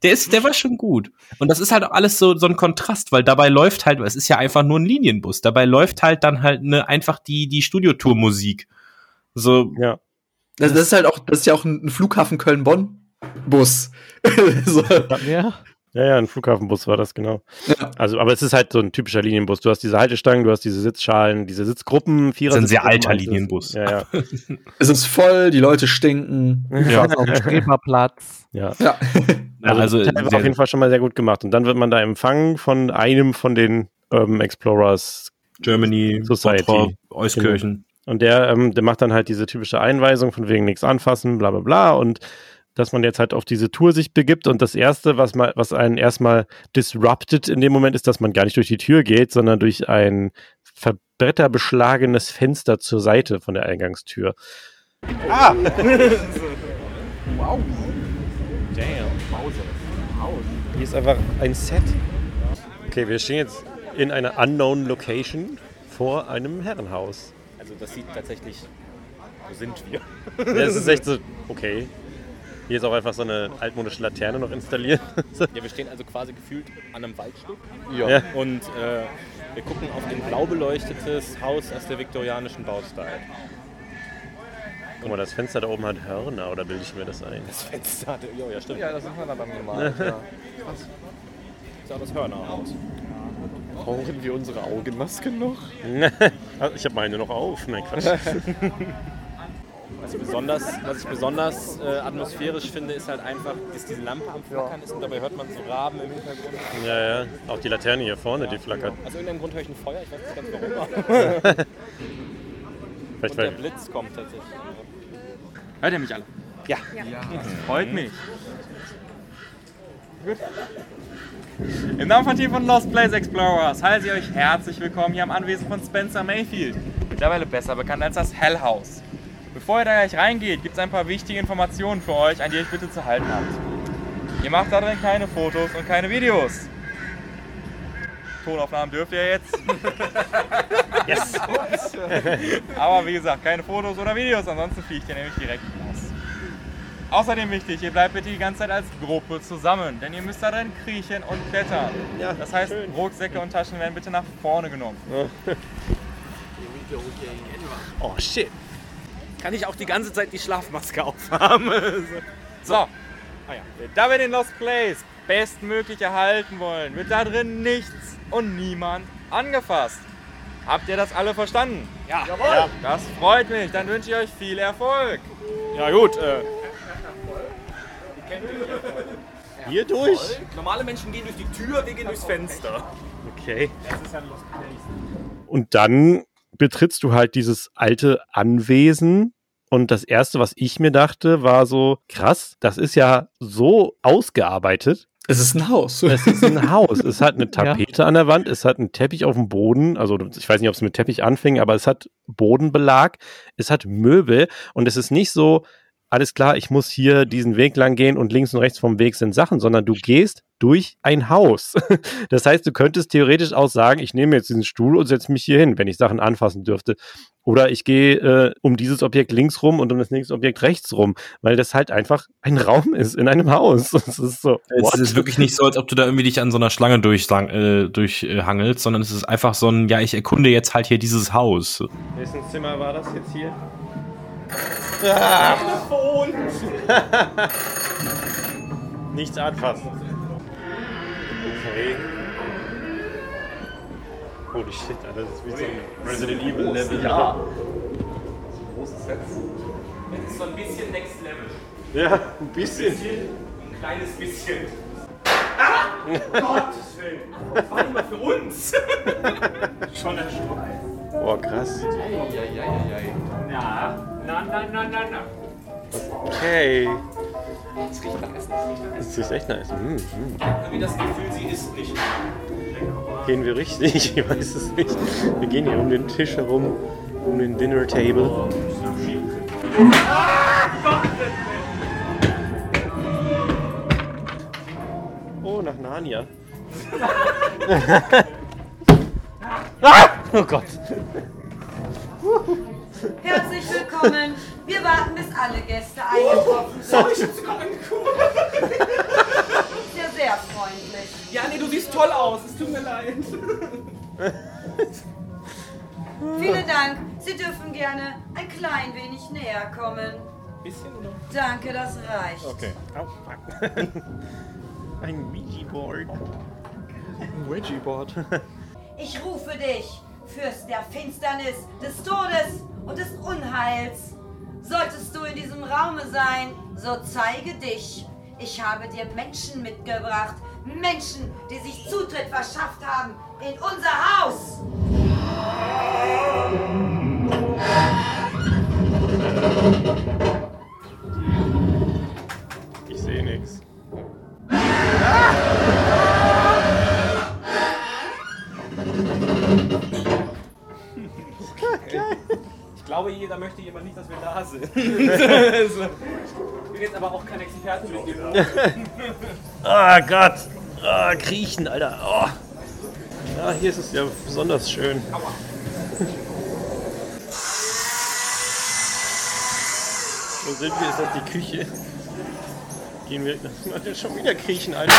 der, ist, der war schon gut. Und das ist halt auch alles so, so ein Kontrast, weil dabei läuft halt, es ist ja einfach nur ein Linienbus, dabei läuft halt dann halt ne, einfach die, die Studiotour-Musik. So, Ja. Das, das ist halt auch, das ist ja auch ein Flughafen Köln-Bonn-Bus. so. Ja. Ja, ja, ein Flughafenbus war das, genau. Ja. Also, aber es ist halt so ein typischer Linienbus. Du hast diese Haltestangen, du hast diese Sitzschalen, diese Sitzgruppen, Vierer. Das ist ein sehr alter. Linienbus. Ja, ja. Es ist voll, die Leute stinken. ja. auf dem Streberplatz. ja. Ja. Ja, Also, also das auf jeden Fall schon mal sehr gut gemacht. Und dann wird man da empfangen von einem von den Urban Explorers. Germany, Society. Bottrop, Euskirchen. Und der, ähm, der macht dann halt diese typische Einweisung von wegen nichts anfassen, bla bla bla. Und dass man jetzt halt auf diese Tour sich begibt. Und das Erste, was, mal, was einen erstmal disrupted in dem Moment, ist, dass man gar nicht durch die Tür geht, sondern durch ein verbretterbeschlagenes Fenster zur Seite von der Eingangstür. Ah! wow. Damn. Hier ist einfach ein Set. Okay, wir stehen jetzt in einer unknown Location vor einem Herrenhaus. Also das sieht tatsächlich. Wo sind wir? Das ist echt so, okay. Hier ist auch einfach so eine altmodische Laterne noch installiert. Ja, wir stehen also quasi gefühlt an einem Waldstück. Ja. Und äh, wir gucken auf ein blau beleuctetes Haus aus der viktorianischen Baustyle. Guck mal, das Fenster da oben hat Hörner, oder bilde ich mir das ein? Das Fenster hatte. Jo, ja, stimmt. Ja, das ist man aber normal. Ja. Das sah das Hörnerhaus. Brauchen wir unsere Augenmasken noch? ich habe meine noch auf. Nein, Quatsch. Was ich besonders, was ich besonders äh, atmosphärisch finde, ist halt einfach, dass diese Lampe am Flackern ist und dabei hört man so Raben im Hintergrund. Ja, ja. Auch die Laterne hier vorne, die flackert. Aus irgendeinem Grund höre ich ein Feuer, ich weiß nicht ganz warum. Vielleicht und der. Blitz kommt tatsächlich. Hört ihr mich alle? Ja. Freut mich. Gut. Im Namen von Team von Lost Place Explorers heiße ich euch herzlich willkommen hier am Anwesen von Spencer Mayfield, mittlerweile besser bekannt als das Hell House. Bevor ihr da gleich reingeht, gibt es ein paar wichtige Informationen für euch, an die ihr euch bitte zu halten habt. Ihr macht da drin keine Fotos und keine Videos. Tonaufnahmen dürft ihr jetzt. Yes. Aber wie gesagt, keine Fotos oder Videos, ansonsten fliegt ihr nämlich direkt raus. Außerdem wichtig, ihr bleibt bitte die ganze Zeit als Gruppe zusammen, denn ihr müsst da drin kriechen und klettern. Ja, das heißt, schön. Rucksäcke und Taschen werden bitte nach vorne genommen. Oh shit. Kann ich auch die ganze Zeit die Schlafmaske aufhaben? So, ah ja. da wir den Lost Place bestmöglich erhalten wollen, wird da drin nichts und niemand angefasst. Habt ihr das alle verstanden? Ja. Ja. Das freut mich, dann wünsche ich euch viel Erfolg. Ja gut, äh, hier durch? Normale Menschen gehen durch die Tür, wir gehen durchs Fenster. Okay. Und dann betrittst du halt dieses alte Anwesen. Und das erste, was ich mir dachte, war so, krass, das ist ja so ausgearbeitet. Es ist ein Haus. Es ist ein Haus. Es hat eine Tapete an der Wand, es hat einen Teppich auf dem Boden. Also ich weiß nicht, ob es mit Teppich anfing, aber es hat Bodenbelag, es hat Möbel und es ist nicht so, alles klar, ich muss hier diesen Weg lang gehen und links und rechts vom Weg sind Sachen, sondern du gehst durch ein Haus. Das heißt, du könntest theoretisch auch sagen, ich nehme jetzt diesen Stuhl und setze mich hier hin, wenn ich Sachen anfassen dürfte. Oder ich gehe äh, um dieses Objekt links rum und um das nächste Objekt rechts rum, weil das halt einfach ein Raum ist in einem Haus. Das ist so. Es ist wirklich nicht so, als ob du da irgendwie dich an so einer Schlange durchhangelst, äh, durchhangelst, sondern es ist einfach so ein, ja, ich erkunde jetzt halt hier dieses Haus. Wessen Zimmer war das jetzt hier? Ah. Nichts anfassen. Okay. Holy shit, Alter, das ist wie so ein Resident Evil Level. Ja. Großes Set. Das ist so ein bisschen Next Level. Ja, ein bisschen. Ein kleines bisschen. Ah! Gottes Willen. Das war nicht mal für uns. Schon erschrocken. Boah, krass. Na, na, na, na, na, na. Okay. Das riecht nach Essen. Das ist echt nice. Mm, mm. Irgendwie das Gefühl, sie isst nicht. Gehen wir richtig? Ich weiß es nicht. Wir gehen hier um den Tisch herum, um den Dinner Table. Oh, nach Narnia. ah! Oh Gott. Herzlich willkommen. Wir warten, bis alle Gäste eingetroffen sind. ich hab's sogar angeguckt. Sehr, sehr freundlich. Ja, nee, du siehst toll aus. Es tut mir leid. Vielen Dank. Sie dürfen gerne ein klein wenig näher kommen. Bisschen oder? Danke, das reicht. Okay. Au, fuck. Ein Ouija-Board. Ein Ouija-Board. Ich rufe dich, Fürst der Finsternis, des Todes und des Unheils. Solltest du in diesem Raume sein, so zeige dich. Ich habe dir Menschen mitgebracht. Menschen, die sich Zutritt verschafft haben in unser Haus. Ich sehe nichts. Ich glaube, jeder möchte jemand nicht, dass wir da sind. Ich bin jetzt aber auch kein Experte den Gebrauch. Ah Gott. Ah, kriechen, Alter. Oh. Ja, hier ist es ja besonders schön. Wo sind wir? Ist das die Küche? Gehen wir. Das schon wieder kriechen, Alter.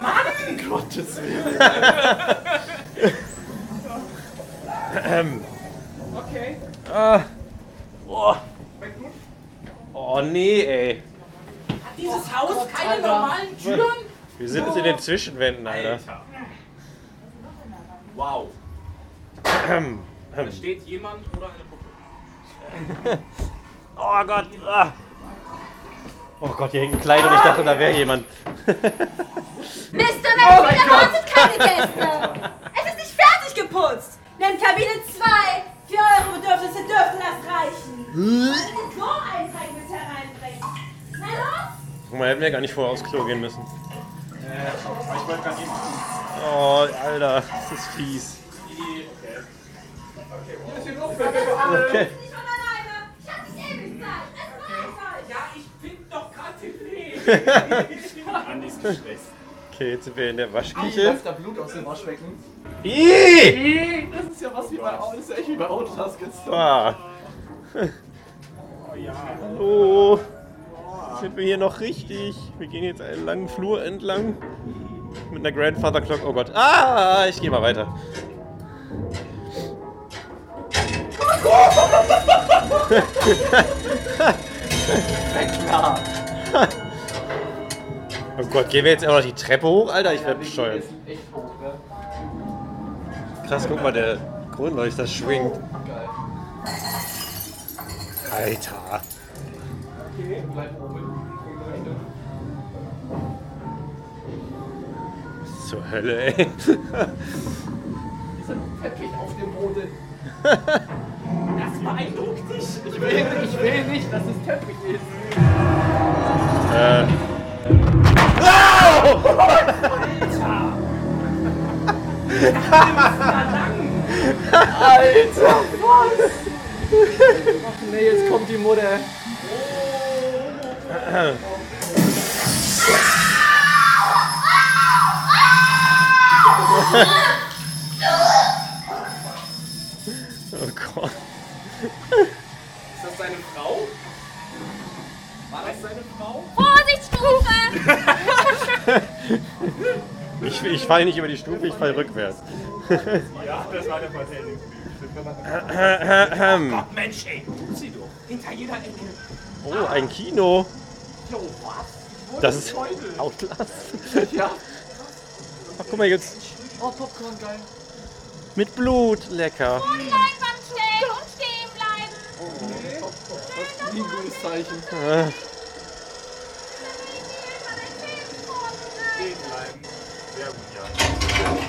Mann! Gottes Willen. ähm. Okay. Ah. Boah. Oh nee, ey. Dieses Haus keine normalen Türen? Wir sind jetzt in den Zwischenwänden, Alter. Wow. Ähm, Da steht jemand oder eine Puppe. Oh Gott. Ah. Oh Gott, hier hängt ein Kleid und ich dachte, da wäre jemand. Mr. Matthew erwartet keine Gäste. Es ist nicht fertig geputzt. Nehmt Kabine 2. Für eure Bedürfnisse dürfte das reichen. So einen Teig mit hereinbringen. Na los? Guck mal, hätten wir gar nicht vorher aufs Klo gehen müssen. ich wollte gerade eben. Oh, Alter, das ist fies. Okay. Ja, ich bin doch gerade den Andi ist gestresst. Okay, jetzt sind wir in der Hier Waschküche. läuft da Blut aus dem Waschbecken. Ih! Das ist ja was wie bei Autos. Das ist ja echt wie bei Autos gestern. Ah. Hallo. Sind wir hier noch richtig? Wir gehen jetzt einen langen Flur entlang. Mit einer Grandfather Clock. Oh Gott. Ah, ich gehe mal weiter. Klar. Oh Gott, gehen wir jetzt immer noch die Treppe hoch? Alter, ich werde bescheuert. Ne? Krass, guck mal, der Kronleuchter schwingt. Geil. Alter. Okay, bleib oben. Was zur Hölle, ey. Dieser Teppich auf dem Boden. Das beeindruckt dich. Ich will, ich will nicht, dass es Teppich ist. Äh. Alter, was? Ach nee, jetzt kommt die Mutter. falle nicht über die Stufe, ich falle rückwärts. Ja, das war der Verteidigungsblick. Ahem. Mensch, ey, sie doch. Hinter jeder Ecke. Oh, ein Kino. Jo, was? Das ist. Outlast. Ja. Ach, guck mal jetzt. Oh, Popcorn, geil. Mit Blut. Lecker. Leinwand stellen und stehen bleiben! Das ist ein gutes Zeichen. Äh, Stehen bleiben. Sehr gut,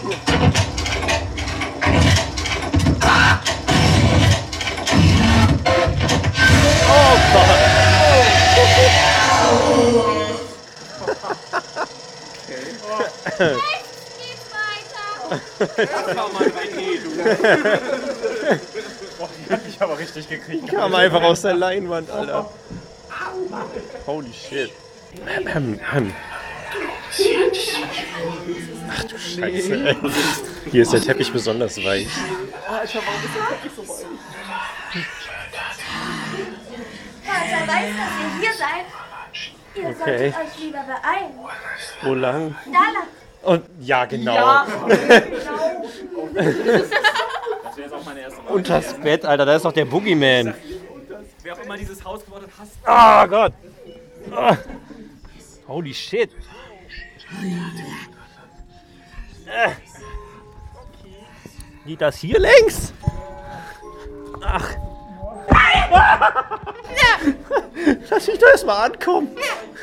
ja. Oh. Boah, die hat mich aber richtig gekriegt. Kam einfach aus der Leinwand, Alter. Holy shit. Ach du Scheiße, ey. Hier ist der Teppich besonders weich. Alter, warum ist der Teppich so weit? Vater weiß, dass ihr hier seid. Ihr Okay. solltet euch lieber beeilen. Wo lang? Da lang. Und ja, genau. Ja. Das wäre jetzt auch meine erste Wahl. Unters Bett, Alter, da ist doch der Boogeyman. Wer auch immer dieses Haus gebaut hat, hasst. Ah Gott. Ah. Holy shit. Äh. Geht das hier längs? Ach. Lass mich doch erstmal ankommen.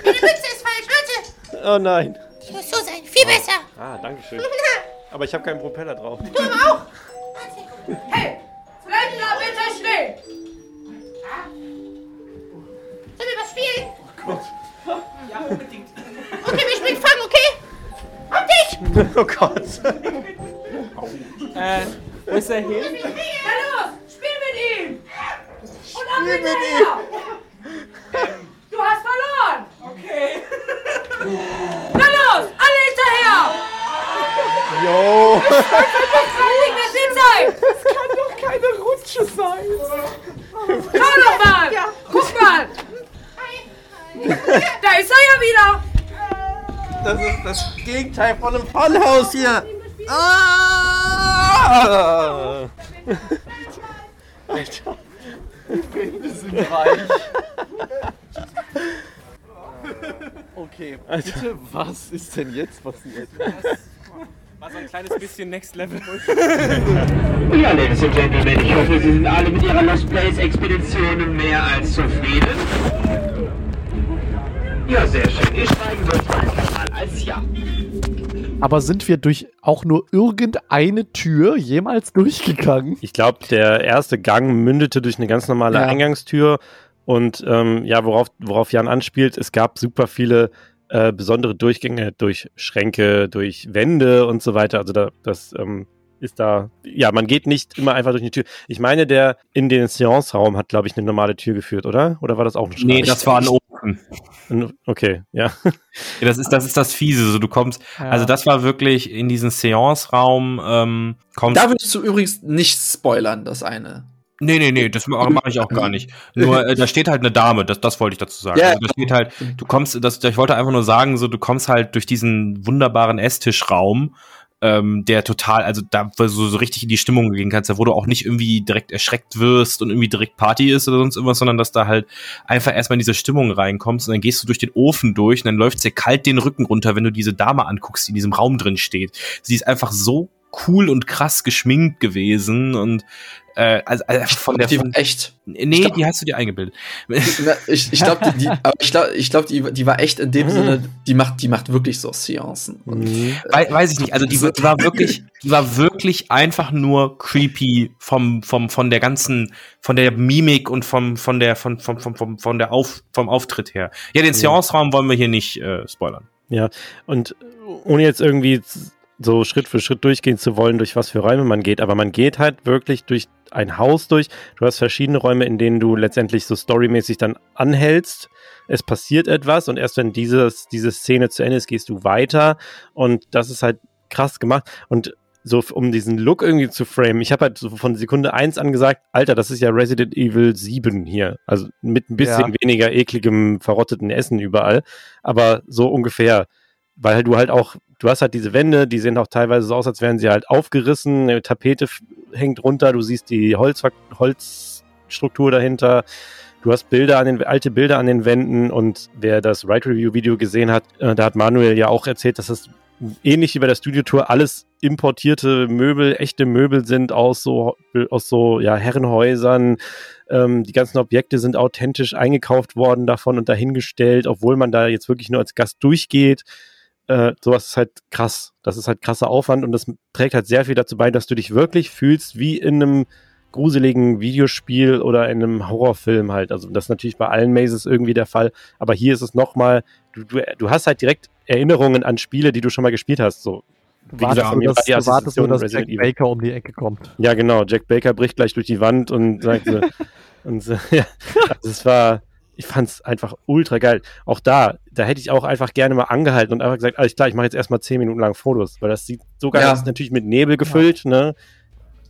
Deine Mütze ist falsch, warte. Oh nein. Die muss so sein, viel besser. Ah, danke schön. Aber ich habe keinen Propeller drauf. Du aber auch. Hey! Bleib da bitte stehen! Sollen wir was spielen? Ja, unbedingt. Okay, wir spielen Fang, okay? Auf dich! Oh Gott. Äh, wo ist er hin? Na los! Spiel mit ihm! Und ab Spiel mit hinterher! Du hast verloren! Okay. Na los! Alle hinterher! Yo. Nicht mehr Zeit! Das kann doch keine Rutsche sein. Schau doch mal! Guck mal! Da ist er ja wieder! Das ist das Gegenteil von einem Funhaus hier. Ah! Alter. Die Wände sind weich. Okay, bitte, was ist denn jetzt passiert? War so ein kleines bisschen Next Level. Ja, Ladies and Gentlemen, ich hoffe, Sie sind alle mit Ihrer Lost Place Expedition mehr als zufrieden. Ja, sehr schön. Steigen dort einfach mal als Ja. Aber sind wir durch auch nur irgendeine Tür jemals durchgegangen? Ich glaube, der erste Gang mündete durch eine ganz normale Ja. Eingangstür Und ähm, ja, worauf, worauf Jan anspielt, es gab super viele äh, besondere Durchgänge durch Schränke, durch Wände und so weiter. Also da, das ähm, ist da, ja, man geht nicht immer einfach durch die Tür. Ich meine, der in den Seance-Raum hat, glaube ich, eine normale Tür geführt, oder? Oder war das auch ein Schrank? Nee, das war ein Ofen. Okay, ja. ja. Das ist, das ist das Fiese. So, du kommst, ja. also das war wirklich in diesen Seance-Raum, ähm, kommst. Da würdest du übrigens nicht spoilern, das eine. Nee, nee, nee, das mache ich auch gar nicht. Nur äh, da steht halt eine Dame, das, das wollte ich dazu sagen. Ja. Also, da steht halt, du kommst, das, ich wollte einfach nur sagen, so du kommst halt durch diesen wunderbaren Esstischraum ähm, der total, also da wo du so richtig in die Stimmung gehen kannst, da wo du auch nicht irgendwie direkt erschreckt wirst und irgendwie direkt Party ist oder sonst irgendwas, sondern dass da halt einfach erstmal in diese Stimmung reinkommst und dann gehst du durch den Ofen durch und dann läuft dir kalt den Rücken runter, wenn du diese Dame anguckst, die in diesem Raum drin steht. Sie ist einfach so cool und krass geschminkt gewesen und äh, also, also von der die von, echt. Nee, glaub, die hast du dir eingebildet. ich ich glaube, die, die, ich glaube, ich glaub, die, die war echt in dem mhm. Sinne, die macht, die macht wirklich so Seancen. Und, mhm. äh, weiß ich nicht. Also die, die war wirklich, die war wirklich einfach nur creepy vom, vom, von der ganzen, von der Mimik und vom, von der, von, vom, vom, vom, von der Auf, vom Auftritt her. Ja, den mhm. Seance-Raum wollen wir hier nicht äh, spoilern. Ja, und ohne jetzt irgendwie so Schritt für Schritt durchgehen zu wollen, durch was für Räume man geht, aber man geht halt wirklich durch ein Haus durch. Du hast verschiedene Räume, in denen du letztendlich so storymäßig dann anhältst. Es passiert etwas und erst wenn dieses, diese Szene zu Ende ist, gehst du weiter und das ist halt krass gemacht und so um diesen Look irgendwie zu framen. Ich habe halt so von Sekunde eins an gesagt, Alter, das ist ja Resident Evil 7 hier. Also mit ein bisschen ja. weniger ekligem, verrotteten Essen überall. Aber so ungefähr. Weil du halt auch du hast halt diese Wände, die sehen auch teilweise so aus, als wären sie halt aufgerissen, eine Tapete hängt runter, du siehst die Holz, Holzstruktur dahinter. Du hast Bilder an den, alte Bilder an den Wänden und wer das Right Review Video gesehen hat, äh, da hat Manuel ja auch erzählt, dass das ähnlich wie bei der Studiotour alles importierte Möbel, echte Möbel sind aus so, aus so, ja, Herrenhäusern. Ähm, die ganzen Objekte sind authentisch eingekauft worden davon und dahingestellt, obwohl man da jetzt wirklich nur als Gast durchgeht äh, sowas ist halt krass. Das ist halt krasser Aufwand und das trägt halt sehr viel dazu bei, dass du dich wirklich fühlst wie in einem gruseligen Videospiel oder in einem Horrorfilm halt. Also das ist natürlich bei allen Mazes irgendwie der Fall, aber hier ist es nochmal, du, du, du hast halt direkt Erinnerungen an Spiele, die du schon mal gespielt hast. So, wie gesagt, nur, dass, du wartest nur, dass Jack Baker um die Ecke kommt. Ja, genau. Jack Baker bricht gleich durch die Wand und sagt so, und so, ja, also es war, ich fand es einfach ultra geil. Auch da, da hätte ich auch einfach gerne mal angehalten und einfach gesagt, alles klar, ich mache jetzt erstmal zehn Minuten lang Fotos, weil das sieht so geil ja. aus, natürlich mit Nebel gefüllt, ja. ne?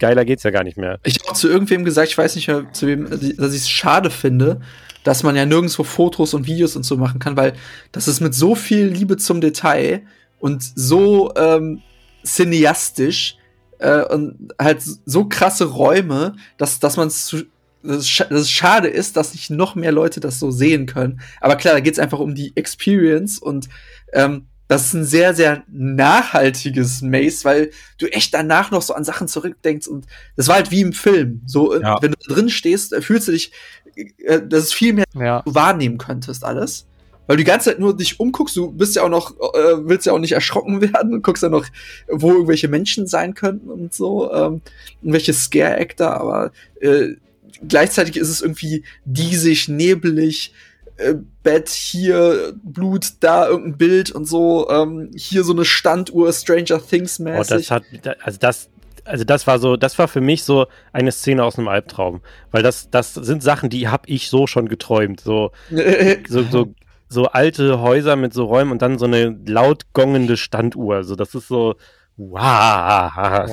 Geiler geht's ja gar nicht mehr. Ich habe zu irgendwem gesagt, ich weiß nicht mehr, zu wem, dass ich es schade finde, dass man ja nirgendwo Fotos und Videos und so machen kann, weil das ist mit so viel Liebe zum Detail und so ähm, cineastisch äh, und halt so krasse Räume, dass, dass man es zu dass es, schade ist, dass nicht noch mehr Leute das so sehen können. Aber klar, da geht es einfach um die Experience und ähm, das ist ein sehr, sehr nachhaltiges Maze, weil du echt danach noch so an Sachen zurückdenkst und das war halt wie im Film. So, äh, ja. wenn du drin stehst, äh, fühlst du dich, äh, dass es viel mehr ja. wahrnehmen könntest, alles. Weil du die ganze Zeit nur dich umguckst, du bist ja auch noch, äh, willst ja auch nicht erschrocken werden, guckst ja noch, wo irgendwelche Menschen sein könnten und so, ähm, irgendwelche Scare-Actor, aber äh, gleichzeitig ist es irgendwie diesig, nebelig, äh, Bett hier, Blut, da irgendein Bild und so, ähm, hier so eine Standuhr, Stranger Things mäßig. Oh, das hat, also das, also das war so, das war für mich so eine Szene aus einem Albtraum, weil das, das sind Sachen, die habe ich so schon geträumt, so, so, so, so alte Häuser mit so Räumen und dann so eine laut gongende Standuhr, so das ist so, Wow.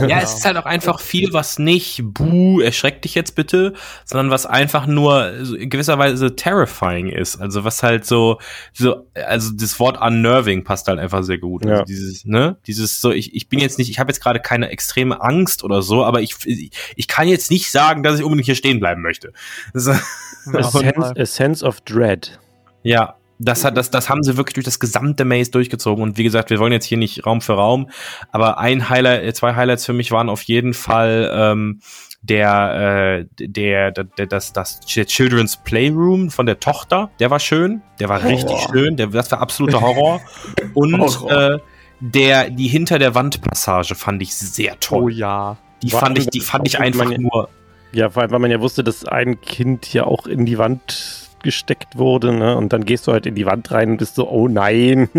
Ja, es ist halt auch einfach viel, was nicht, buh, erschreckt dich jetzt bitte, sondern was einfach nur in gewisser Weise terrifying ist. Also was halt so, so, also das Wort unnerving passt halt einfach sehr gut. Also ja. Also dieses, ne, dieses so, ich, ich bin jetzt nicht, ich habe jetzt gerade keine extreme Angst oder so, aber ich, ich kann jetzt nicht sagen, dass ich unbedingt hier stehen bleiben möchte. So. A, sense, a sense of dread. Ja, das hat, das, das haben sie wirklich durch das gesamte Maze durchgezogen. Und wie gesagt, wir wollen jetzt hier nicht Raum für Raum, aber ein Highlight, äh, zwei Highlights für mich waren auf jeden Fall ähm, der, äh, der, der, der, das, das Children's Playroom von der Tochter. Der war schön, der war Horror. richtig schön, der, das war absoluter Horror. Und Horror. Äh, der, die hinter der Wand Passage fand ich sehr toll. Oh ja. Die war fand ich, die fand ich einfach nur. Ja, vor allem, weil man ja wusste, dass ein Kind ja auch in die Wand gesteckt wurde, ne? Und dann gehst du halt in die Wand rein und bist so, oh nein.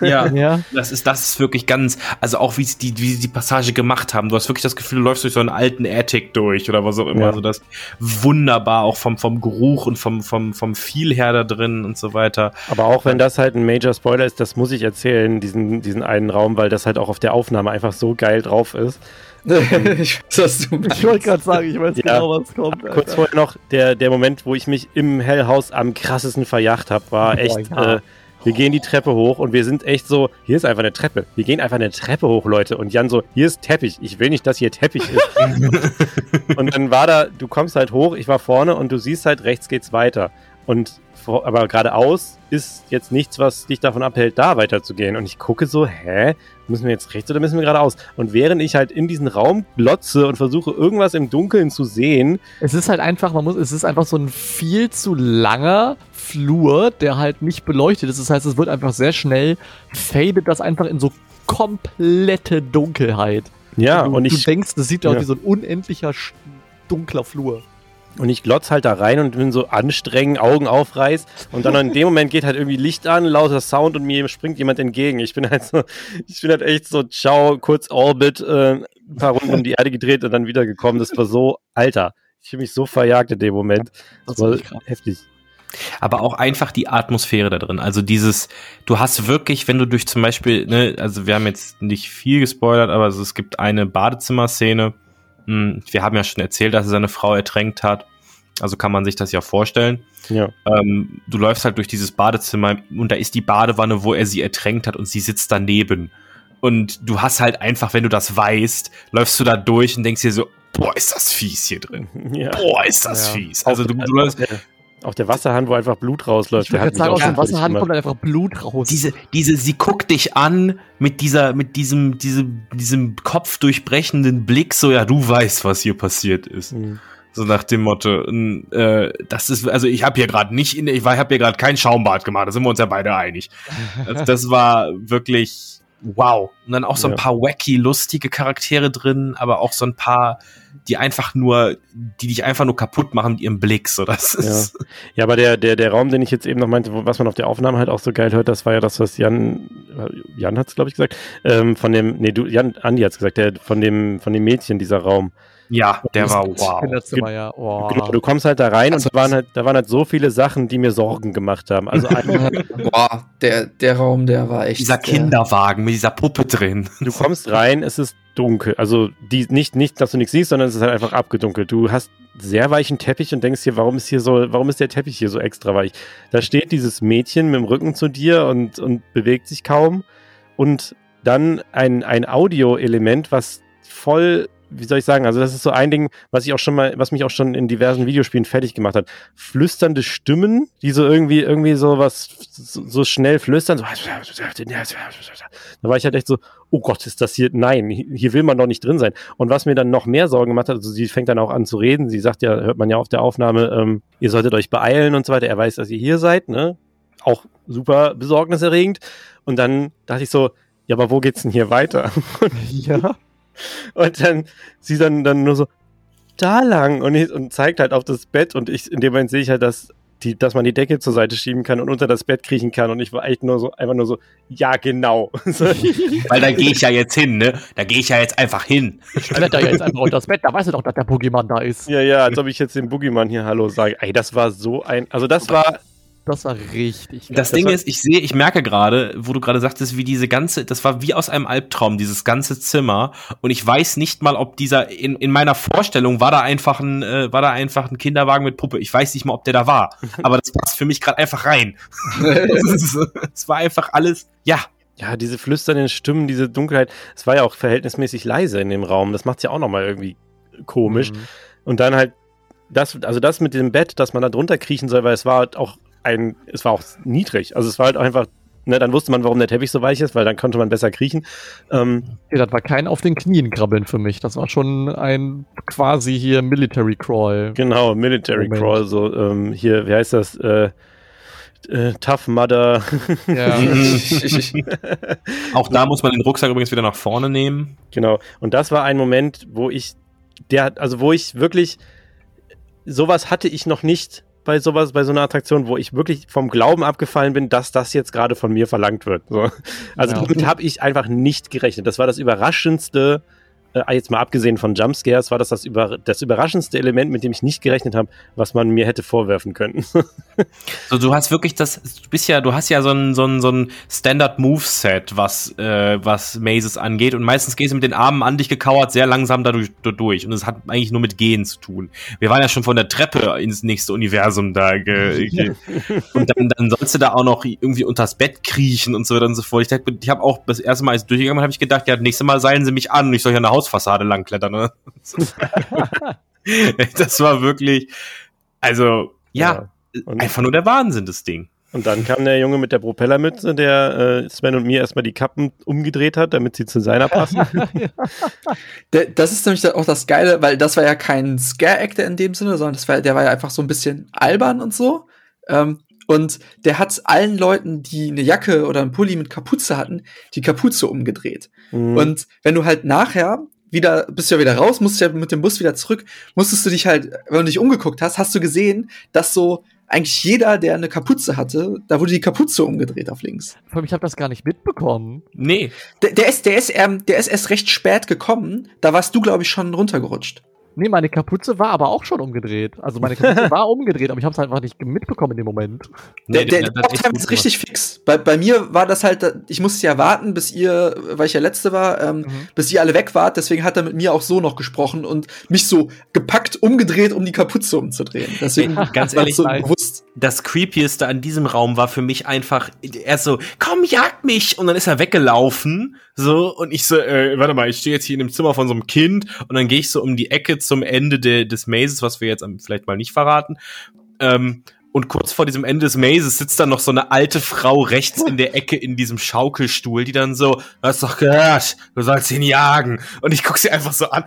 Ja, Ja. das ist das ist wirklich ganz, also auch wie sie die wie sie die Passage gemacht haben. Du hast wirklich das Gefühl, du läufst durch so einen alten Attic durch oder was auch immer. Ja. Also das wunderbar auch vom vom Geruch und vom vom vom Feel her da drin und so weiter. Aber auch wenn das halt ein Major Spoiler ist, das muss ich erzählen, diesen, diesen einen Raum, weil das halt auch auf der Aufnahme einfach so geil drauf ist. ich weiß, was du Ich wollte gerade sagen, ich weiß Ja. genau, was kommt. Kurz Alter. vorher noch, der, der Moment, wo ich mich im Hellhaus am krassesten verjagt habe, war Boah, echt, ja. äh, wir gehen die Treppe hoch und wir sind echt so, hier ist einfach eine Treppe. Wir gehen einfach eine Treppe hoch, Leute. Und Jan so, hier ist Teppich. Ich will nicht, dass hier Teppich ist. und dann war da, du kommst halt hoch, ich war vorne und du siehst halt, rechts geht's weiter. Und vor, aber geradeaus ist jetzt nichts, was dich davon abhält, da weiterzugehen. Und ich gucke so, hä? Müssen wir jetzt rechts oder müssen wir geradeaus? Und während ich halt in diesen Raum glotze und versuche, irgendwas im Dunkeln zu sehen, Es ist halt einfach, man muss, es ist einfach so ein viel zu langer Flur, der halt nicht beleuchtet ist. Das heißt, es wird einfach sehr schnell, fadet das einfach in so komplette Dunkelheit. ja, du, und du ich denkst, das sieht ja aus wie so ein unendlicher dunkler Flur. Und ich glotz halt da rein und bin so anstrengend, Augen aufreiß. Und dann in dem Moment geht halt irgendwie Licht an, lauter Sound und mir springt jemand entgegen. Ich bin halt so, ich bin halt echt so, ciao, kurz Orbit, äh, ein paar Runden um die Erde gedreht und dann wiedergekommen. Das war so, Alter. Ich fühle mich so verjagt in dem Moment. Das, war heftig. aber auch einfach die Atmosphäre da drin. Also dieses, du hast wirklich, wenn du durch zum Beispiel, ne, also wir haben jetzt nicht viel gespoilert, aber es gibt eine Badezimmerszene. Hm, Wir haben ja schon erzählt, dass er seine Frau ertränkt hat. Also kann man sich das ja vorstellen. Ja. Ähm, du läufst halt durch dieses Badezimmer und da ist die Badewanne, wo er sie ertränkt hat und sie sitzt daneben. Und du hast halt einfach, wenn du das weißt, läufst du da durch und denkst dir so, boah, ist das fies hier drin. Ja. Boah, ist das Ja. fies. Also du, du läufst, auch der Wasserhand, wo einfach Blut rausläuft. Ich würde der sagen, aus dem Wasserhahn kommt dann einfach Blut raus. diese, diese, sie guckt dich an mit dieser, mit diesem, diesem, diesem kopfdurchbrechenden Blick, so, ja, du weißt, was hier passiert ist. Mhm. So nach dem Motto, äh, das ist, also ich habe hier gerade nicht, in, ich habe hier gerade kein Schaumbad gemacht, da sind wir uns ja beide einig. Also das war wirklich wow. Und dann auch so ein Ja. paar wacky, lustige Charaktere drin, aber auch so ein paar, die einfach nur, die dich einfach nur kaputt machen mit ihrem Blick. So, das ist. Ja, aber der, der, der Raum, den ich jetzt eben noch meinte, was man auf der Aufnahme halt auch so geil hört, das war ja das, was Jan, Jan hat's glaube ich gesagt, ähm, von dem, nee, du, Jan, Andi hat's gesagt, der, von dem, von dem Mädchen, dieser Raum. Ja, der war wow. Kinderzimmer, ja. Oh. Genau, du kommst halt da rein Also und da waren halt, da waren halt so viele Sachen, die mir Sorgen gemacht haben. Also Boah, der, der Raum, der war echt. Dieser der, Kinderwagen mit dieser Puppe drin. du kommst rein, es ist dunkel. Also die, nicht, nicht, dass du nichts siehst, sondern es ist halt einfach abgedunkelt. Du hast sehr weichen Teppich und denkst dir, warum ist hier so, warum ist der Teppich hier so extra weich? Da steht dieses Mädchen mit dem Rücken zu dir und, und bewegt sich kaum. Und dann ein, ein Audio-Element, was voll, wie soll ich sagen, also das ist so ein Ding, was ich auch schon mal, was mich auch schon in diversen Videospielen fertig gemacht hat. Flüsternde Stimmen, die so irgendwie, irgendwie so was, so, so schnell flüstern, so, da war ich halt echt so, oh Gott, ist das hier, nein, hier will man doch nicht drin sein. Und was mir dann noch mehr Sorgen gemacht hat, also sie fängt dann auch an zu reden, sie sagt ja, hört man ja auf der Aufnahme, ähm, ihr solltet euch beeilen und so weiter, er weiß, dass ihr hier seid, ne? Auch super besorgniserregend. Und dann dachte ich so, ja, aber wo geht's denn hier weiter? ja. Und dann sie dann, dann nur so, da lang und, ich, und zeigt halt auf das Bett und ich, in dem Moment sehe ich halt, dass, die, dass man die Decke zur Seite schieben kann und unter das Bett kriechen kann und ich war echt nur so, einfach nur so, ja, genau. Weil da gehe ich ja jetzt hin, ne? Da gehe ich ja jetzt einfach hin. Ich kletter ja jetzt einfach unter das Bett, da weißt du doch, dass der Pokémon da ist. ja, ja, als ob ich jetzt dem Boogeyman hier Hallo sage. Ey, das war so ein, also das war, Das war richtig geil. Das Ding ist, ich sehe, ich merke gerade, wo du gerade sagtest, wie diese ganze, das war wie aus einem Albtraum, dieses ganze Zimmer. Und ich weiß nicht mal, ob dieser, in, in meiner Vorstellung war da einfach ein, äh, war da einfach ein Kinderwagen mit Puppe. Ich weiß nicht mal, ob der da war. Aber das passt für mich gerade einfach rein. Es war einfach alles, ja. ja, diese flüsternden Stimmen, diese Dunkelheit, es war ja auch verhältnismäßig leise in dem Raum. Das macht's ja auch nochmal irgendwie komisch. Mhm. Und dann halt das, also das mit dem Bett, dass man da drunter kriechen soll, weil es war halt auch ein, es war auch niedrig. Also es war halt einfach, ne, dann wusste man, warum der Teppich so weich ist, weil dann konnte man besser kriechen. Ähm, Ja, das war kein auf den Knien krabbeln für mich. Das war schon ein quasi hier Military Crawl. genau, Military Moment. Crawl, so ähm, hier, wie heißt das? Äh, äh, Tough Mudder. Ja. Auch da muss man den Rucksack übrigens wieder nach vorne nehmen. Genau. Und das war ein Moment, wo ich, der, also wo ich wirklich, sowas hatte ich noch nicht bei sowas, bei so einer Attraktion, wo ich wirklich vom Glauben abgefallen bin, dass das jetzt gerade von mir verlangt wird. So. Also Ja. damit habe ich einfach nicht gerechnet. Das war das überraschendste, äh, jetzt mal abgesehen von Jumpscares, war das das, über, das überraschendste Element, mit dem ich nicht gerechnet habe, was man mir hätte vorwerfen können. So, du hast wirklich das, du bist ja, du hast ja so ein, so ein, so ein Standard-Move-Set, was, äh, was Mazes angeht. Und meistens gehst du mit den Armen an dich gekauert sehr langsam dadurch durch. Und es hat eigentlich nur mit Gehen zu tun. Wir waren ja schon von der Treppe ins nächste Universum da. Ge, ge und dann, dann sollst du da auch noch irgendwie unters Bett kriechen und so weiter und so fort. Ich, ich habe auch das erste Mal, als ich durchgegangen bin, habe ich gedacht, ja, nächste Mal seilen sie mich an und ich soll hier an der Hausfassade langklettern. Ne? das war wirklich, also, ja, einfach nur der Wahnsinn, das Ding. Und dann kam der Junge mit der Propellermütze, der äh, Sven und mir erstmal die Kappen umgedreht hat, damit sie zu seiner passen. Der, das ist nämlich auch das Geile, weil das war ja kein Scare-Actor in dem Sinne, sondern das war, der war ja einfach so ein bisschen albern und so. Ähm, und der hat allen Leuten, die eine Jacke oder einen Pulli mit Kapuze hatten, die Kapuze umgedreht. Mhm. Und wenn du halt nachher wieder, bist du ja wieder raus, musst ja mit dem Bus wieder zurück, musstest du dich halt, wenn du dich umgeguckt hast, hast du gesehen, dass so eigentlich jeder, der eine Kapuze hatte, da wurde die Kapuze umgedreht auf links. Ich habe das gar nicht mitbekommen. Nee. Der, der ist, der ist, ähm, der ist erst recht spät gekommen. Da warst du, glaube ich, schon runtergerutscht. Nee, meine Kapuze war aber auch schon umgedreht. Also meine Kapuze war umgedreht, aber ich habe es einfach nicht mitbekommen in dem Moment. Der, der, der Top-Time ist richtig fix. Bei, bei mir war das halt, ich musste ja warten, bis ihr, weil ich ja letzte war, ähm, bis ihr alle weg wart. Deswegen hat er mit mir auch so noch gesprochen und mich so gepackt, umgedreht, um die Kapuze umzudrehen. Deswegen Ey, ganz ehrlich, so bewusst. das Creepieste an diesem Raum war für mich einfach, er ist so, komm, jag mich! Und dann ist er weggelaufen, so, und ich so, äh, warte mal, ich stehe jetzt hier in dem Zimmer von so einem Kind, und dann gehe ich so um die Ecke zum Ende de, des Mazes, was wir jetzt vielleicht mal nicht verraten, ähm, und kurz vor diesem Ende des Mazes sitzt dann noch so eine alte Frau rechts in der Ecke in diesem Schaukelstuhl, die dann so, du hast doch gehört, du sollst ihn jagen. Und ich guck sie einfach so an,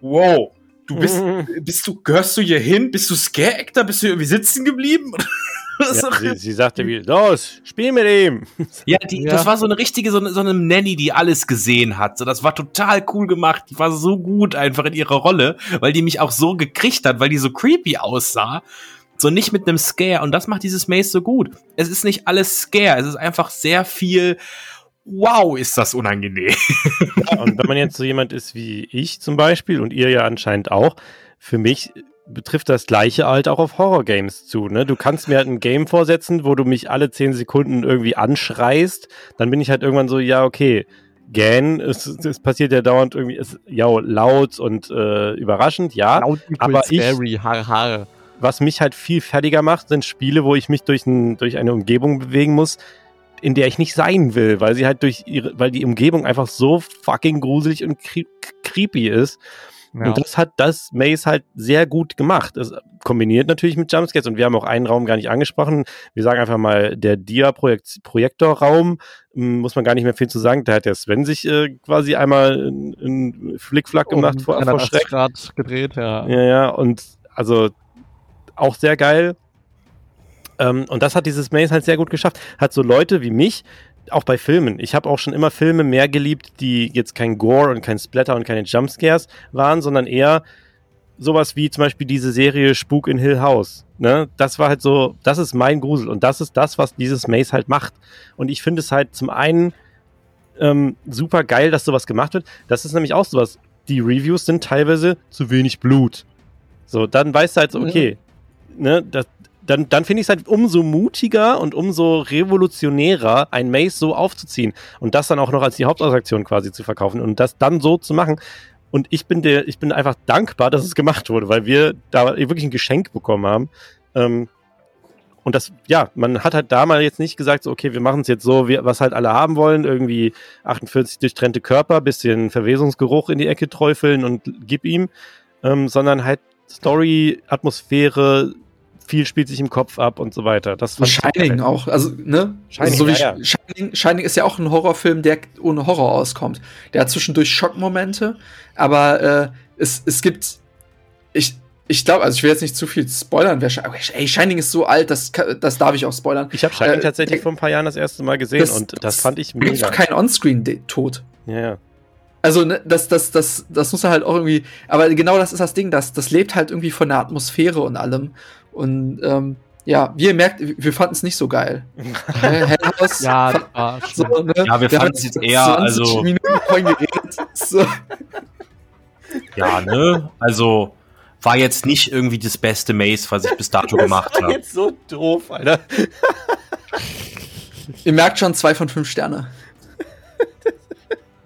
wow, du bist, bist du, gehörst du hier hin? Bist du Scare-Actor? Bist du irgendwie sitzen geblieben? Ja, sie, sie sagte wie, los, spiel mit ihm. ja, die, das war so eine richtige, so eine, so eine Nanny, die alles gesehen hat. So, das war total cool gemacht. Die war so gut einfach in ihrer Rolle, weil die mich auch so gekriegt hat, weil die so creepy aussah. So nicht mit einem Scare. Und das macht dieses Maze so gut. Es ist nicht alles Scare. Es ist einfach sehr viel, wow, ist das unangenehm. Ja, und wenn man jetzt so jemand ist wie ich zum Beispiel und ihr ja anscheinend auch, für mich betrifft das gleiche halt auch auf Horror-Games zu. Ne? Du kannst mir halt ein Game vorsetzen, wo du mich alle zehn Sekunden irgendwie anschreist, dann bin ich halt irgendwann so, ja, okay, Gan, es, es passiert ja dauernd irgendwie, es, ja, laut und äh, überraschend, ja. Laut aber ich, scary, har, har. was mich halt viel fertiger macht, sind Spiele, wo ich mich durch, ein, durch eine Umgebung bewegen muss, in der ich nicht sein will, weil sie halt durch ihre, weil die Umgebung einfach so fucking gruselig und cre creepy ist. Ja. Und das hat das Maze halt sehr gut gemacht. Es kombiniert natürlich mit Jumpscares und wir haben auch einen Raum gar nicht angesprochen. Wir sagen einfach mal, der Dia-Projektorraum, muss man gar nicht mehr viel zu sagen. Da hat der Sven sich äh, quasi einmal einen Flickflack gemacht Um vor, vor 380 Schreck. Grad gedreht, ja. Ja, ja, und also auch sehr geil. Ähm, und das hat dieses Maze halt sehr gut geschafft. Hat so Leute wie mich, auch bei Filmen. Ich habe auch schon immer Filme mehr geliebt, die jetzt kein Gore und kein Splatter und keine Jumpscares waren, sondern eher sowas wie zum Beispiel diese Serie Spuk in Hill House. Ne? Das war halt so, das ist mein Grusel und das ist das, was dieses Maze halt macht. Und ich finde es halt zum einen ähm, super geil, dass sowas gemacht wird. Das ist nämlich auch sowas. Die Reviews sind teilweise zu wenig Blut. So, dann weißt du halt so, okay, ne, das, dann, dann finde ich es halt umso mutiger und umso revolutionärer, ein Maze so aufzuziehen und das dann auch noch als die Hauptattraktion quasi zu verkaufen und das dann so zu machen. Und ich bin der, ich bin einfach dankbar, dass es gemacht wurde, weil wir da wirklich ein Geschenk bekommen haben. Ähm, und das, ja, man hat halt da mal jetzt nicht gesagt, so, okay, wir machen es jetzt so, wie, was halt alle haben wollen, irgendwie 48 durchtrennte Körper, bisschen Verwesungsgeruch in die Ecke träufeln und gib ihm, ähm, sondern halt Story, Atmosphäre, viel spielt sich im Kopf ab und so weiter. Das Shining auch, also, ne? Shining, also, so wie ja, ja. Shining, Shining ist ja auch ein Horrorfilm, der ohne Horror auskommt. Der hat zwischendurch Schockmomente, aber äh, es, es gibt, ich, ich glaube, also ich will jetzt nicht zu viel spoilern. Wer, ey, Shining ist so alt, das, das darf ich auch spoilern. Ich habe Shining Äh, tatsächlich der- vor ein paar Jahren das erste Mal gesehen Das- und das fand ich mega. doch kein On-Screen-Tod. Ja, ja. Also, ne, das, das, das, das muss er halt auch irgendwie. Aber genau das ist das Ding, das, das lebt halt irgendwie von der Atmosphäre und allem. Und ähm, ja, wie ihr merkt, wir fanden es nicht so geil. Hell House Ja, fand- war so, ne? Ja, wir haben fanden es jetzt eher, 20 also- Minuten vorhin geredet. So. Ja, ne? Also war jetzt nicht irgendwie das beste Maze, was ich bis dato gemacht war habe. jetzt so doof, Alter. Ihr merkt schon zwei von fünf Sterne.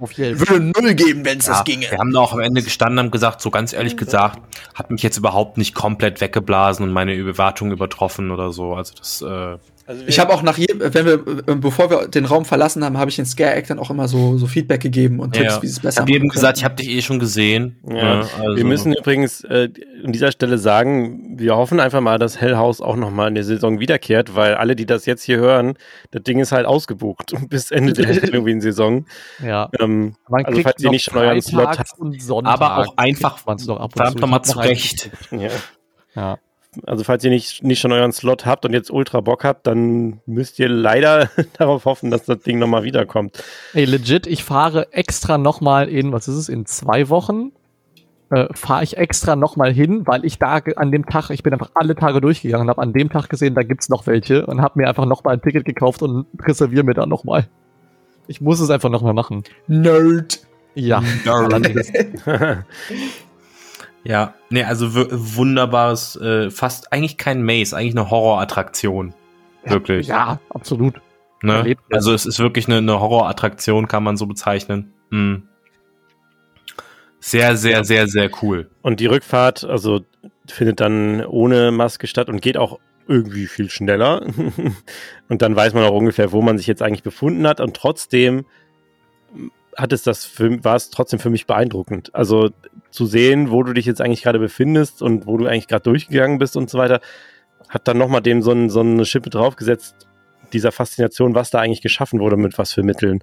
auf jeden Würde null geben, wenn es Ja, das ginge. wir haben da auch am Ende gestanden und haben gesagt, so ganz ehrlich gesagt, hat mich jetzt überhaupt nicht komplett weggeblasen und meine Erwartungen übertroffen oder so. Also das, äh, Ich habe auch nach jedem, wenn wir, äh, bevor wir den Raum verlassen haben, habe ich den Scare Act dann auch immer so, so Feedback gegeben und Tipps, ja. wie es ich besser habe jedem machen gesagt, ich habe dich eh schon gesehen. Ja. Ne? Also, Wir müssen übrigens äh, an dieser Stelle sagen, wir hoffen einfach mal, dass Hell House auch nochmal in der Saison wiederkehrt, weil alle, die das jetzt hier hören, das Ding ist halt ausgebucht bis Ende der Halloween-Saison. Ja. Ähm, Man also kriegt falls ihr nicht schon euren Slot habt. und Sonntag aber auch einfach kriegt man's noch ab und verdammt zu. nochmal Ich hab noch zurecht. Ja. Ja. Also falls ihr nicht, nicht schon euren Slot habt und jetzt ultra Bock habt, dann müsst ihr leider darauf hoffen, dass das Ding nochmal wiederkommt. Ey, legit, ich fahre extra nochmal in, was ist es, in zwei Wochen äh, fahre ich extra nochmal hin, weil ich da an dem Tag, ich bin einfach alle Tage durchgegangen und habe an dem Tag gesehen, da gibt's noch welche und habe mir einfach nochmal ein Ticket gekauft und reserviere mir da nochmal. Ich muss es einfach nochmal machen. Nerd. Ja, allerdings. Ja, nee, also wunderbares, äh, fast eigentlich kein Maze, eigentlich eine Horrorattraktion. Wirklich. Ja, absolut. Ne? Also es ist wirklich eine, eine Horrorattraktion, kann man so bezeichnen. Mhm. Sehr, sehr, sehr, sehr cool. Und die Rückfahrt, also findet dann ohne Maske statt und geht auch irgendwie viel schneller. und dann weiß man auch ungefähr, wo man sich jetzt eigentlich befunden hat. Und trotzdem hat es das für, war es trotzdem für mich beeindruckend. Also zu sehen, wo du dich jetzt eigentlich gerade befindest und wo du eigentlich gerade durchgegangen bist und so weiter, hat dann nochmal dem so, ein, so eine Schippe draufgesetzt, dieser Faszination, was da eigentlich geschaffen wurde, mit was für Mitteln.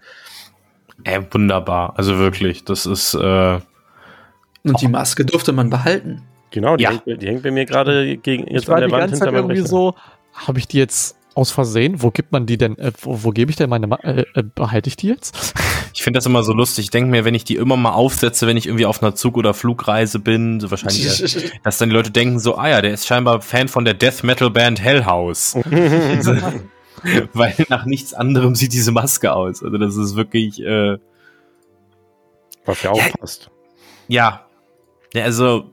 Ey, wunderbar. Also wirklich, das ist, äh, Und die Maske durfte man behalten. Genau, die, Ja. hängt, die hängt bei mir gerade gegen jetzt Ich war an der die Wand ganze Zeit irgendwie so, habe ich die jetzt aus Versehen? Wo gibt man die denn? Äh, wo, wo gebe ich denn meine? Ma äh, äh, behalte ich die jetzt? ich finde das immer so lustig. Ich denke mir, wenn ich die immer mal aufsetze, wenn ich irgendwie auf einer Zug- oder Flugreise bin, so wahrscheinlich, dass dann die Leute denken so, ah ja, der ist scheinbar Fan von der Death Metal Band Hellhouse. Weil nach nichts anderem sieht diese Maske aus. Also das ist wirklich, äh, Was ja auch Ja. passt. ja. Ja, also,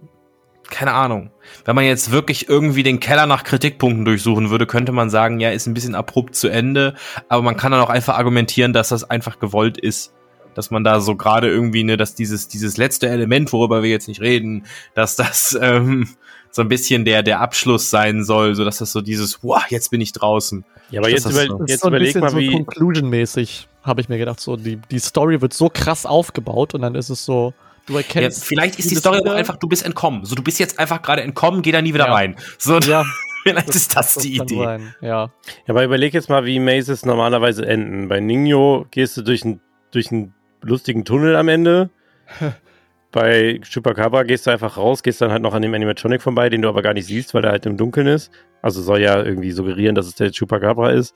keine Ahnung. Wenn man jetzt wirklich irgendwie den Keller nach Kritikpunkten durchsuchen würde, könnte man sagen, ja, ist ein bisschen abrupt zu Ende, aber man kann dann auch einfach argumentieren, dass das einfach gewollt ist. Dass man da so gerade irgendwie, ne, dass dieses, dieses letzte Element, worüber wir jetzt nicht reden, dass das ähm, so ein bisschen der, der Abschluss sein soll, so dass das so dieses, wow, jetzt bin ich draußen. Ja, aber jetzt, ist über, so. Jetzt so ein überleg bisschen mal, so wie. Conclusion-mäßig, habe ich mir gedacht. So, die, die Story wird so krass aufgebaut und dann ist es so, du Ja, erkennst. vielleicht ist die Story auch einfach, du bist entkommen. So, du bist jetzt einfach gerade entkommen, geh da nie wieder Ja. rein. So, Ja, vielleicht ist das die kann Idee. sein, Ja. Ja, aber überleg jetzt mal, wie Mazes normalerweise enden. Bei Nino gehst du durch einen durch einen lustigen Tunnel am Ende. Bei Chupacabra gehst du einfach raus, gehst dann halt noch an dem Animatronic vorbei, den du aber gar nicht siehst, weil er halt im Dunkeln ist. Also soll ja irgendwie suggerieren, dass es der Chupacabra ist.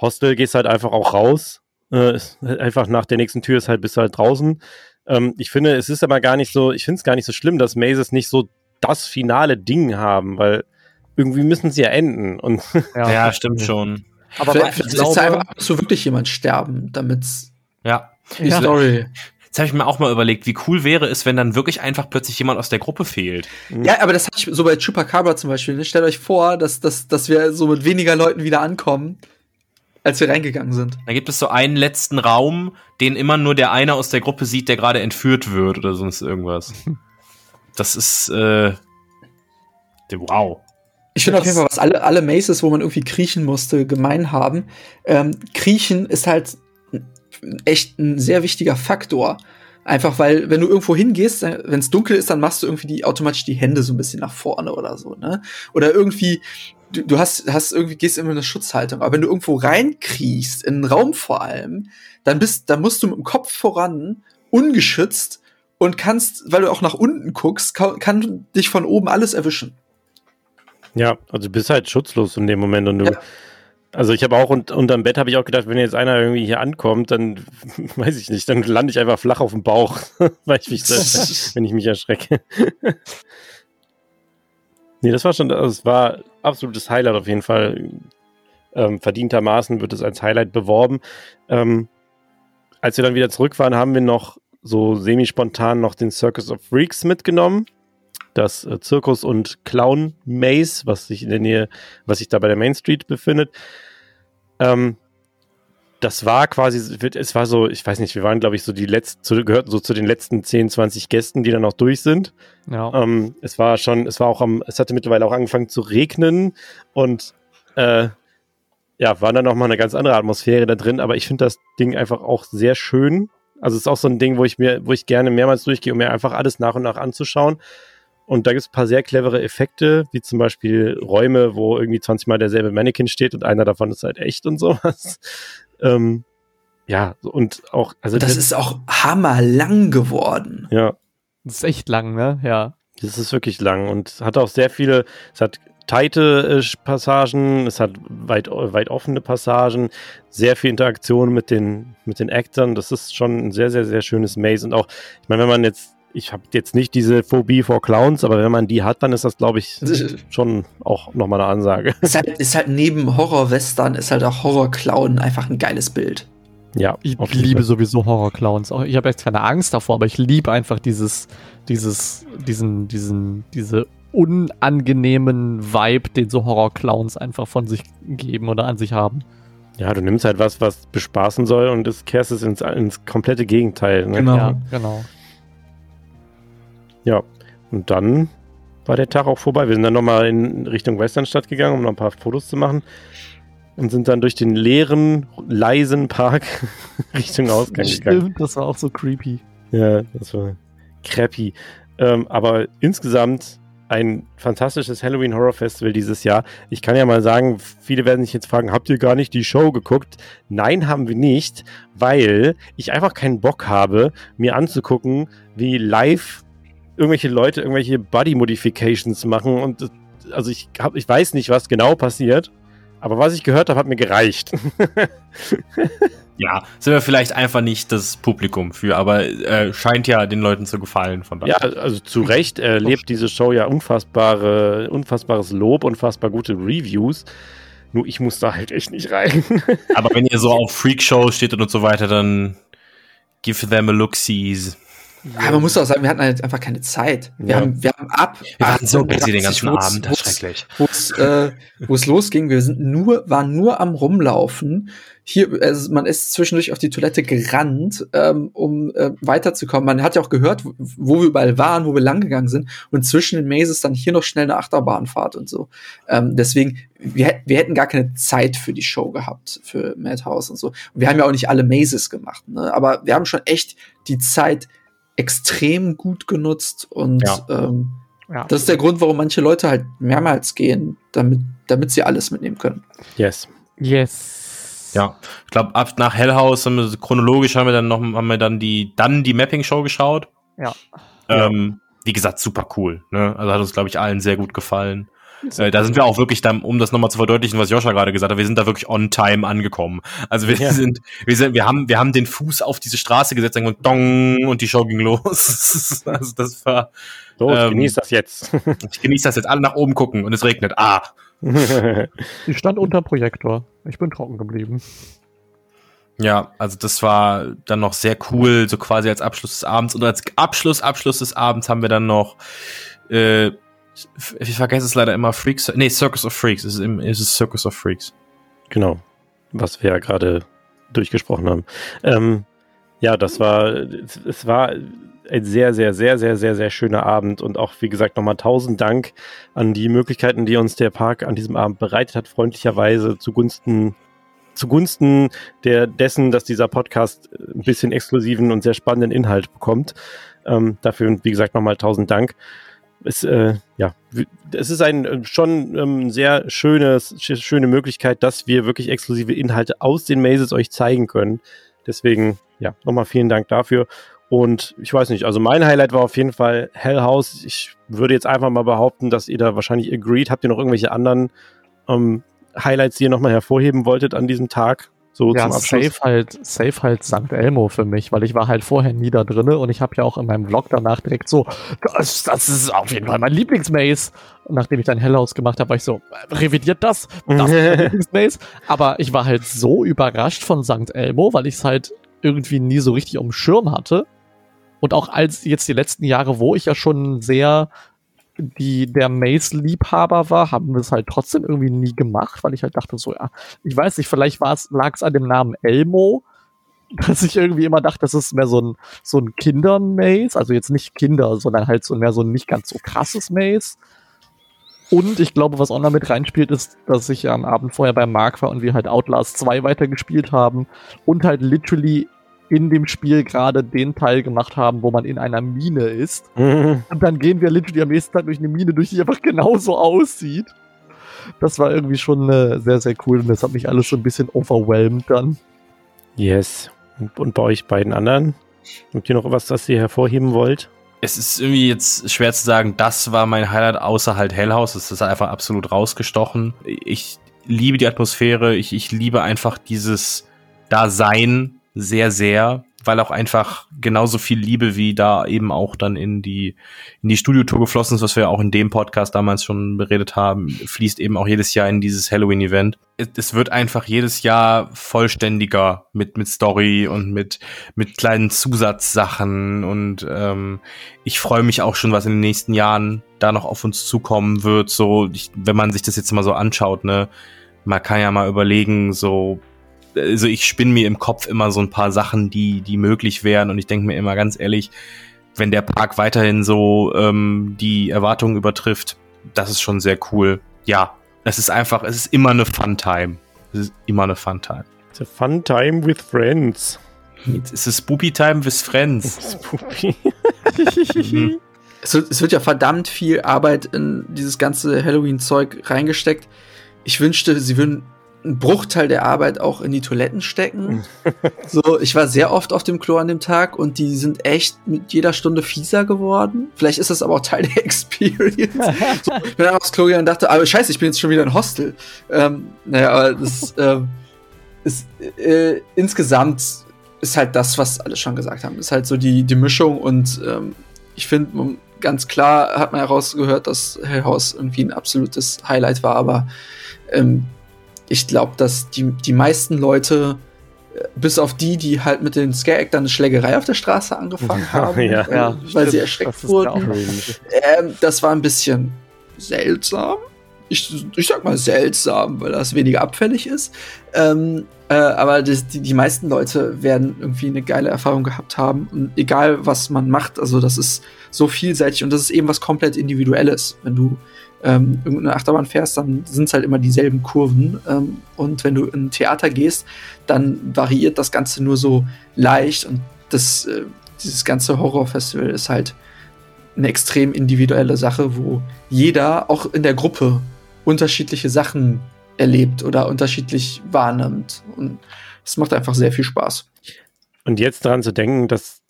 Hostel gehst halt einfach auch raus. Äh, halt einfach nach der nächsten Tür ist halt, bist du halt draußen. Ähm, ich finde, es ist aber gar nicht so, ich finde es gar nicht so schlimm, dass Mazes nicht so das finale Ding haben, weil irgendwie müssen sie ja enden. Und Ja, stimmt schon. Aber vielleicht ich vielleicht glaube, einfach zu wirklich jemand sterben, damit's Ja. die Ja. Story. Jetzt habe ich mir auch mal überlegt, wie cool wäre es, wenn dann wirklich einfach plötzlich jemand aus der Gruppe fehlt. Ja, aber das hatte ich so bei Chupacabra zum Beispiel. Ne? Stellt euch vor, dass, dass, dass wir so mit weniger Leuten wieder ankommen, als wir reingegangen sind. Da gibt es so einen letzten Raum, den immer nur der eine aus der Gruppe sieht, der gerade entführt wird oder sonst irgendwas. Das ist, äh, wow. Ich finde auf jeden Fall, was alle, alle Maces, wo man irgendwie kriechen musste, gemein haben. Ähm, kriechen ist halt echt ein sehr wichtiger Faktor. Einfach weil, wenn du irgendwo hingehst, wenn es dunkel ist, dann machst du irgendwie die, automatisch die Hände so ein bisschen nach vorne oder so, ne? Oder irgendwie, du, du hast, hast irgendwie, gehst immer in eine Schutzhaltung. Aber wenn du irgendwo reinkriechst, in einen Raum vor allem, dann bist, dann musst du mit dem Kopf voran, ungeschützt und kannst, weil du auch nach unten guckst, kann, kann dich von oben alles erwischen. Ja, also du bist halt schutzlos in dem Moment und du, Ja. Also ich habe auch und, unterm Bett habe ich auch gedacht, wenn jetzt einer irgendwie hier ankommt, dann weiß ich nicht, dann lande ich einfach flach auf dem Bauch, weil ich mich, wenn ich mich erschrecke. Nee, das war schon, das war absolutes Highlight auf jeden Fall. Ähm, verdientermaßen wird es als Highlight beworben. Ähm, als wir dann wieder zurück waren, haben wir noch so semi-spontan noch den Circus of Freaks mitgenommen. Das äh, Zirkus- und Clown-Maze, was sich in der Nähe, was sich da bei der Main Street befindet. Ähm, das war quasi, es war so, ich weiß nicht, wir waren, glaube ich, so die letzten, gehörten so zu den letzten 10, 20 Gästen, die dann noch durch sind. Ja. Ähm, es war schon, es war auch am, es hatte mittlerweile auch angefangen zu regnen und äh, ja, war dann nochmal eine ganz andere Atmosphäre da drin, aber ich finde das Ding einfach auch sehr schön. Also es ist auch so ein Ding, wo ich mir, wo ich gerne mehrmals durchgehe, um mir einfach alles nach und nach anzuschauen. Und da gibt es ein paar sehr clevere Effekte, wie zum Beispiel Räume, wo irgendwie 20 Mal derselbe Mannequin steht und einer davon ist halt echt und sowas. Ähm, ja, und auch, also das ist auch hammerlang geworden. ja, Das ist echt lang, ne? Ja. Das ist wirklich lang und hat auch sehr viele, es hat teite äh, Passagen, es hat weit, weit offene Passagen, sehr viel Interaktion mit den, mit den Actern. Das ist schon ein sehr, sehr, sehr schönes Maze. Und auch, ich meine, wenn man jetzt, ich habe jetzt nicht diese Phobie vor Clowns, aber wenn man die hat, dann ist das, glaube ich, schon auch nochmal eine Ansage. Ist halt, ist halt neben Horror-Western, ist halt auch Horror-Clown einfach ein geiles Bild. Ja, Ich liebe sowieso Horror-Clowns. Ich habe jetzt keine Angst davor, aber ich liebe einfach dieses, dieses, diesen, diesen, diese unangenehmen Vibe, den so Horror-Clowns einfach von sich geben oder an sich haben. Ja, du nimmst halt was, was bespaßen soll und das kehrst es ins, ins komplette Gegenteil. Ne? Genau. Ja, genau. Ja, und dann war der Tag auch vorbei. Wir sind dann nochmal in Richtung Westernstadt gegangen, um noch ein paar Fotos zu machen. Und sind dann durch den leeren, leisen Park Richtung Ausgang gegangen. Stimmt, das war auch so creepy. Ja, das war crappy. Ähm, aber insgesamt ein fantastisches Halloween Horror Festival dieses Jahr. Ich kann ja mal sagen, viele werden sich jetzt fragen, habt ihr gar nicht die Show geguckt? Nein, haben wir nicht, weil ich einfach keinen Bock habe, mir anzugucken, wie live irgendwelche Leute irgendwelche Body Modifications machen und äh, also ich hab, ich weiß nicht, was genau passiert, aber was ich gehört habe, hat mir gereicht. Ja, sind wir vielleicht einfach nicht das Publikum für, aber äh, scheint ja den Leuten zu gefallen. Von Ja, daher. also zu Recht erlebt diese Show ja unfassbare, unfassbares Lob, unfassbar gute Reviews. Nur ich muss da halt echt nicht rein. Aber wenn ihr so auf Freakshow steht und so weiter, dann give them a look sees. Aber man muss auch sagen, wir hatten halt einfach keine Zeit. Wir, Ja. haben, wir haben ab. Wir waren so busy 18:30, den ganzen wo's- Abend, das ist schrecklich. Wo es äh, wo's losging, wir sind nur, waren nur am Rumlaufen. Hier, also man ist zwischendurch auf die Toilette gerannt, ähm, um äh, weiterzukommen. Man hat ja auch gehört, wo- wo wir überall waren, wo wir langgegangen sind. Und zwischen den Mazes dann hier noch schnell eine Achterbahnfahrt und so. Ähm, deswegen, wir, wir hätten gar keine Zeit für die Show gehabt, für Madhouse und so. Und wir haben ja auch nicht alle Mazes gemacht, ne? aber wir haben schon echt die Zeit extrem gut genutzt und Ja. ähm, Ja. das ist der Grund, warum manche Leute halt mehrmals gehen, damit, damit sie alles mitnehmen können. yes. Yes. Ja, ich glaube, ab nach Hellhouse haben wir chronologisch haben wir dann noch haben wir dann die dann die Mapping Show geschaut. Ja. Ähm, wie gesagt, super cool. Ne? Also hat uns glaube ich allen sehr gut gefallen. Äh, da sind wir auch wirklich dann, um das nochmal zu verdeutlichen, was Joscha gerade gesagt hat, wir sind da wirklich on time angekommen. Also wir Ja. sind, wir sind, wir haben, wir haben den Fuß auf diese Straße gesetzt und dong und die Show ging los. also das war, Los, Ähm, genieß das jetzt. ich genieße das jetzt alle nach oben gucken und es regnet. Ah, Ich stand unter Projektor. Ich bin trocken geblieben. Ja, also das war dann noch sehr cool, so quasi als Abschluss des Abends. Und als Abschluss, Abschluss des Abends haben wir dann noch, äh, ich vergesse es leider immer, Freaks, nee, Circus of Freaks, es ist, es ist Circus of Freaks. genau. Was wir ja gerade durchgesprochen haben. Ähm, ja, das war, es, es war ein sehr, sehr, sehr, sehr, sehr, sehr schöner Abend und auch, wie gesagt, nochmal tausend Dank an die Möglichkeiten, die uns der Park an diesem Abend bereitet hat, freundlicherweise zugunsten zugunsten der dessen, dass dieser Podcast ein bisschen exklusiven und sehr spannenden Inhalt bekommt. Ähm, dafür, wie gesagt, nochmal tausend Dank. Es, äh, ja, es ist ein äh, schon ähm, sehr schönes, sch- schöne Möglichkeit, dass wir wirklich exklusive Inhalte aus den Mazes euch zeigen können. Deswegen, ja, nochmal vielen Dank dafür. Und ich weiß nicht, also mein Highlight war auf jeden Fall Hell House. Ich würde jetzt einfach mal behaupten, dass ihr da wahrscheinlich agreed. Habt ihr noch irgendwelche anderen ähm, Highlights, die ihr nochmal hervorheben wolltet an diesem Tag? So ja, zum Abschluss. safe halt, safe halt St. Elmo für mich, weil ich war halt vorher nie da drinne und ich habe ja auch in meinem Vlog danach direkt so, das, das ist auf jeden Fall mein Lieblingsmaze. Und nachdem ich dann Hellhouse gemacht habe, war ich so, äh, revidiert das? Das ist mein Lieblingsmaze. Aber ich war halt so überrascht von St. Elmo, weil ich es halt irgendwie nie so richtig um Schirm hatte. Und auch als jetzt die letzten Jahre, wo ich ja schon sehr die der Maze-Liebhaber war, haben wir es halt trotzdem irgendwie nie gemacht, weil ich halt dachte so, ja, ich weiß nicht, vielleicht lag es an dem Namen Elmo, dass ich irgendwie immer dachte, das ist mehr so ein, so ein Kinder-Maze, also jetzt nicht Kinder, sondern halt so mehr so ein nicht ganz so krasses Maze. Und ich glaube, was auch noch mit reinspielt, ist, dass ich am Abend vorher bei Mark war und wir halt Outlast 2 weitergespielt haben und halt literally in dem Spiel gerade den Teil gemacht haben, wo man in einer Mine ist. Mhm. Und dann gehen wir literally am nächsten Tag durch eine Mine, durch die einfach genauso aussieht. Das war irgendwie schon äh, sehr, sehr cool und das hat mich alles schon ein bisschen overwhelmed dann. Yes. Und, und bei euch beiden anderen? Habt ihr noch was, das ihr hervorheben wollt? Es ist irgendwie jetzt schwer zu sagen, das war mein Highlight, außer halt Hellhouse. Es ist einfach absolut rausgestochen. Ich liebe die Atmosphäre, ich, ich liebe einfach dieses Dasein sehr, sehr, weil auch einfach genauso viel Liebe wie da eben auch dann in die, in die Studiotour geflossen ist, was wir auch in dem Podcast damals schon beredet haben, fließt eben auch jedes Jahr in dieses Halloween-Event. Es, es wird einfach jedes Jahr vollständiger mit, mit Story und mit, mit kleinen Zusatzsachen und ähm, ich freue mich auch schon, was in den nächsten Jahren da noch auf uns zukommen wird. So, ich, wenn man sich das jetzt mal so anschaut, ne, man kann ja mal überlegen, so also ich spinne mir im Kopf immer so ein paar Sachen, die, die möglich wären und ich denke mir immer ganz ehrlich, wenn der Park weiterhin so ähm, die Erwartungen übertrifft, das ist schon sehr cool. Ja, es ist einfach, es ist immer eine Fun-Time. Es ist immer eine Fun-Time. It's a fun time with friends. Es ist Spoopy Time with Friends. Spoopy. Mhm. Es es wird ja verdammt viel Arbeit in dieses ganze Halloween-Zeug reingesteckt. Ich wünschte, sie würden einen Bruchteil der Arbeit auch in die Toiletten stecken. so, ich war sehr oft auf dem Klo an dem Tag und die sind echt mit jeder Stunde fieser geworden. Vielleicht ist das aber auch Teil der Experience. so, ich bin dann aufs Klo gegangen und dachte, aber scheiße, ich bin jetzt schon wieder in Hostel. Ähm, naja, aber das ähm, ist äh, insgesamt ist halt das, was alle schon gesagt haben. Ist halt so die, die Mischung und ähm, ich finde, ganz klar hat man herausgehört, dass Hell House irgendwie ein absolutes Highlight war, aber ähm, ich glaube, dass die, die meisten Leute, äh, bis auf die, die halt mit den Scare-Actern eine Schlägerei auf der Straße angefangen haben, Ja. äh, Ja, weil sie stimmt. erschreckt ja auch wurden. Ähm, das war ein bisschen seltsam. Ich, ich sag mal seltsam, weil das weniger abfällig ist. Ähm, äh, aber das, die, die meisten Leute werden irgendwie eine geile Erfahrung gehabt haben. Und egal, was man macht, also das ist so vielseitig und das ist eben was komplett Individuelles. Wenn du ähm, irgendeine Achterbahn fährst, dann sind es halt immer dieselben Kurven. Ähm, und wenn du in ein Theater gehst, dann variiert das Ganze nur so leicht. Und das, äh, dieses ganze Horrorfestival ist halt eine extrem individuelle Sache, wo jeder auch in der Gruppe unterschiedliche Sachen erlebt oder unterschiedlich wahrnimmt. Und es macht einfach sehr viel Spaß. Und jetzt daran zu denken, dass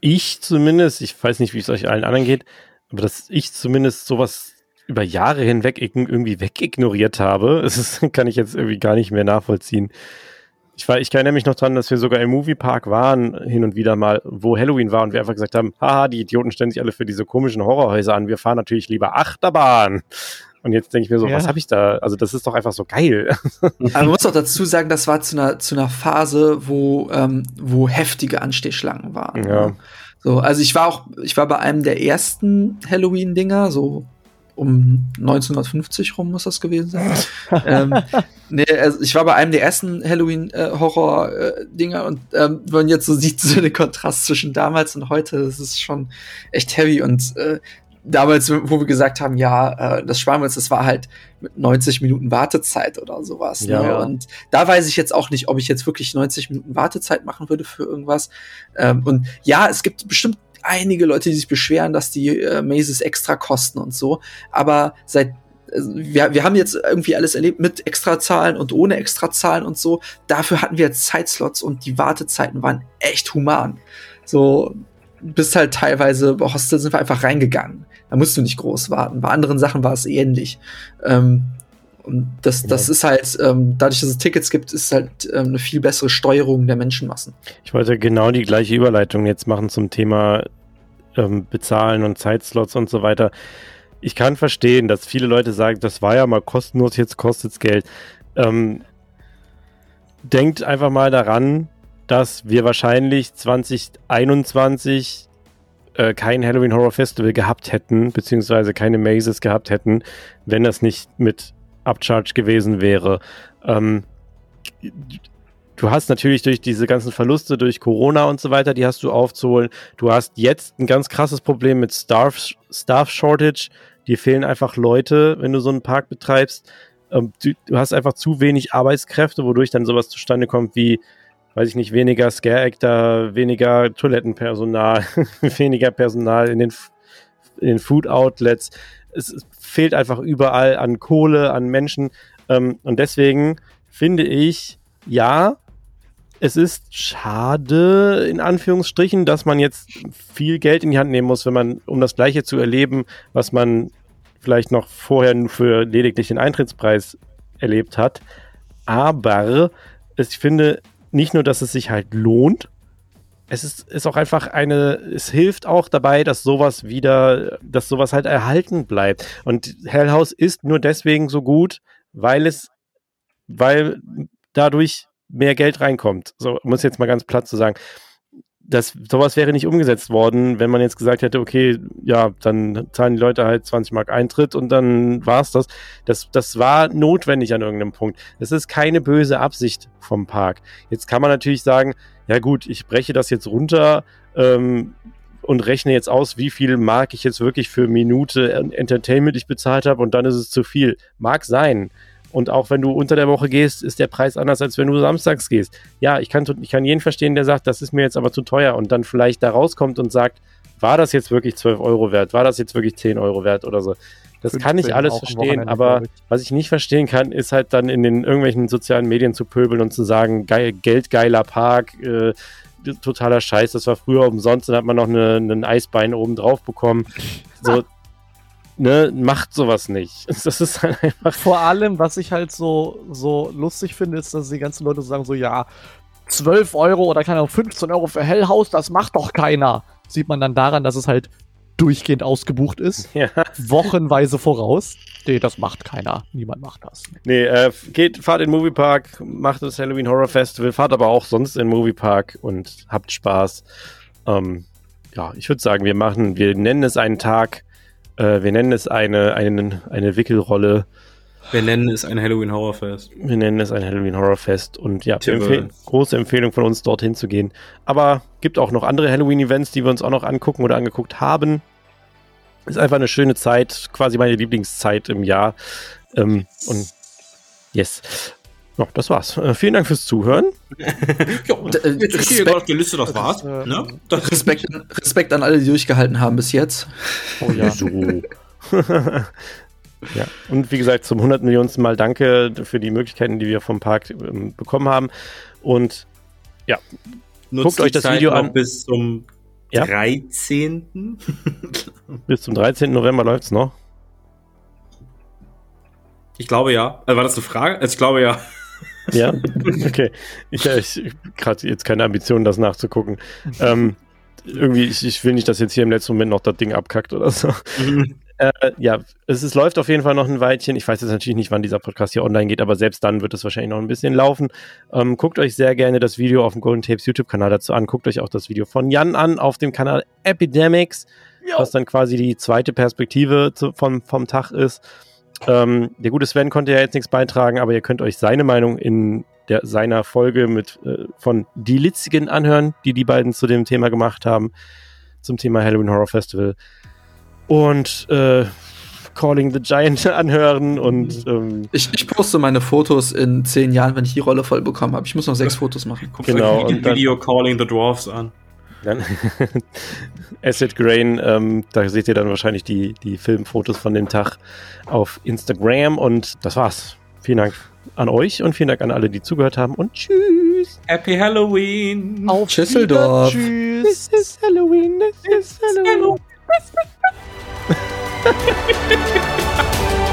ich zumindest, ich weiß nicht, wie es euch allen anderen geht, aber dass ich zumindest sowas über Jahre hinweg irgendwie wegignoriert habe, das ist, kann ich jetzt irgendwie gar nicht mehr nachvollziehen. Ich, war, ich erinnere mich noch dran, dass wir sogar im Moviepark waren, hin und wieder mal, wo Halloween war und wir einfach gesagt haben, haha, die Idioten stellen sich alle für diese komischen Horrorhäuser an, wir fahren natürlich lieber Achterbahn. Und jetzt denke ich mir so, Ja. was habe ich da? Also das ist doch einfach so geil. Aber man muss auch dazu sagen, das war zu einer, zu einer Phase, wo, ähm, wo heftige Anstehschlangen waren. Ja. ne? So, also ich war auch, ich war bei einem der ersten Halloween-Dinger, so um 1950 rum muss das gewesen sein. ähm, nee, also ich war bei einem der ersten Halloween-Horror-Dinger und ähm, wenn man jetzt so sieht, so den Kontrast zwischen damals und heute, das ist schon echt heavy und äh, damals, wo wir gesagt haben, ja, äh, das uns, das war halt mit 90 Minuten Wartezeit oder sowas. Ja. Ne? Und da weiß ich jetzt auch nicht, ob ich jetzt wirklich 90 Minuten Wartezeit machen würde für irgendwas. Ähm, und ja, es gibt bestimmt einige Leute, die sich beschweren, dass die äh, Mazes extra kosten und so. Aber seit also wir, wir haben jetzt irgendwie alles erlebt mit Extrazahlen und ohne Extrazahlen und so. Dafür hatten wir Zeitslots und die Wartezeiten waren echt human. So, bist halt teilweise, bei Hostel sind wir einfach reingegangen. Da musst du nicht groß warten. Bei anderen Sachen war es ähnlich. Ähm, Und das, das ist halt, ähm, dadurch, dass es Tickets gibt, ist halt ähm, eine viel bessere Steuerung der Menschenmassen. Ich wollte genau die gleiche Überleitung jetzt machen zum Thema ähm, Bezahlen und Zeitslots und so weiter. Ich kann verstehen, dass viele Leute sagen, das war ja mal kostenlos, jetzt kostet es Geld. Ähm, denkt einfach mal daran, dass wir wahrscheinlich 2021 äh, kein Halloween Horror Festival gehabt hätten, beziehungsweise keine Mazes gehabt hätten, wenn das nicht mit Upcharge gewesen wäre. Ähm, du hast natürlich durch diese ganzen Verluste durch Corona und so weiter, die hast du aufzuholen. Du hast jetzt ein ganz krasses Problem mit Staff, Staff Shortage. Dir fehlen einfach Leute, wenn du so einen Park betreibst. Ähm, du, du, hast einfach zu wenig Arbeitskräfte, wodurch dann sowas zustande kommt wie, weiß ich nicht, weniger Scare-Actor, weniger Toilettenpersonal, weniger Personal in den, in den Food-Outlets. Es, es, fehlt einfach überall an Kohle, an Menschen. Ähm, und deswegen finde ich, ja, es ist schade, in Anführungsstrichen, dass man jetzt viel Geld in die Hand nehmen muss, wenn man, um das Gleiche zu erleben, was man vielleicht noch vorher nur für lediglich den Eintrittspreis erlebt hat. Aber ich finde nicht nur, dass es sich halt lohnt, es ist, ist auch einfach eine, es hilft auch dabei, dass sowas wieder, dass sowas halt erhalten bleibt. Und Hell House ist nur deswegen so gut, weil es, weil dadurch mehr Geld reinkommt. So, muss jetzt mal ganz platt zu sagen das, sowas wäre nicht umgesetzt worden, wenn man jetzt gesagt hätte, okay, ja, dann zahlen die Leute halt 20 Mark Eintritt und dann war's das. Das, das war notwendig an irgendeinem Punkt. Das ist keine böse Absicht vom Park. Jetzt kann man natürlich sagen, ja gut, ich breche das jetzt runter ähm, und rechne jetzt aus, wie viel Mark ich jetzt wirklich für Minute Entertainment ich bezahlt habe und dann ist es zu viel. Mag sein. Und auch wenn du unter der Woche gehst, ist der Preis anders, als wenn du samstags gehst. Ja, ich kann, ich kann jeden verstehen, der sagt, das ist mir jetzt aber zu teuer und dann vielleicht da rauskommt und sagt, war das jetzt wirklich 12 Euro wert? War das jetzt wirklich 10 Euro wert oder so? Das kann ich alles verstehen, aber was ich nicht verstehen kann, ist halt dann in den irgendwelchen sozialen Medien zu pöbeln und zu sagen, geil, geldgeiler Park, äh, totaler Scheiß, das war früher umsonst, dann hat man noch eine, einen Eisbein oben drauf bekommen. So, ne, macht sowas nicht. Das ist halt einfach. Vor allem, was ich halt so, so lustig finde, ist, dass die ganzen Leute sagen so, ja, 12 Euro oder keine Ahnung, 15 Euro für Hellhaus, das macht doch keiner. Sieht man dann daran, dass es halt durchgehend ausgebucht ist. Ja. Wochenweise voraus. Nee, das macht keiner. Niemand macht das. Nee, äh, geht, fahrt in den Moviepark, macht das Halloween Horror Festival, fahrt aber auch sonst in den Moviepark und habt Spaß. Ähm, ja, ich würde sagen, wir machen, wir nennen es einen Tag, äh, wir nennen es eine, eine, eine Wickelrolle. Wir nennen es ein Halloween Horrorfest. Wir nennen es ein Halloween Horrorfest und ja, empfehl große Empfehlung von uns, dorthin zu gehen. Aber gibt auch noch andere Halloween-Events, die wir uns auch noch angucken oder angeguckt haben. Ist einfach eine schöne Zeit, quasi meine Lieblingszeit im Jahr. Ähm, und yes. Ja, das war's. Äh, vielen Dank fürs Zuhören. und, äh, Respekt, auf die Liste, das war's. Ne? das Respekt, Respekt an alle, die durchgehalten haben bis jetzt. Oh ja. So. ja, und wie gesagt, zum 100 Millionsten Mal danke für die Möglichkeiten, die wir vom Park ähm, bekommen haben. Und ja, Nutzt guckt euch das Zeit Video an. Bis zum ja? 13. bis zum 13. November läuft's noch. Ich glaube ja. Also war das eine Frage? Also ich glaube ja. Ja, okay. Ich, ich gerade jetzt keine Ambition, das nachzugucken. Ähm, irgendwie, ich, ich, will nicht, dass jetzt hier im letzten Moment noch das Ding abkackt oder so. Mhm. Äh, ja, es, es läuft auf jeden Fall noch ein Weilchen. Ich weiß jetzt natürlich nicht, wann dieser Podcast hier online geht, aber selbst dann wird es wahrscheinlich noch ein bisschen laufen. Ähm, guckt euch sehr gerne das Video auf dem Golden Tapes YouTube-Kanal dazu an. Guckt euch auch das Video von Jan an auf dem Kanal Epidemics, jo. was dann quasi die zweite Perspektive zu, vom, vom Tag ist. Ähm, der gute Sven konnte ja jetzt nichts beitragen, aber ihr könnt euch seine Meinung in der, seiner Folge mit äh, von Die Litzigen anhören, die die beiden zu dem Thema gemacht haben, zum Thema Halloween Horror Festival. Und äh, Calling the Giant anhören und ähm, ich, ich, poste meine Fotos in zehn Jahren, wenn ich die Rolle voll bekommen habe. Ich muss noch sechs Fotos machen. Guckt genau, euch ein Video Calling the Dwarfs an. Dann Acid Grain, ähm, da seht ihr dann wahrscheinlich die, die Filmfotos von dem Tag auf Instagram und das war's. Vielen Dank an euch und vielen Dank an alle, die zugehört haben und tschüss. Happy Halloween. Auf Schüsseldorf. Tschüss. This is Halloween. This is Halloween. Ha ha ha ha ha!